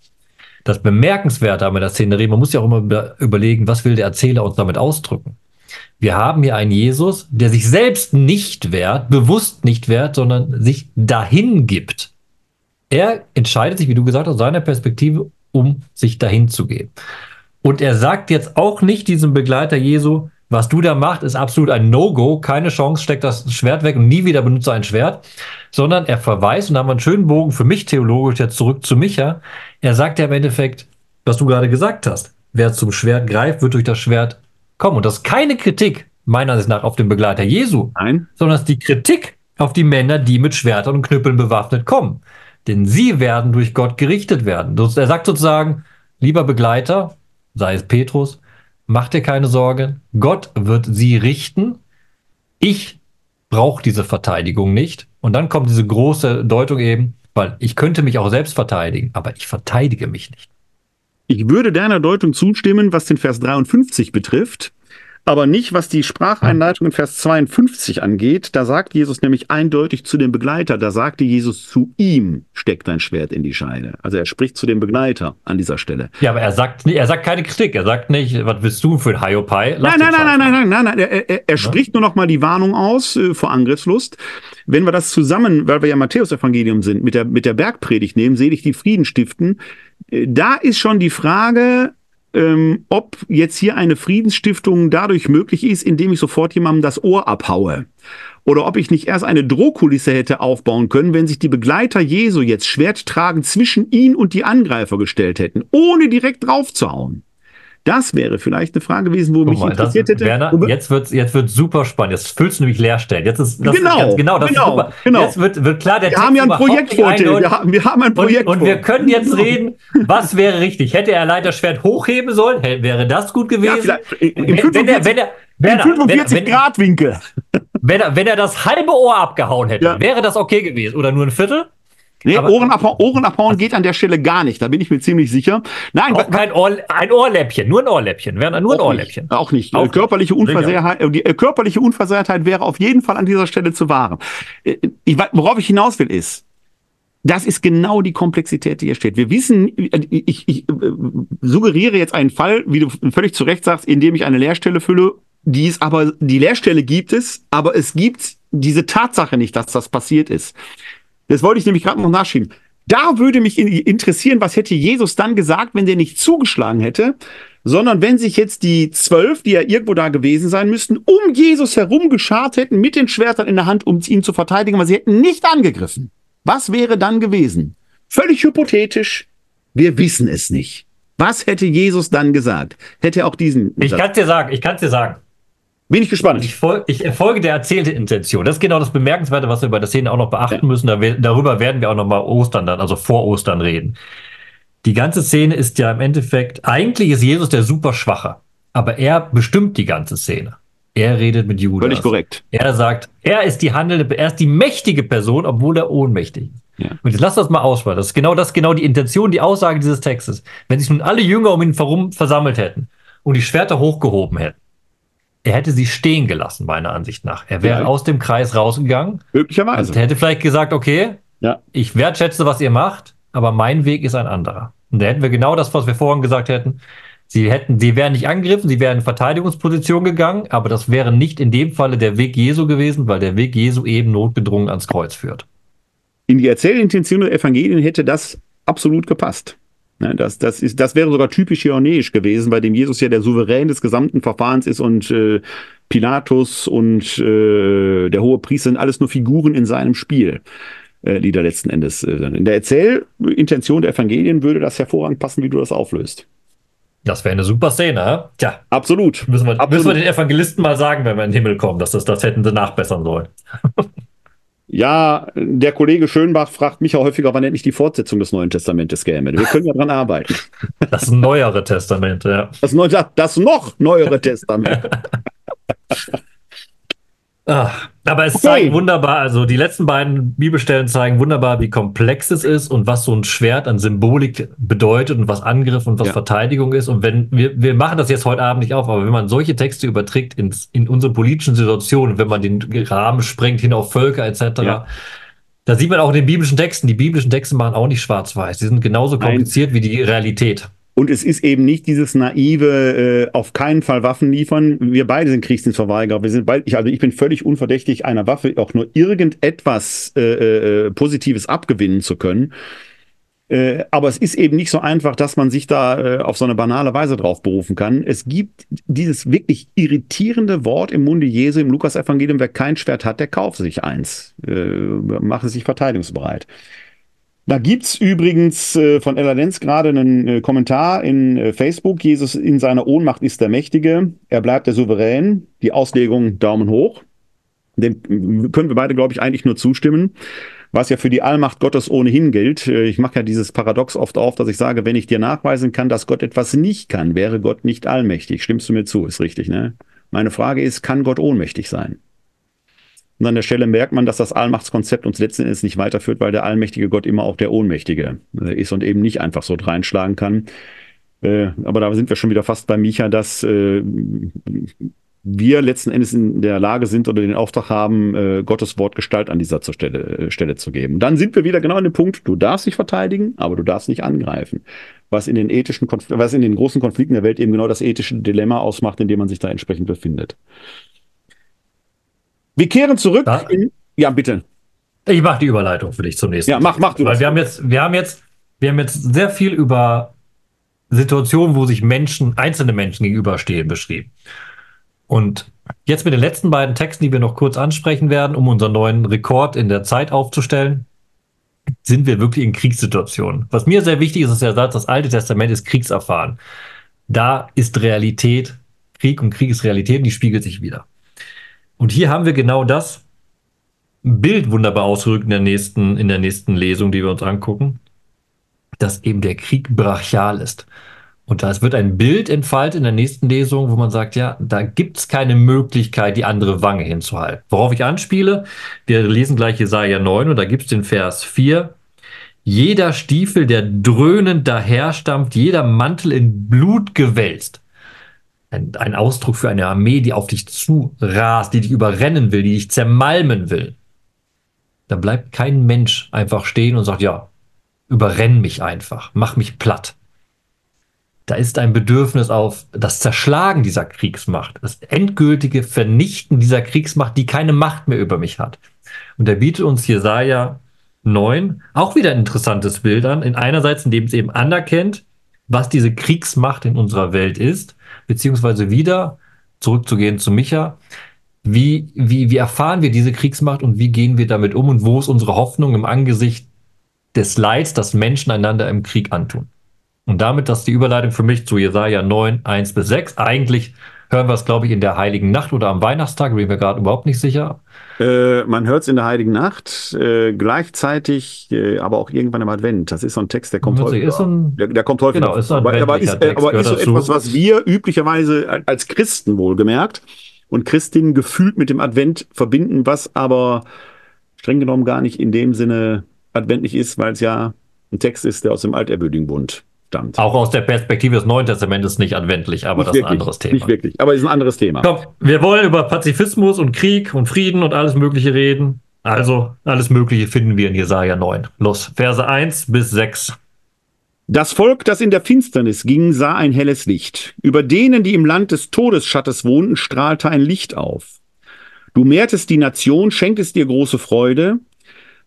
Das Bemerkenswerte an der Szenerie, man muss ja auch immer überlegen, was will der Erzähler uns damit ausdrücken. Wir haben hier einen Jesus, der sich selbst nicht wehrt, bewusst nicht wehrt, sondern sich dahin gibt. Er entscheidet sich, wie du gesagt hast, aus seiner Perspektive, um sich dahin zu geben. Und er sagt jetzt auch nicht diesem Begleiter Jesu, was du da machst, ist absolut ein No-Go. Keine Chance, steck das Schwert weg und nie wieder benutze ein Schwert. Sondern er verweist, und da haben wir einen schönen Bogen für mich theologisch jetzt zurück zu Micha. Er sagt ja im Endeffekt, was du gerade gesagt hast. Wer zum Schwert greift, wird durch das Schwert kommen. Und das ist keine Kritik, meiner Ansicht nach, auf den Begleiter Jesu. Nein. Sondern es ist die Kritik auf die Männer, die mit Schwertern und Knüppeln bewaffnet kommen. Denn sie werden durch Gott gerichtet werden. Er sagt sozusagen, lieber Begleiter, sei es Petrus, mach dir keine Sorge, Gott wird sie richten. Ich brauche diese Verteidigung nicht. Und dann kommt diese große Deutung eben, weil ich könnte mich auch selbst verteidigen, aber ich verteidige mich nicht. Ich würde deiner Deutung zustimmen, was den Vers 53 betrifft aber nicht, was die Spracheinleitung in Vers 52 angeht. Da sagt Jesus nämlich eindeutig zu dem Begleiter, da sagte Jesus zu ihm, steckt dein Schwert in die Scheide. Also er spricht zu dem Begleiter an dieser Stelle. Ja, aber er sagt, er sagt keine Kritik. Er sagt nicht, was willst du für ein Hiopai? Nein, nein, nein, nein, nein, nein, nein, nein, Er, er, er spricht nur noch mal die Warnung aus äh, vor Angriffslust. Wenn wir das zusammen, weil wir ja Matthäus-Evangelium sind, mit der, mit der Bergpredigt nehmen, selig die Frieden stiften, äh, da ist schon die Frage, ähm, ob jetzt hier eine Friedensstiftung dadurch möglich ist, indem ich sofort jemandem das Ohr abhaue. Oder ob ich nicht erst eine Drohkulisse hätte aufbauen können, wenn sich die Begleiter Jesu jetzt schwerttragend zwischen ihn und die Angreifer gestellt hätten, ohne direkt draufzuhauen. Das wäre vielleicht eine Frage gewesen, wo Guck mich mal, interessiert hätte. Werner, jetzt wird jetzt wird super spannend. Jetzt füllst du nämlich Leerstellen. Jetzt ist das genau, ganz, genau, das genau, super. genau. Jetzt wird, wird klar, der wir haben ja ein Projekt vor wir, haben, wir haben ein Projekt und, und wir können jetzt reden, was wäre richtig. Hätte er Leiterschwert hochheben sollen, wäre das gut gewesen. Ja, im wenn, 45, wenn er, wenn er, Werner, 45 wenn, Grad Winkel. Wenn er, wenn er das halbe Ohr abgehauen hätte, ja. wäre das okay gewesen. Oder nur ein Viertel? Nee, Ohren, abhauen, Ohren abhauen geht an der Stelle gar nicht, da bin ich mir ziemlich sicher. Nein, auch kein Ohr, ein Ohrläppchen, nur ein Ohrläppchen, wäre nur ein Ohrläppchen. Nicht, auch nicht. Auch körperliche, Unversehrtheit, die äh, körperliche Unversehrtheit wäre auf jeden Fall an dieser Stelle zu wahren. Äh, ich, worauf ich hinaus will ist, das ist genau die Komplexität, die hier steht. Wir wissen, äh, ich, ich suggeriere jetzt einen Fall, wie du völlig zu Recht sagst, in dem ich eine Leerstelle fülle, die ist aber, die Leerstelle gibt es, aber es gibt diese Tatsache nicht, dass das passiert ist. Das wollte ich nämlich gerade noch nachschieben. Da würde mich interessieren, was hätte Jesus dann gesagt, wenn der nicht zugeschlagen hätte, sondern wenn sich jetzt die zwölf, die ja irgendwo da gewesen sein müssten, um Jesus herum geschart hätten mit den Schwertern in der Hand, um ihn zu verteidigen, aber sie hätten nicht angegriffen. Was wäre dann gewesen? Völlig hypothetisch. Wir wissen es nicht. Was hätte Jesus dann gesagt? Hätte er auch diesen. Ich kann dir sagen, ich kann dir sagen. Bin ich gespannt. Ich, fol ich folge der erzählten Intention. Das ist genau das Bemerkenswerte, was wir bei der Szene auch noch beachten ja. müssen. Da wir, darüber werden wir auch noch mal Ostern dann, also vor Ostern reden. Die ganze Szene ist ja im Endeffekt, eigentlich ist Jesus der super Schwache, aber er bestimmt die ganze Szene. Er redet mit Judas. Völlig korrekt. Er sagt, er ist die handelnde, er ist die mächtige Person, obwohl er ohnmächtig ist. Ja. Und jetzt lass das mal ausspielen. Das ist genau das, genau die Intention, die Aussage dieses Textes. Wenn sich nun alle Jünger um ihn herum versammelt hätten und die Schwerter hochgehoben hätten, er hätte sie stehen gelassen, meiner Ansicht nach. Er wäre ja. aus dem Kreis rausgegangen. Möglicherweise. Also er hätte vielleicht gesagt, okay, ja. ich wertschätze, was ihr macht, aber mein Weg ist ein anderer. Und da hätten wir genau das, was wir vorhin gesagt hätten. Sie hätten, sie wären nicht angegriffen, sie wären in Verteidigungsposition gegangen, aber das wäre nicht in dem Falle der Weg Jesu gewesen, weil der Weg Jesu eben notgedrungen ans Kreuz führt. In die Erzählintention der Evangelien hätte das absolut gepasst. Ne, das, das, ist, das wäre sogar typisch hieronisch gewesen, bei dem Jesus ja der Souverän des gesamten Verfahrens ist und äh, Pilatus und äh, der hohe Priester sind alles nur Figuren in seinem Spiel äh, die da letzten Endes äh, In der Erzählintention der Evangelien würde das hervorragend passen, wie du das auflöst. Das wäre eine super Szene, ja? Tja. Absolut. Müssen wir, Absolut. müssen wir den Evangelisten mal sagen, wenn wir in den Himmel kommen, dass das, das hätten sie nachbessern sollen. Ja, der Kollege Schönbach fragt mich ja häufiger, wann endlich die Fortsetzung des Neuen Testamentes käme. Wir können ja dran arbeiten. Das neuere Testament, ja. Das, neu, das noch neuere Testament. Ach, aber es Okay. zeigt wunderbar, also die letzten beiden Bibelstellen zeigen wunderbar, wie komplex es ist und was so ein Schwert an Symbolik bedeutet und was Angriff und was Ja. Verteidigung ist. Und wenn wir, wir machen das jetzt heute Abend nicht auf, aber wenn man solche Texte überträgt ins, in unsere politischen Situationen, wenn man den Rahmen sprengt hin auf Völker etc., Ja. da sieht man auch in den biblischen Texten, die biblischen Texte machen auch nicht schwarz-weiß. Die sind genauso Nein. kompliziert wie die Realität. Und es ist eben nicht dieses naive, äh, auf keinen Fall Waffen liefern. Wir beide sind Kriegsdienstverweigerer. Wir sind beide, ich, also ich bin völlig unverdächtig, einer Waffe auch nur irgendetwas äh, äh, Positives abgewinnen zu können. Äh, aber es ist eben nicht so einfach, dass man sich da äh, auf so eine banale Weise drauf berufen kann. Es gibt dieses wirklich irritierende Wort im Munde Jesu im Lukas-Evangelium, wer kein Schwert hat, der kaufe sich eins. Äh, mache sich verteidigungsbereit. Da gibt's übrigens äh, von Ella Lenz gerade einen äh, Kommentar in äh, Facebook. Jesus in seiner Ohnmacht ist der Mächtige. Er bleibt der Souverän. Die Auslegung Daumen hoch. Dem äh, können wir beide, glaube ich, eigentlich nur zustimmen. Was ja für die Allmacht Gottes ohnehin gilt. Äh, Ich mache ja dieses Paradox oft auf, dass ich sage, wenn ich dir nachweisen kann, dass Gott etwas nicht kann, wäre Gott nicht allmächtig. Stimmst du mir zu? Ist richtig, ne? Meine Frage ist, kann Gott ohnmächtig sein? Und an der Stelle merkt man, dass das Allmachtskonzept uns letzten Endes nicht weiterführt, weil der allmächtige Gott immer auch der Ohnmächtige äh, ist und eben nicht einfach so reinschlagen kann. Äh, aber da sind wir schon wieder fast bei Micha, dass äh, wir letzten Endes in der Lage sind oder den Auftrag haben, Gottes Wort Gestalt an dieser Stelle, Stelle zu geben. Dann sind wir wieder genau an dem Punkt, du darfst dich verteidigen, aber du darfst nicht angreifen. Was in den ethischen Konfl was in den großen Konflikten der Welt eben genau das ethische Dilemma ausmacht, in dem man sich da entsprechend befindet. Wir kehren zurück Ja. in. Ja, bitte. Ich mache die Überleitung für dich zum nächsten. Ja, mach, mach du Weil das. wir haben jetzt, wir haben jetzt, wir haben jetzt sehr viel über Situationen, wo sich Menschen, einzelne Menschen gegenüberstehen, beschrieben. Und jetzt mit den letzten beiden Texten, die wir noch kurz ansprechen werden, um unseren neuen Rekord in der Zeit aufzustellen, sind wir wirklich in Kriegssituationen. Was mir sehr wichtig ist, ist der Satz, das Alte Testament ist kriegserfahren. Da ist Realität, Krieg und Krieg ist Realität und die spiegelt sich wieder. Und hier haben wir genau das Bild wunderbar ausgerückt in der nächsten, in der nächsten Lesung, die wir uns angucken, dass eben der Krieg brachial ist. Und da wird ein Bild entfaltet in der nächsten Lesung, wo man sagt, ja, da gibt's keine Möglichkeit, die andere Wange hinzuhalten. Worauf ich anspiele, wir lesen gleich Jesaja 9 und da gibt's den Vers 4. Jeder Stiefel, der dröhnend daherstampft, jeder Mantel in Blut gewälzt. Ein, ein Ausdruck für eine Armee, die auf dich zurast, die dich überrennen will, die dich zermalmen will. Da bleibt kein Mensch einfach stehen und sagt, ja, überrenn mich einfach, mach mich platt. Da ist ein Bedürfnis auf das Zerschlagen dieser Kriegsmacht, das endgültige Vernichten dieser Kriegsmacht, die keine Macht mehr über mich hat. Und er bietet uns Jesaja 9 auch wieder ein interessantes Bild an. In einerseits, indem es eben anerkennt, was diese Kriegsmacht in unserer Welt ist, beziehungsweise wieder zurückzugehen zu Micha. Wie, wie, wie erfahren wir diese Kriegsmacht und wie gehen wir damit um und wo ist unsere Hoffnung im Angesicht des Leids, das Menschen einander im Krieg antun? Und damit, das ist die Überleitung für mich zu Jesaja 9, 1 bis 6. Eigentlich hören wir es, glaube ich, in der Heiligen Nacht oder am Weihnachtstag, bin ich mir gerade überhaupt nicht sicher. Äh, man hört es in der Heiligen Nacht, äh, gleichzeitig, äh, aber auch irgendwann im Advent. Das ist so ein Text, der kommt häufig. der, der kommt häufig. Genau, ist so ein aber, aber ist, äh, Text, aber ist so dazu. etwas, was wir üblicherweise als Christen wohlgemerkt und Christinnen gefühlt mit dem Advent verbinden, was aber streng genommen gar nicht in dem Sinne adventlich ist, weil es ja ein Text ist, der aus dem Altehrwürdigen Bund stammt. Auch aus der Perspektive des Neuen Testamentes nicht adventlich, aber Nicht das ist ein wirklich, anderes Thema. Nicht wirklich, aber ist ein anderes Thema. Komm, wir wollen über Pazifismus und Krieg und Frieden und alles Mögliche reden. Also, alles Mögliche finden wir in Jesaja 9. Los, Verse 1 bis 6. Das Volk, das in der Finsternis ging, sah ein helles Licht. Über denen, die im Land des Todesschattes wohnten, strahlte ein Licht auf. Du mehrtest die Nation, schenktest dir große Freude.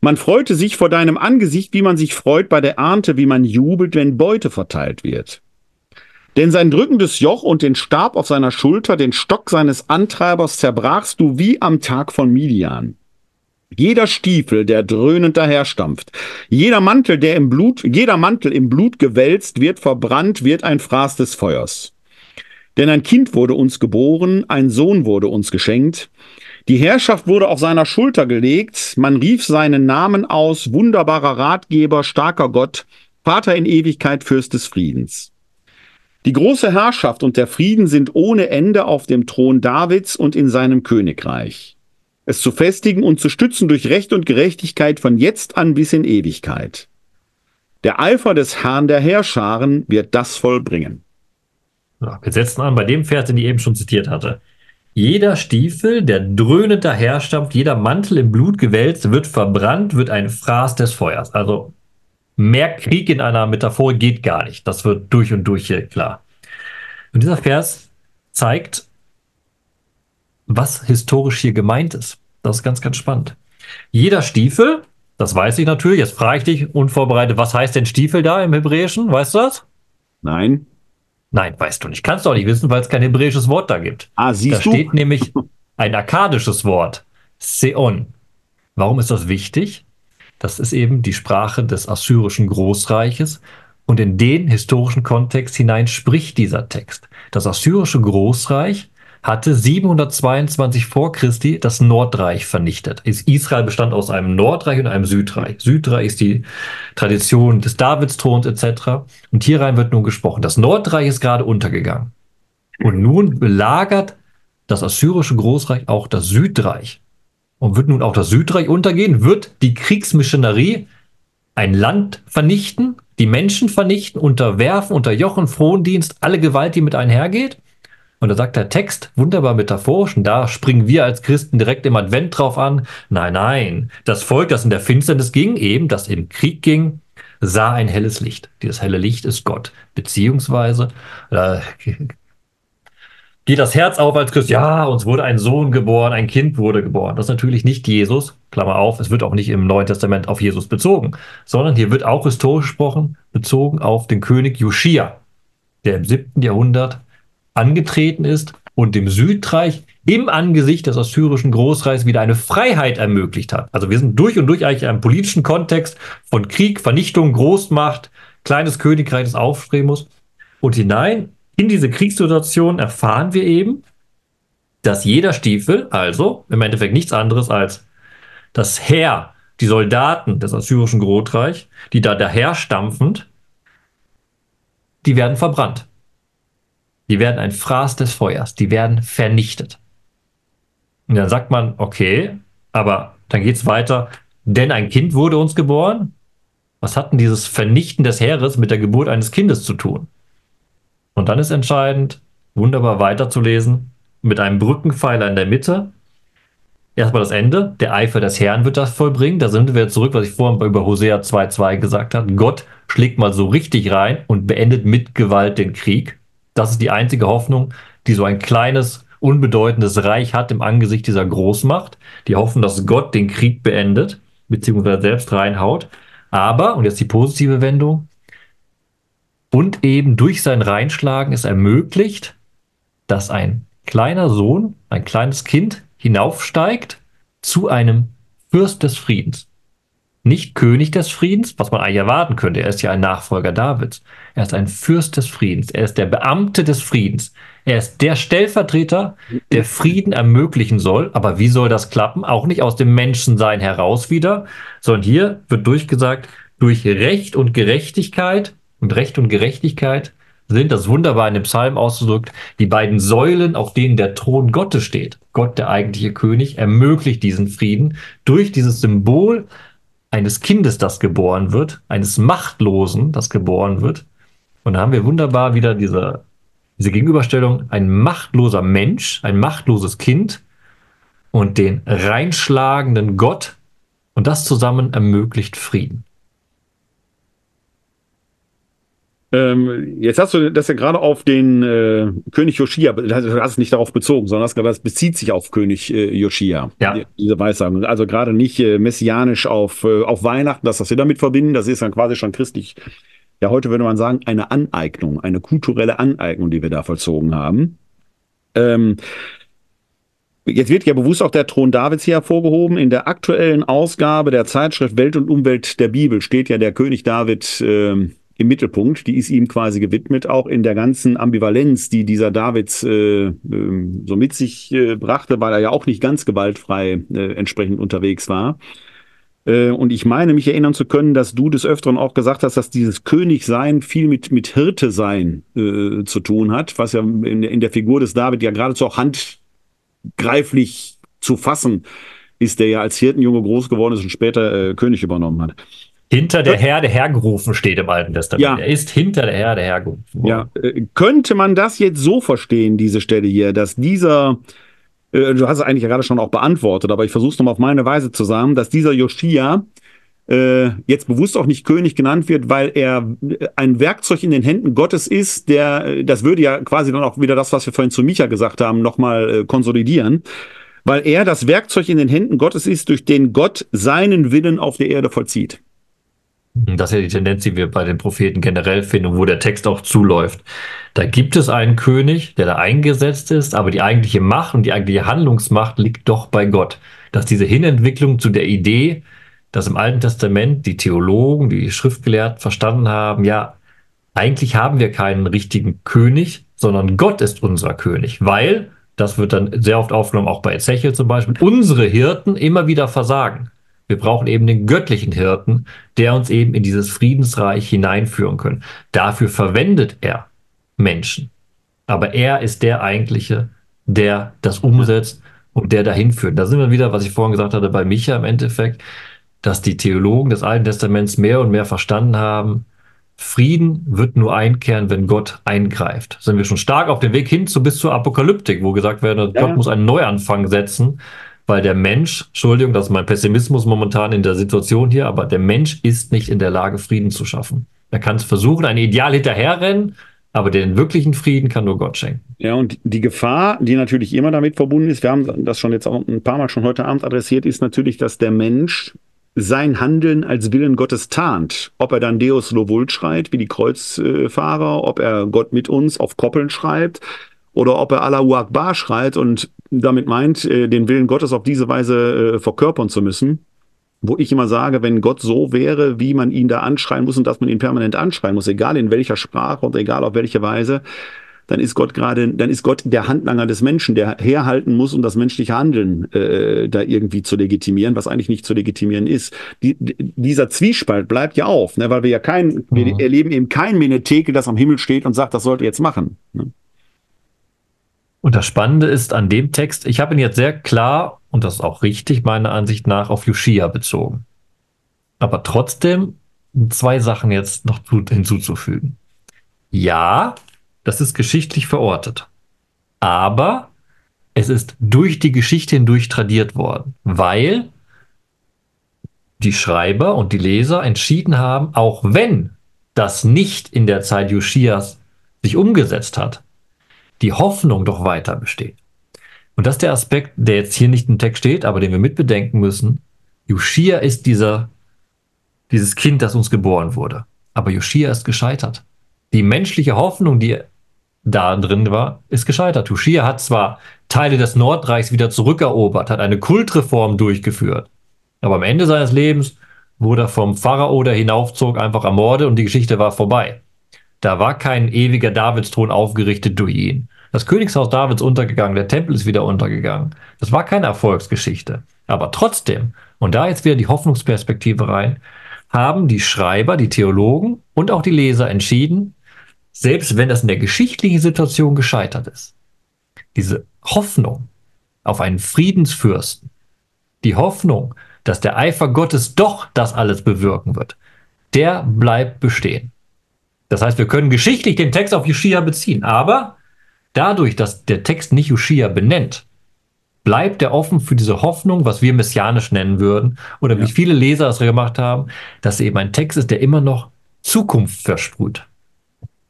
Man freute sich vor deinem Angesicht, wie man sich freut bei der Ernte, wie man jubelt, wenn Beute verteilt wird. Denn sein drückendes Joch und den Stab auf seiner Schulter, den Stock seines Antreibers zerbrachst du wie am Tag von Midian. Jeder Stiefel, der dröhnend daherstampft, jeder Mantel, der im Blut, jeder Mantel im Blut gewälzt, wird verbrannt, wird ein Fraß des Feuers. Denn ein Kind wurde uns geboren, ein Sohn wurde uns geschenkt. Die Herrschaft wurde auf seiner Schulter gelegt, man rief seinen Namen aus, wunderbarer Ratgeber, starker Gott, Vater in Ewigkeit, Fürst des Friedens. Die große Herrschaft und der Frieden sind ohne Ende auf dem Thron Davids und in seinem Königreich es zu festigen und zu stützen durch Recht und Gerechtigkeit von jetzt an bis in Ewigkeit. Der Eifer des Herrn der Herrscharen wird das vollbringen. Ja, wir setzen an bei dem Vers, den ich eben schon zitiert hatte. Jeder Stiefel, der dröhnend daherstampft, jeder Mantel im Blut gewälzt, wird verbrannt, wird ein Fraß des Feuers. Also mehr Krieg in einer Metaphor geht gar nicht. Das wird durch und durch hier klar. Und dieser Vers zeigt, was historisch hier gemeint ist. Das ist ganz, ganz spannend. Jeder Stiefel, das weiß ich natürlich, jetzt frage ich dich unvorbereitet, was heißt denn Stiefel da im Hebräischen? Weißt du das? Nein. Nein, weißt du nicht. Kannst du auch nicht wissen, weil es kein hebräisches Wort da gibt. Ah, siehst da du? Da steht nämlich ein akkadisches Wort, Seon. Warum ist das wichtig? Das ist eben die Sprache des assyrischen Großreiches und in den historischen Kontext hinein spricht dieser Text. Das assyrische Großreich hatte 722 vor Christi das Nordreich vernichtet. Israel bestand aus einem Nordreich und einem Südreich. Südreich ist die Tradition des Davidsthrons etc. Und hierein wird nun gesprochen. Das Nordreich ist gerade untergegangen. Und nun belagert das assyrische Großreich auch das Südreich. Und wird nun auch das Südreich untergehen, wird die Kriegsmissionerie ein Land vernichten, die Menschen vernichten, unterwerfen, unterjochen, Frondienst, alle Gewalt, die mit einhergeht. Und da sagt der Text wunderbar metaphorisch, und da springen wir als Christen direkt im Advent drauf an. Nein, nein, das Volk, das in der Finsternis ging, eben, das im Krieg ging, sah ein helles Licht. Dieses helle Licht ist Gott. Beziehungsweise, äh, geht das Herz auf als Christ, ja, uns wurde ein Sohn geboren, ein Kind wurde geboren. Das ist natürlich nicht Jesus, Klammer auf, es wird auch nicht im Neuen Testament auf Jesus bezogen, sondern hier wird auch historisch gesprochen, bezogen auf den König Joschia, der im siebten Jahrhundert angetreten ist und dem Südreich im Angesicht des assyrischen Großreichs wieder eine Freiheit ermöglicht hat. Also wir sind durch und durch eigentlich in einem politischen Kontext von Krieg, Vernichtung, Großmacht, kleines Königreich, das aufstreben muss. Und hinein in diese Kriegssituation erfahren wir eben, dass jeder Stiefel, also im Endeffekt nichts anderes als das Heer, die Soldaten des assyrischen Großreich, die da daherstampfend, die werden verbrannt. Die werden ein Fraß des Feuers, die werden vernichtet. Und dann sagt man, okay, aber dann geht es weiter, denn ein Kind wurde uns geboren. Was hat denn dieses Vernichten des Heeres mit der Geburt eines Kindes zu tun? Und dann ist entscheidend, wunderbar weiterzulesen, mit einem Brückenpfeiler in der Mitte. Erstmal das Ende, der Eifer des Herrn wird das vollbringen. Da sind wir zurück, was ich vorhin über Hosea 2,2 gesagt habe. Gott schlägt mal so richtig rein und beendet mit Gewalt den Krieg. Das ist die einzige Hoffnung, die so ein kleines, unbedeutendes Reich hat im Angesicht dieser Großmacht. Die hoffen, dass Gott den Krieg beendet, beziehungsweise selbst reinhaut. Aber, und jetzt die positive Wendung, und eben durch sein Reinschlagen es ermöglicht, dass ein kleiner Sohn, ein kleines Kind hinaufsteigt zu einem Fürst des Friedens nicht König des Friedens, was man eigentlich erwarten könnte. Er ist ja ein Nachfolger Davids. Er ist ein Fürst des Friedens. Er ist der Beamte des Friedens. Er ist der Stellvertreter, der Frieden ermöglichen soll. Aber wie soll das klappen? Auch nicht aus dem Menschensein heraus wieder, sondern hier wird durchgesagt, durch Recht und Gerechtigkeit. Und Recht und Gerechtigkeit sind, das wunderbar in dem Psalm ausgedrückt, die beiden Säulen, auf denen der Thron Gottes steht. Gott, der eigentliche König, ermöglicht diesen Frieden durch dieses Symbol eines Kindes, das geboren wird, eines Machtlosen, das geboren wird. Und da haben wir wunderbar wieder diese, diese Gegenüberstellung, ein machtloser Mensch, ein machtloses Kind und den reinschlagenden Gott. Und das zusammen ermöglicht Frieden. Ähm, jetzt hast du das ja gerade auf den äh, König Joschia, du hast es nicht darauf bezogen, sondern das bezieht sich auf König äh, Joschia. Ja. Diese Weissagung. Also gerade nicht äh, messianisch auf, äh, auf Weihnachten, dass das wir damit verbinden, das ist dann quasi schon christlich. Ja, heute würde man sagen, eine Aneignung, eine kulturelle Aneignung, die wir da vollzogen haben. Ähm, Jetzt wird ja bewusst auch der Thron Davids hier hervorgehoben. In der aktuellen Ausgabe der Zeitschrift Welt und Umwelt der Bibel steht ja der König David äh, im Mittelpunkt. Die ist ihm quasi gewidmet, auch in der ganzen Ambivalenz, die dieser Davids äh, äh, so mit sich äh, brachte, weil er ja auch nicht ganz gewaltfrei äh, entsprechend unterwegs war. Äh, und ich meine, mich erinnern zu können, dass du des Öfteren auch gesagt hast, dass dieses Königsein viel mit, mit Hirte sein äh, zu tun hat, was ja in, in der Figur des David ja geradezu auch Hand greiflich zu fassen ist, der ja als Hirtenjunge groß geworden ist und später äh, König übernommen hat. Hinter der Herde hergerufen steht im Alten Testament. Ja. Er ist hinter der Herde hergerufen. Ja, äh, könnte man das jetzt so verstehen, diese Stelle hier, dass dieser, äh, du hast es eigentlich ja gerade schon auch beantwortet, aber ich versuche es nochmal auf meine Weise zu sagen, dass dieser Joschia äh, jetzt bewusst auch nicht König genannt wird, weil er äh, ein Werkzeug in den Händen Gottes ist, der, äh, das würde ja quasi dann auch wieder das, was wir vorhin zu Micha gesagt haben, nochmal konsolidieren, weil er das Werkzeug in den Händen Gottes ist, durch den Gott seinen Willen auf der Erde vollzieht. Das ist ja die Tendenz, die wir bei den Propheten generell finden, wo der Text auch zuläuft. Da gibt es einen König, der da eingesetzt ist, aber die eigentliche Macht und die eigentliche Handlungsmacht liegt doch bei Gott. Dass diese Hinentwicklung zu der Idee, dass im Alten Testament die Theologen, die Schriftgelehrten verstanden haben, ja, eigentlich haben wir keinen richtigen König, sondern Gott ist unser König, weil, das wird dann sehr oft aufgenommen, auch bei Ezechiel zum Beispiel, unsere Hirten immer wieder versagen. Wir brauchen eben den göttlichen Hirten, der uns eben in dieses Friedensreich hineinführen kann. Dafür verwendet er Menschen. Aber er ist der eigentliche, der das umsetzt und der dahin führt. Da sind wir wieder, was ich vorhin gesagt hatte, bei Micha im Endeffekt, dass die Theologen des Alten Testaments mehr und mehr verstanden haben, Frieden wird nur einkehren, wenn Gott eingreift. Sind wir schon stark auf dem Weg hin zu bis zur Apokalyptik, wo gesagt wird, Ja. Gott muss einen Neuanfang setzen, weil der Mensch, Entschuldigung, das ist mein Pessimismus momentan in der Situation hier, aber der Mensch ist nicht in der Lage, Frieden zu schaffen. Er kann es versuchen, ein Ideal hinterherrennen, aber den wirklichen Frieden kann nur Gott schenken. Ja, und die Gefahr, die natürlich immer damit verbunden ist, wir haben das schon jetzt auch ein paar Mal schon heute Abend adressiert, ist natürlich, dass der Mensch sein Handeln als Willen Gottes tarnt. Ob er dann Deus Lovult schreit, wie die Kreuzfahrer, ob er Gott mit uns auf Koppeln schreibt, oder ob er Allahu Akbar schreit und damit meint, äh, den Willen Gottes auf diese Weise äh, verkörpern zu müssen. Wo ich immer sage, wenn Gott so wäre, wie man ihn da anschreien muss und dass man ihn permanent anschreien muss, egal in welcher Sprache und egal auf welche Weise, dann ist Gott gerade, dann ist Gott der Handlanger des Menschen, der herhalten muss, um das menschliche Handeln äh, da irgendwie zu legitimieren, was eigentlich nicht zu legitimieren ist. Die, die, dieser Zwiespalt bleibt ja auf, ne, weil wir ja kein, wir Mhm. erleben eben kein Menetekel, das am Himmel steht und sagt, das sollt ihr jetzt machen. Ne? Und das Spannende ist an dem Text, ich habe ihn jetzt sehr klar, und das ist auch richtig meiner Ansicht nach, auf Joschia bezogen. Aber trotzdem zwei Sachen jetzt noch zu- hinzuzufügen. Ja, das ist geschichtlich verortet. Aber es ist durch die Geschichte hindurch tradiert worden, weil die Schreiber und die Leser entschieden haben, auch wenn das nicht in der Zeit Joschias sich umgesetzt hat, die Hoffnung doch weiter besteht. Und das ist der Aspekt, der jetzt hier nicht im Text steht, aber den wir mitbedenken müssen. Joschia ist dieser, dieses Kind, das uns geboren wurde. Aber Joschia ist gescheitert. Die menschliche Hoffnung, die da drin war, ist gescheitert. Joschia hat zwar Teile des Nordreichs wieder zurückerobert, hat eine Kultreform durchgeführt, aber am Ende seines Lebens wurde er vom Pharao, der hinaufzog, einfach ermordet und die Geschichte war vorbei. Da war kein ewiger Davidsthron aufgerichtet durch ihn. Das Königshaus Davids untergegangen, der Tempel ist wieder untergegangen. Das war keine Erfolgsgeschichte. Aber trotzdem, und da jetzt wieder die Hoffnungsperspektive rein, haben die Schreiber, die Theologen und auch die Leser entschieden, selbst wenn das in der geschichtlichen Situation gescheitert ist, diese Hoffnung auf einen Friedensfürsten, die Hoffnung, dass der Eifer Gottes doch das alles bewirken wird, der bleibt bestehen. Das heißt, wir können geschichtlich den Text auf Joschia beziehen, aber dadurch, dass der Text nicht Joschia benennt, bleibt er offen für diese Hoffnung, was wir messianisch nennen würden, oder wie Ja. viele Leser es gemacht haben, dass eben ein Text ist, der immer noch Zukunft versprüht.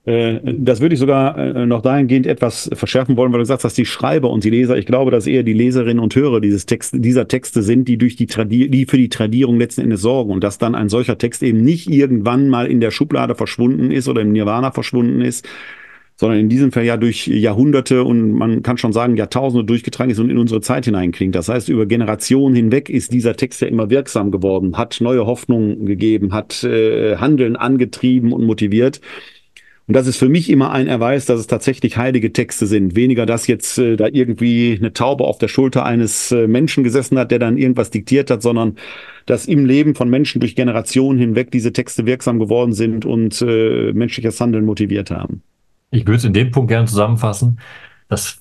Äh, das würde ich sogar äh, noch dahingehend etwas verschärfen wollen, weil du sagst, dass die Schreiber und die Leser, ich glaube, dass eher die Leserinnen und Hörer dieses Text, dieser Texte sind, die durch die, Tradi die für die Tradierung letzten Endes sorgen und dass dann ein solcher Text eben nicht irgendwann mal in der Schublade verschwunden ist oder im Nirvana verschwunden ist, sondern in diesem Fall ja durch Jahrhunderte und man kann schon sagen Jahrtausende durchgetragen ist und in unsere Zeit hineinklingt. Das heißt, über Generationen hinweg ist dieser Text ja immer wirksam geworden, hat neue Hoffnungen gegeben, hat äh, Handeln angetrieben und motiviert. Und das ist für mich immer ein Erweis, dass es tatsächlich heilige Texte sind. Weniger, dass jetzt äh, da irgendwie eine Taube auf der Schulter eines äh, Menschen gesessen hat, der dann irgendwas diktiert hat, sondern dass im Leben von Menschen durch Generationen hinweg diese Texte wirksam geworden sind und äh, menschliches Handeln motiviert haben. Ich würde es in dem Punkt gerne zusammenfassen. Das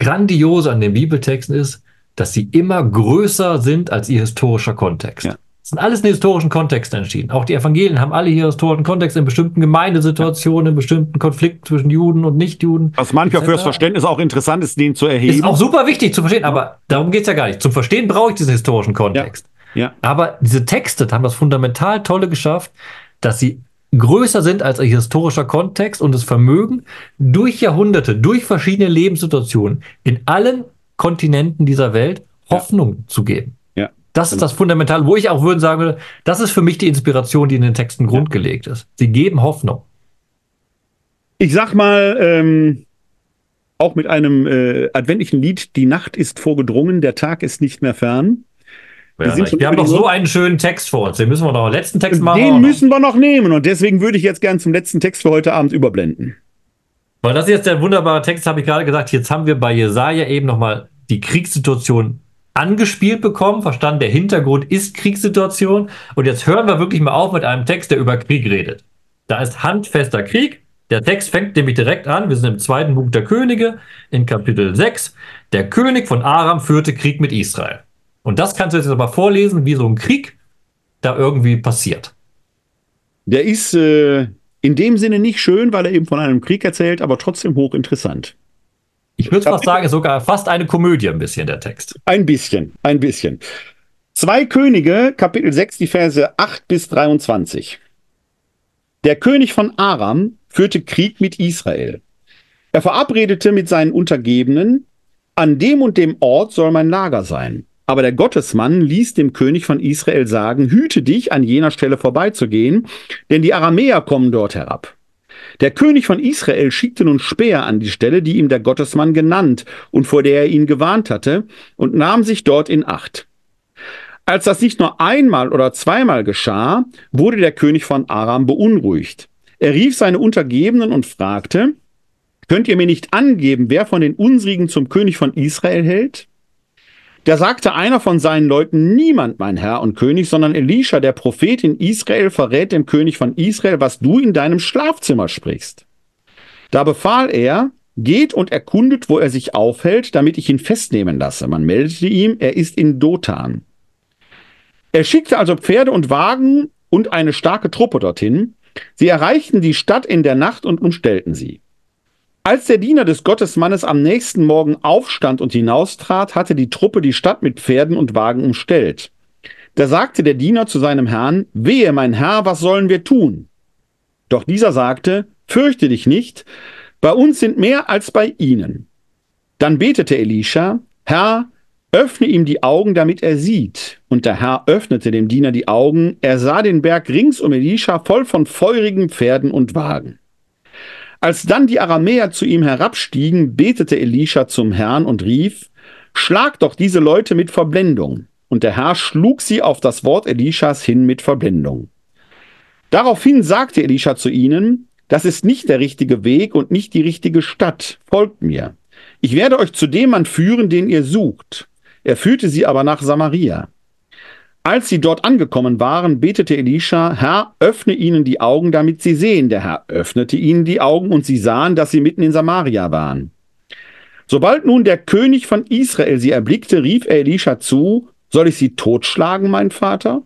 Grandiose an den Bibeltexten ist, dass sie immer größer sind als ihr historischer Kontext. Ja. Das sind alles in historischen Kontexten entschieden. Auch die Evangelien haben alle hier historischen Kontext in bestimmten Gemeindesituationen, in bestimmten Konflikten zwischen Juden und Nichtjuden. Was manchmal fürs Verständnis auch interessant ist, den zu erheben. Ist auch super wichtig zu verstehen, aber darum geht es ja gar nicht. Zum Verstehen brauche ich diesen historischen Kontext. Ja. ja. Aber diese Texte haben das fundamental Tolle geschafft, dass sie größer sind als ein historischer Kontext und das Vermögen, durch Jahrhunderte, durch verschiedene Lebenssituationen in allen Kontinenten dieser Welt Hoffnung ja. zu geben. Das ist das Fundamentale, wo ich auch würde sagen das ist für mich die Inspiration, die in den Texten grundgelegt ist. Sie geben Hoffnung. Ich sag mal, ähm, auch mit einem äh, adventlichen Lied, die Nacht ist vorgedrungen, der Tag ist nicht mehr fern. Ja, wir, wir haben noch so einen schönen Text vor uns. Den müssen wir noch. Letzten Text machen. Den müssen wir noch nehmen. Und deswegen würde ich jetzt gern zum letzten Text für heute Abend überblenden. Weil das ist jetzt der wunderbare Text, habe ich gerade gesagt. Jetzt haben wir bei Jesaja eben nochmal die Kriegssituation angespielt bekommen, verstanden, der Hintergrund ist Kriegssituation. Und jetzt hören wir wirklich mal auf mit einem Text, der über Krieg redet. Da ist handfester Krieg. Der Text fängt nämlich direkt an. Wir sind im zweiten Buch der Könige, in Kapitel 6. Der König von Aram führte Krieg mit Israel. Und das kannst du jetzt aber vorlesen, wie so ein Krieg da irgendwie passiert. Der ist äh, in dem Sinne nicht schön, weil er eben von einem Krieg erzählt, aber trotzdem hochinteressant. Ich würde fast sagen, sogar fast eine Komödie ein bisschen, der Text. Ein bisschen, ein bisschen. Zwei Könige, Kapitel 6, die Verse 8 bis 23. Der König von Aram führte Krieg mit Israel. Er verabredete mit seinen Untergebenen, an dem und dem Ort soll mein Lager sein. Aber der Gottesmann ließ dem König von Israel sagen, hüte dich, an jener Stelle vorbeizugehen, denn die Aramäer kommen dort herab. Der König von Israel schickte nun Speer an die Stelle, die ihm der Gottesmann genannt und vor der er ihn gewarnt hatte, und nahm sich dort in Acht. Als das nicht nur einmal oder zweimal geschah, wurde der König von Aram beunruhigt. Er rief seine Untergebenen und fragte, Könnt ihr mir nicht angeben, wer von den unsrigen zum König von Israel hält? Da sagte einer von seinen Leuten, niemand, mein Herr und König, sondern Elisha, der Prophet in Israel, verrät dem König von Israel, was du in deinem Schlafzimmer sprichst. Da befahl er, geht und erkundet, wo er sich aufhält, damit ich ihn festnehmen lasse. Man meldete ihm, er ist in Dothan. Er schickte also Pferde und Wagen und eine starke Truppe dorthin. Sie erreichten die Stadt in der Nacht und umstellten sie. Als der Diener des Gottesmannes am nächsten Morgen aufstand und hinaustrat, hatte die Truppe die Stadt mit Pferden und Wagen umstellt. Da sagte der Diener zu seinem Herrn, Wehe, mein Herr, was sollen wir tun? Doch dieser sagte, Fürchte dich nicht, bei uns sind mehr als bei ihnen. Dann betete Elisha, Herr, öffne ihm die Augen, damit er sieht. Und der Herr öffnete dem Diener die Augen, er sah den Berg rings um Elisha voll von feurigen Pferden und Wagen. Als dann die Aramäer zu ihm herabstiegen, betete Elisha zum Herrn und rief, Schlag doch diese Leute mit Verblendung. Und der Herr schlug sie auf das Wort Elishas hin mit Verblendung. Daraufhin sagte Elisha zu ihnen, das ist nicht der richtige Weg und nicht die richtige Stadt. Folgt mir. Ich werde euch zu dem Mann führen, den ihr sucht. Er führte sie aber nach Samaria. Als sie dort angekommen waren, betete Elisha, Herr, öffne ihnen die Augen, damit sie sehen. Der Herr öffnete ihnen die Augen und sie sahen, dass sie mitten in Samaria waren. Sobald nun der König von Israel sie erblickte, rief er Elisha zu, soll ich sie totschlagen, mein Vater?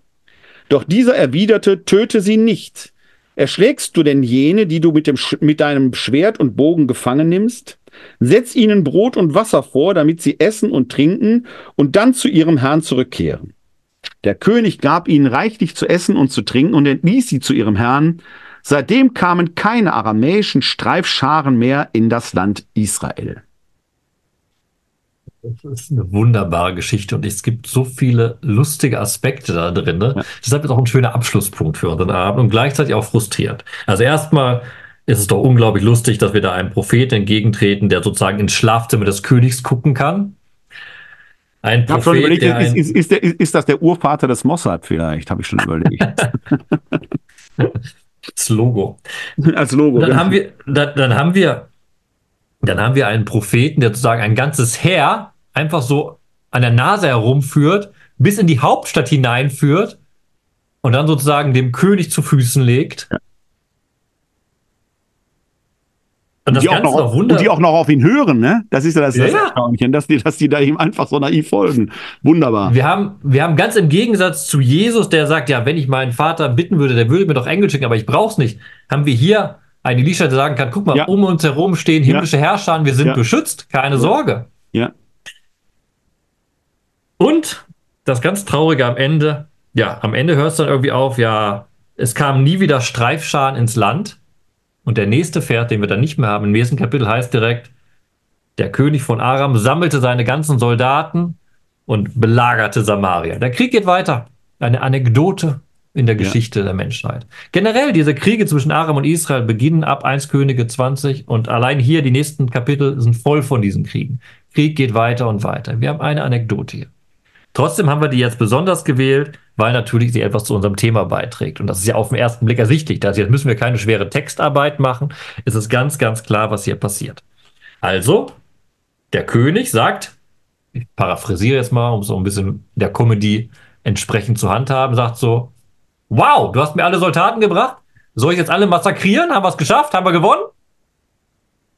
Doch dieser erwiderte, töte sie nicht. Erschlägst du denn jene, die du mit, dem, mit deinem Schwert und Bogen gefangen nimmst? Setz ihnen Brot und Wasser vor, damit sie essen und trinken und dann zu ihrem Herrn zurückkehren. Der König gab ihnen reichlich zu essen und zu trinken und entließ sie zu ihrem Herrn. Seitdem kamen keine aramäischen Streifscharen mehr in das Land Israel. Das ist eine wunderbare Geschichte und es gibt so viele lustige Aspekte da drin. Ne? Ja. Deshalb ist auch ein schöner Abschlusspunkt für unseren Abend und gleichzeitig auch frustrierend. Also erstmal ist es doch unglaublich lustig, dass wir da einem Prophet entgegentreten, der sozusagen ins Schlafzimmer des Königs gucken kann. Ein Prophet, überlegt, ist, ist, ist, der, ist, das der Urvater des Mossad vielleicht? Habe ich schon überlegt. das Logo. Als Logo. Dann, genau. haben wir, dann, dann, haben wir, dann haben wir einen Propheten, der sozusagen ein ganzes Heer einfach so an der Nase herumführt, bis in die Hauptstadt hineinführt und dann sozusagen dem König zu Füßen legt. Ja. Und, das die Ganze auch noch, und die auch noch auf ihn hören, ne? Das ist ja das, ja, das Erstaunliche, dass die, dass die da ihm einfach so naiv folgen. Wunderbar. Wir haben, wir haben ganz im Gegensatz zu Jesus, der sagt, ja, wenn ich meinen Vater bitten würde, der würde mir doch Engel schicken, aber ich brauch's nicht. Haben wir hier einen Elisha, der sagen kann, guck mal, ja. um uns herum stehen himmlische ja. Herrscher, wir sind beschützt, keine Sorge. Ja. Und das ganz Traurige am Ende, ja, am Ende hörst du dann irgendwie auf, ja, es kamen nie wieder Streifscharen ins Land. Und der nächste Pferd, den wir dann nicht mehr haben, im nächsten Kapitel heißt direkt, der König von Aram sammelte seine ganzen Soldaten und belagerte Samaria. Der Krieg geht weiter. Eine Anekdote in der Geschichte ja. der Menschheit. Generell, diese Kriege zwischen Aram und Israel beginnen ab 1 Könige 20 und allein hier die nächsten Kapitel sind voll von diesen Kriegen. Krieg geht weiter und weiter. Wir haben eine Anekdote hier. Trotzdem haben wir die jetzt besonders gewählt, weil natürlich sie etwas zu unserem Thema beiträgt. Und das ist ja auf den ersten Blick ersichtlich. Also jetzt müssen wir keine schwere Textarbeit machen. Es ist ganz, ganz klar, was hier passiert. Also, der König sagt, ich paraphrasiere jetzt mal, um so ein bisschen der Comedy entsprechend zu handhaben, sagt so, wow, du hast mir alle Soldaten gebracht. Soll ich jetzt alle massakrieren? Haben wir es geschafft? Haben wir gewonnen?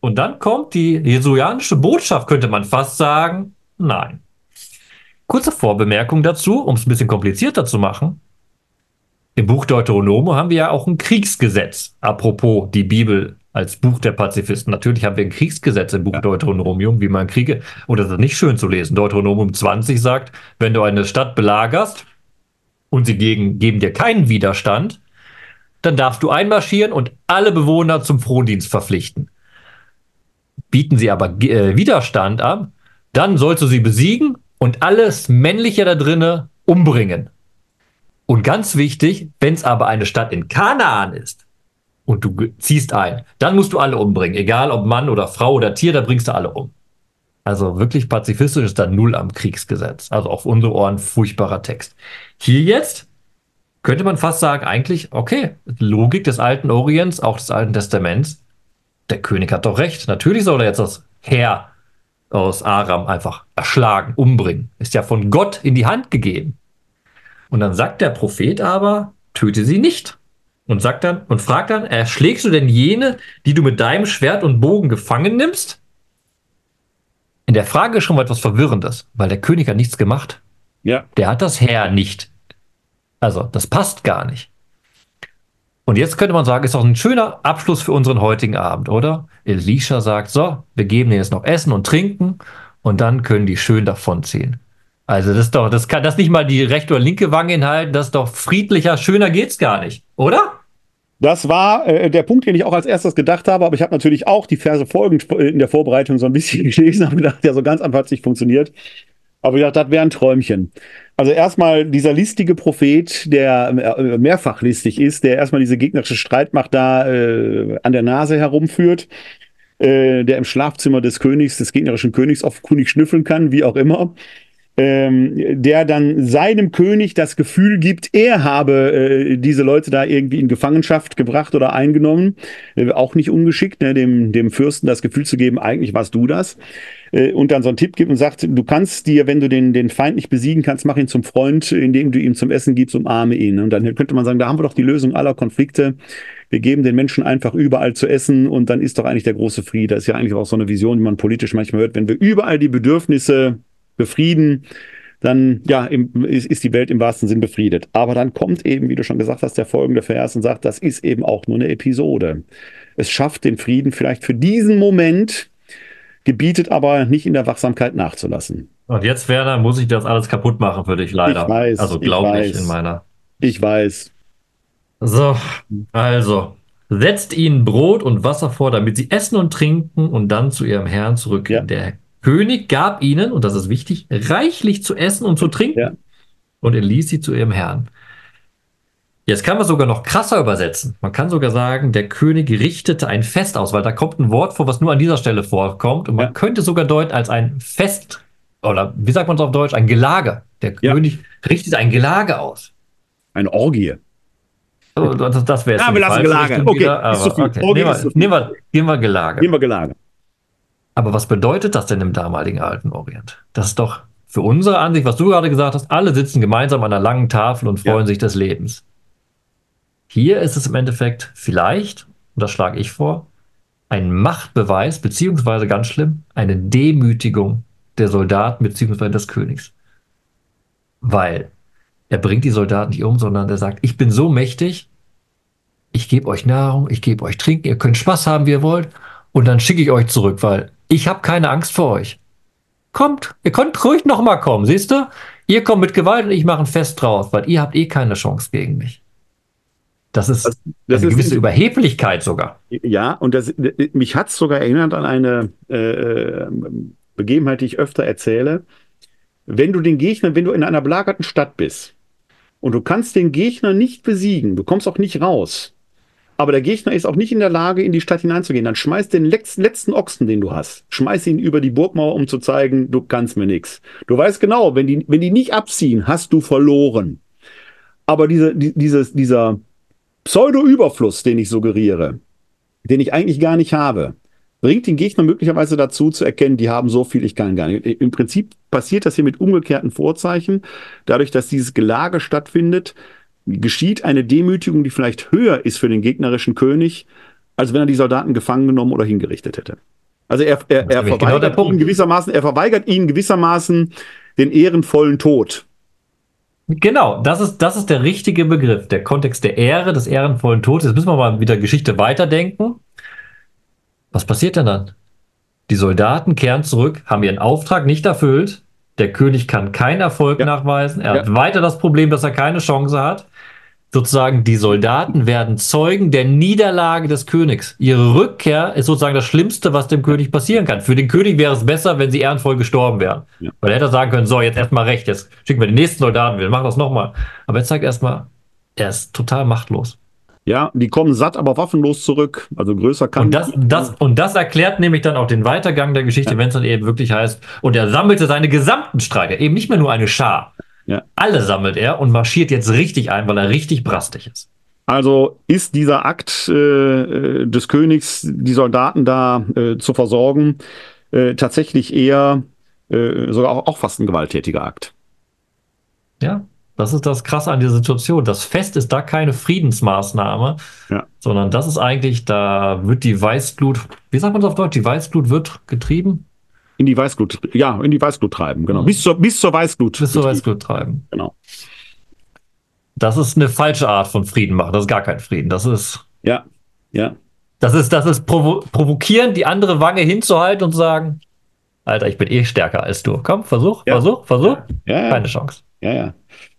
Und dann kommt die jesuanische Botschaft, könnte man fast sagen, nein. Kurze Vorbemerkung dazu, um es ein bisschen komplizierter zu machen. Im Buch Deuteronomo haben wir ja auch ein Kriegsgesetz. Apropos die Bibel als Buch der Pazifisten. Natürlich haben wir ein Kriegsgesetz im Buch ja. Deuteronomium, wie man Kriege, oder das ist nicht schön zu lesen. Deuteronomium 20 sagt, wenn du eine Stadt belagerst und sie gegen, geben dir keinen Widerstand, dann darfst du einmarschieren und alle Bewohner zum Frondienst verpflichten. Bieten sie aber äh, Widerstand an, dann sollst du sie besiegen und alles Männliche da drinne umbringen. Und ganz wichtig, wenn es aber eine Stadt in Kanaan ist und du ziehst ein, dann musst du alle umbringen. Egal ob Mann oder Frau oder Tier, da bringst du alle um. Also wirklich pazifistisch ist da null am Kriegsgesetz. Also auf unsere Ohren furchtbarer Text. Hier jetzt könnte man fast sagen, eigentlich, okay, Logik des alten Orients, auch des Alten Testaments. Der König hat doch recht. Natürlich soll er jetzt das Heer aus Aram einfach erschlagen, umbringen. Ist ja von Gott in die Hand gegeben. Und dann sagt der Prophet aber, töte sie nicht. Und sagt dann, und fragt dann, erschlägst du denn jene, die du mit deinem Schwert und Bogen gefangen nimmst? In der Frage ist schon mal etwas Verwirrendes, weil der König hat nichts gemacht. Ja. Der hat das Heer nicht. Also, das passt gar nicht. Und jetzt könnte man sagen, ist doch ein schöner Abschluss für unseren heutigen Abend, oder? Elisha sagt, so, wir geben denen jetzt noch Essen und Trinken und dann können die schön davonziehen. Also das ist doch, das kann das nicht mal die rechte oder linke Wange enthalten, das ist doch friedlicher, schöner geht's gar nicht, oder? Das war äh, der Punkt, den ich auch als erstes gedacht habe, aber ich habe natürlich auch die Verse folgend in der Vorbereitung so ein bisschen gelesen, habe gedacht, ja, so ganz einfach hat es nicht funktioniert. Aber ich dachte, das wäre ein Träumchen. Also erstmal dieser listige Prophet, der äh, mehrfach listig ist, der erstmal diese gegnerische Streitmacht da äh, an der Nase herumführt, äh, der im Schlafzimmer des Königs, des gegnerischen Königs auf König schnüffeln kann, wie auch immer. Ähm, der dann seinem König das Gefühl gibt, er habe äh, diese Leute da irgendwie in Gefangenschaft gebracht oder eingenommen. Äh, auch nicht ungeschickt, ne, dem, dem Fürsten das Gefühl zu geben, eigentlich warst du das äh, und dann so einen Tipp gibt und sagt, du kannst dir, wenn du den, den Feind nicht besiegen kannst, mach ihn zum Freund, indem du ihm zum Essen gibst, umarme ihn. Und dann könnte man sagen, da haben wir doch die Lösung aller Konflikte. Wir geben den Menschen einfach überall zu essen und dann ist doch eigentlich der große Friede. Das ist ja eigentlich auch so eine Vision, die man politisch manchmal hört. Wenn wir überall die Bedürfnisse befrieden, dann ja, im, ist, ist die Welt im wahrsten Sinn befriedet. Aber dann kommt eben, wie du schon gesagt hast, der folgende Vers und sagt, das ist eben auch nur eine Episode. Es schafft den Frieden vielleicht für diesen Moment, gebietet aber nicht in der Wachsamkeit nachzulassen. Und jetzt, Werner, muss ich das alles kaputt machen für dich, leider. Ich weiß. Also glaube ich, in meiner. Ich weiß. So, also, setzt ihnen Brot und Wasser vor, damit sie essen und trinken und dann zu ihrem Herrn zurückgehen. Ja. Der König gab ihnen, und das ist wichtig, reichlich zu essen und zu trinken ja. und er ließ sie zu ihrem Herrn. Jetzt kann man sogar noch krasser übersetzen. Man kann sogar sagen, der König richtete ein Fest aus, weil da kommt ein Wort vor, was nur an dieser Stelle vorkommt. Und man ja. könnte sogar deuten als ein Fest, oder wie sagt man es auf Deutsch, ein Gelage. Der ja. König richtet ein Gelage aus. Eine Orgie. Oh, das, das wäre es. Ja, wir lassen Gelage. Okay, aber, ist so viel. Okay. Nehmen, wir, so nehmen, wir, nehmen wir Gelage. Nehmen wir Gelage. Aber was bedeutet das denn im damaligen alten Orient? Das ist doch für unsere Ansicht, was du gerade gesagt hast, alle sitzen gemeinsam an einer langen Tafel und freuen ja. sich des Lebens. Hier ist es im Endeffekt vielleicht, und das schlage ich vor, ein Machtbeweis, beziehungsweise ganz schlimm, eine Demütigung der Soldaten beziehungsweise des Königs. Weil er bringt die Soldaten nicht um, sondern er sagt, ich bin so mächtig, ich gebe euch Nahrung, ich gebe euch Trinken, ihr könnt Spaß haben, wie ihr wollt, und dann schicke ich euch zurück, weil ich habe keine Angst vor euch. Kommt, ihr könnt ruhig nochmal kommen, siehst du? Ihr kommt mit Gewalt und ich mache ein Fest draus, weil ihr habt eh keine Chance gegen mich. Das ist das, das eine ist gewisse Überheblichkeit sogar. Ja, und das, mich hat es sogar erinnert an eine äh, äh, Begebenheit, die ich öfter erzähle. Wenn du den Gegner, wenn du in einer belagerten Stadt bist und du kannst den Gegner nicht besiegen, du kommst auch nicht raus, aber der Gegner ist auch nicht in der Lage, in die Stadt hineinzugehen, dann schmeiß den letzten Ochsen, den du hast, schmeiß ihn über die Burgmauer, um zu zeigen, du kannst mir nichts. Du weißt genau, wenn die, wenn die nicht abziehen, hast du verloren. Aber diese, die, dieses, dieser, Pseudo-Überfluss, den ich suggeriere, den ich eigentlich gar nicht habe, bringt den Gegner möglicherweise dazu zu erkennen, die haben so viel, ich kann gar nicht. Im Prinzip passiert das hier mit umgekehrten Vorzeichen. Dadurch, dass dieses Gelage stattfindet, geschieht eine Demütigung, die vielleicht höher ist für den gegnerischen König, als wenn er die Soldaten gefangen genommen oder hingerichtet hätte. Also er, er, er genau verweigert genau ihnen gewissermaßen, er verweigert ihnen gewissermaßen den ehrenvollen Tod. Genau, das ist, das ist der richtige Begriff, der Kontext der Ehre, des ehrenvollen Todes. Jetzt müssen wir mal wieder Geschichte weiterdenken. Was passiert denn dann? Die Soldaten kehren zurück, haben ihren Auftrag nicht erfüllt. Der König kann keinen Erfolg ja. nachweisen. Er ja. hat weiter das Problem, dass er keine Chance hat sozusagen die Soldaten werden Zeugen der Niederlage des Königs. Ihre Rückkehr ist sozusagen das Schlimmste, was dem König passieren kann. Für den König wäre es besser, wenn sie ehrenvoll gestorben wären. Ja. Weil er hätte sagen können, so, jetzt erstmal recht, jetzt schicken wir den nächsten Soldaten, wir machen das nochmal. Aber er zeigt erstmal, er ist total machtlos. Ja, die kommen satt, aber waffenlos zurück. Also größer kann und das, das Und das erklärt nämlich dann auch den Weitergang der Geschichte, ja. wenn es dann eben wirklich heißt, und er sammelte seine gesamten Streiter, eben nicht mehr nur eine Schar, ja. Alle sammelt er und marschiert jetzt richtig ein, weil er richtig brastig ist. Also ist dieser Akt äh, des Königs, die Soldaten da äh, zu versorgen, äh, tatsächlich eher äh, sogar auch, auch fast ein gewalttätiger Akt. Ja, das ist das Krasse an der Situation. Das Fest ist da keine Friedensmaßnahme, ja. sondern das ist eigentlich, da wird die Weißglut, wie sagt man das auf Deutsch, die Weißglut wird getrieben? In die Weißglut, ja, in die Weißglut treiben, genau. Bis zur, bis zur Weißglut. Bis zur Weißglut treiben. Genau. Das ist eine falsche Art von Frieden machen. Das ist gar kein Frieden. Das ist. Ja, ja. Das ist, das ist provo provokieren, die andere Wange hinzuhalten und zu sagen, Alter, ich bin eh stärker als du. Komm, versuch, ja. versuch, versuch. Ja, ja. Keine Chance. Ja, ja.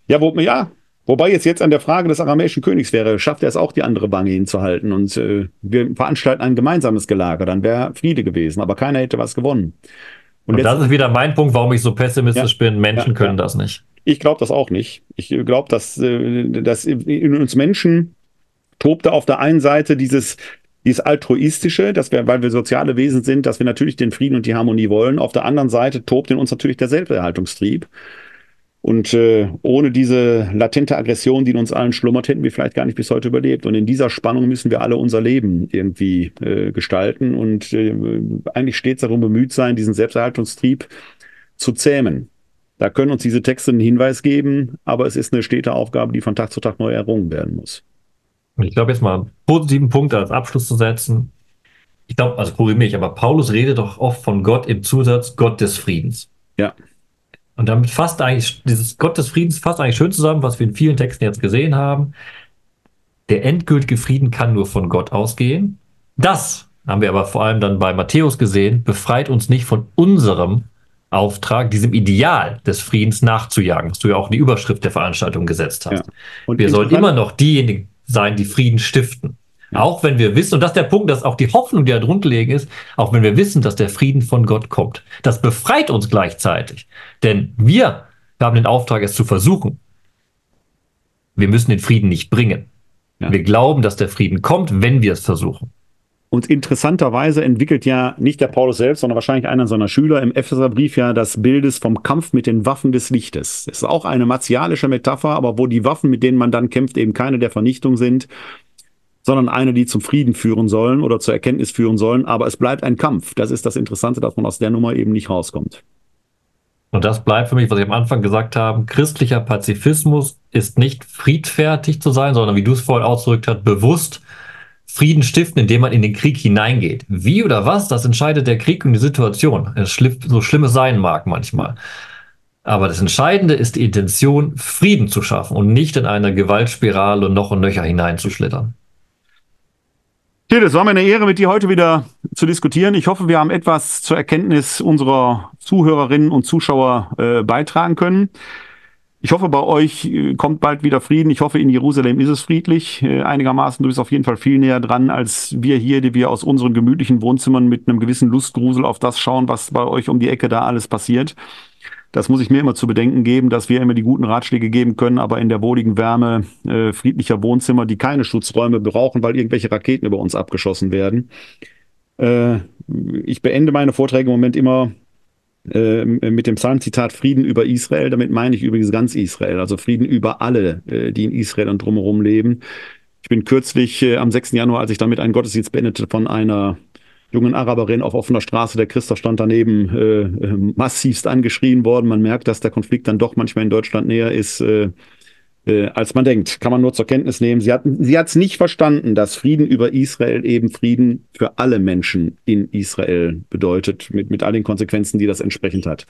Ja, wo, ja, Wobei jetzt jetzt an der Frage des aramäischen Königs wäre, schafft er es auch, die andere Wange hinzuhalten und äh, wir veranstalten ein gemeinsames Gelager, dann wäre Friede gewesen, aber keiner hätte was gewonnen. Und, und das ist wieder mein Punkt, warum ich so pessimistisch ja, bin. Menschen ja, können ja. das nicht. Ich glaube das auch nicht. Ich glaube, dass, äh, dass in uns Menschen tobte auf der einen Seite dieses, dieses altruistische, dass wir, weil wir soziale Wesen sind, dass wir natürlich den Frieden und die Harmonie wollen. Auf der anderen Seite tobt in uns natürlich der Selbsterhaltungstrieb. Und äh, ohne diese latente Aggression, die in uns allen schlummert, hätten wir vielleicht gar nicht bis heute überlebt. Und in dieser Spannung müssen wir alle unser Leben irgendwie äh, gestalten und äh, eigentlich stets darum bemüht sein, diesen Selbsterhaltungstrieb zu zähmen. Da können uns diese Texte einen Hinweis geben, aber es ist eine stete Aufgabe, die von Tag zu Tag neu errungen werden muss. Ich glaube, jetzt mal einen positiven Punkt als Abschluss zu setzen. Ich glaube, also korrigiere mich, aber Paulus redet doch oft von Gott im Zusatz Gott des Friedens. Ja. Und damit fasst eigentlich, dieses Gott des Friedens fasst eigentlich schön zusammen, was wir in vielen Texten jetzt gesehen haben. Der endgültige Frieden kann nur von Gott ausgehen. Das haben wir aber vor allem dann bei Matthäus gesehen, befreit uns nicht von unserem Auftrag, diesem Ideal des Friedens nachzujagen, was du ja auch in die Überschrift der Veranstaltung gesetzt hast. Ja. Und wir sollen immer noch diejenigen sein, die Frieden stiften. Auch wenn wir wissen, und das ist der Punkt, dass auch die Hoffnung, die da drunter liegen ist, auch wenn wir wissen, dass der Frieden von Gott kommt. Das befreit uns gleichzeitig. Denn wir haben den Auftrag, es zu versuchen. Wir müssen den Frieden nicht bringen. Ja. Wir glauben, dass der Frieden kommt, wenn wir es versuchen. Und interessanterweise entwickelt ja nicht der Paulus selbst, sondern wahrscheinlich einer seiner Schüler im Epheserbrief ja das Bildes vom Kampf mit den Waffen des Lichtes. Das ist auch eine martialische Metapher, aber wo die Waffen, mit denen man dann kämpft, eben keine der Vernichtung sind, sondern eine, die zum Frieden führen sollen oder zur Erkenntnis führen sollen. Aber es bleibt ein Kampf. Das ist das Interessante, dass man aus der Nummer eben nicht rauskommt. Und das bleibt für mich, was ich am Anfang gesagt habe. Christlicher Pazifismus ist nicht friedfertig zu sein, sondern wie du es vorhin ausgedrückt hast, bewusst Frieden stiften, indem man in den Krieg hineingeht. Wie oder was, das entscheidet der Krieg und die Situation. Es so schlimm es sein mag manchmal. Aber das Entscheidende ist die Intention, Frieden zu schaffen und nicht in eine Gewaltspirale noch und nöcher hineinzuschlittern. Till, es war mir eine Ehre, mit dir heute wieder zu diskutieren. Ich hoffe, wir haben etwas zur Erkenntnis unserer Zuhörerinnen und Zuschauer äh, beitragen können. Ich hoffe, bei euch äh, kommt bald wieder Frieden. Ich hoffe, in Jerusalem ist es friedlich. Äh, einigermaßen, du bist auf jeden Fall viel näher dran als wir hier, die wir aus unseren gemütlichen Wohnzimmern mit einem gewissen Lustgrusel auf das schauen, was bei euch um die Ecke da alles passiert. Das muss ich mir immer zu bedenken geben, dass wir immer die guten Ratschläge geben können, aber in der wohligen Wärme äh, friedlicher Wohnzimmer, die keine Schutzräume brauchen, weil irgendwelche Raketen über uns abgeschossen werden. Äh, ich beende meine Vorträge im Moment immer äh, mit dem Psalmzitat Frieden über Israel. Damit meine ich übrigens ganz Israel, also Frieden über alle, äh, die in Israel und drumherum leben. Ich bin kürzlich äh, am 6. Januar, als ich damit einen Gottesdienst beendete, von einer jungen Araberin auf offener Straße, der Christoph stand daneben, äh, massivst angeschrien worden. Man merkt, dass der Konflikt dann doch manchmal in Deutschland näher ist, äh, äh, als man denkt. Kann man nur zur Kenntnis nehmen. Sie hat sie hat's nicht verstanden, dass Frieden über Israel eben Frieden für alle Menschen in Israel bedeutet, mit, mit all den Konsequenzen, die das entsprechend hat.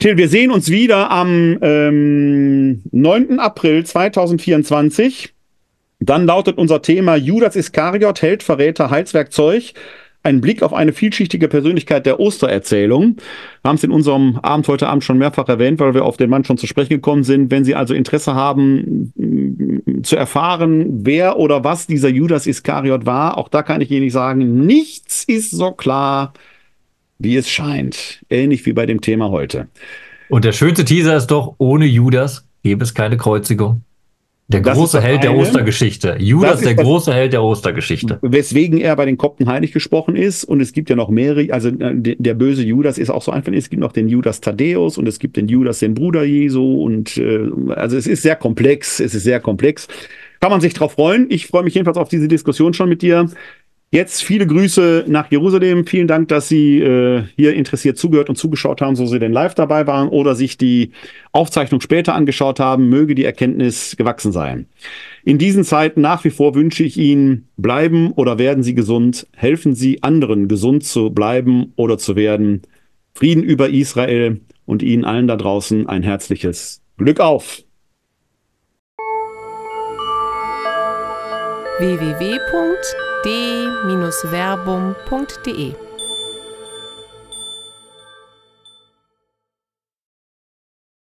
Till, wir sehen uns wieder am ähm, 9. April 2024. Dann lautet unser Thema Judas Iskariot, Held, Verräter, Heilswerkzeug ein Blick auf eine vielschichtige Persönlichkeit der Ostererzählung. Wir haben es in unserem Abend heute Abend schon mehrfach erwähnt, weil wir auf den Mann schon zu sprechen gekommen sind. Wenn Sie also Interesse haben, mm, zu erfahren, wer oder was dieser Judas Iskariot war, auch da kann ich Ihnen nicht sagen, nichts ist so klar, wie es scheint. Ähnlich wie bei dem Thema heute. Und der schönste Teaser ist doch, ohne Judas gäbe es keine Kreuzigung. Der große Held eine. der Ostergeschichte. Judas, der große Held der Ostergeschichte. Weswegen er bei den Kopten heilig gesprochen ist. Und es gibt ja noch mehrere, also äh, der böse Judas ist auch so einfach. Es gibt noch den Judas Thaddäus und es gibt den Judas, den Bruder Jesu. Und äh, also es ist sehr komplex. Es ist sehr komplex. Kann man sich drauf freuen. Ich freue mich jedenfalls auf diese Diskussion schon mit dir. Jetzt viele Grüße nach Jerusalem. Vielen Dank, dass Sie äh, hier interessiert zugehört und zugeschaut haben, so Sie denn live dabei waren oder sich die Aufzeichnung später angeschaut haben. Möge die Erkenntnis gewachsen sein. In diesen Zeiten nach wie vor wünsche ich Ihnen, bleiben oder werden Sie gesund. Helfen Sie anderen, gesund zu bleiben oder zu werden. Frieden über Israel und Ihnen allen da draußen ein herzliches Glück auf. www d-verbum.de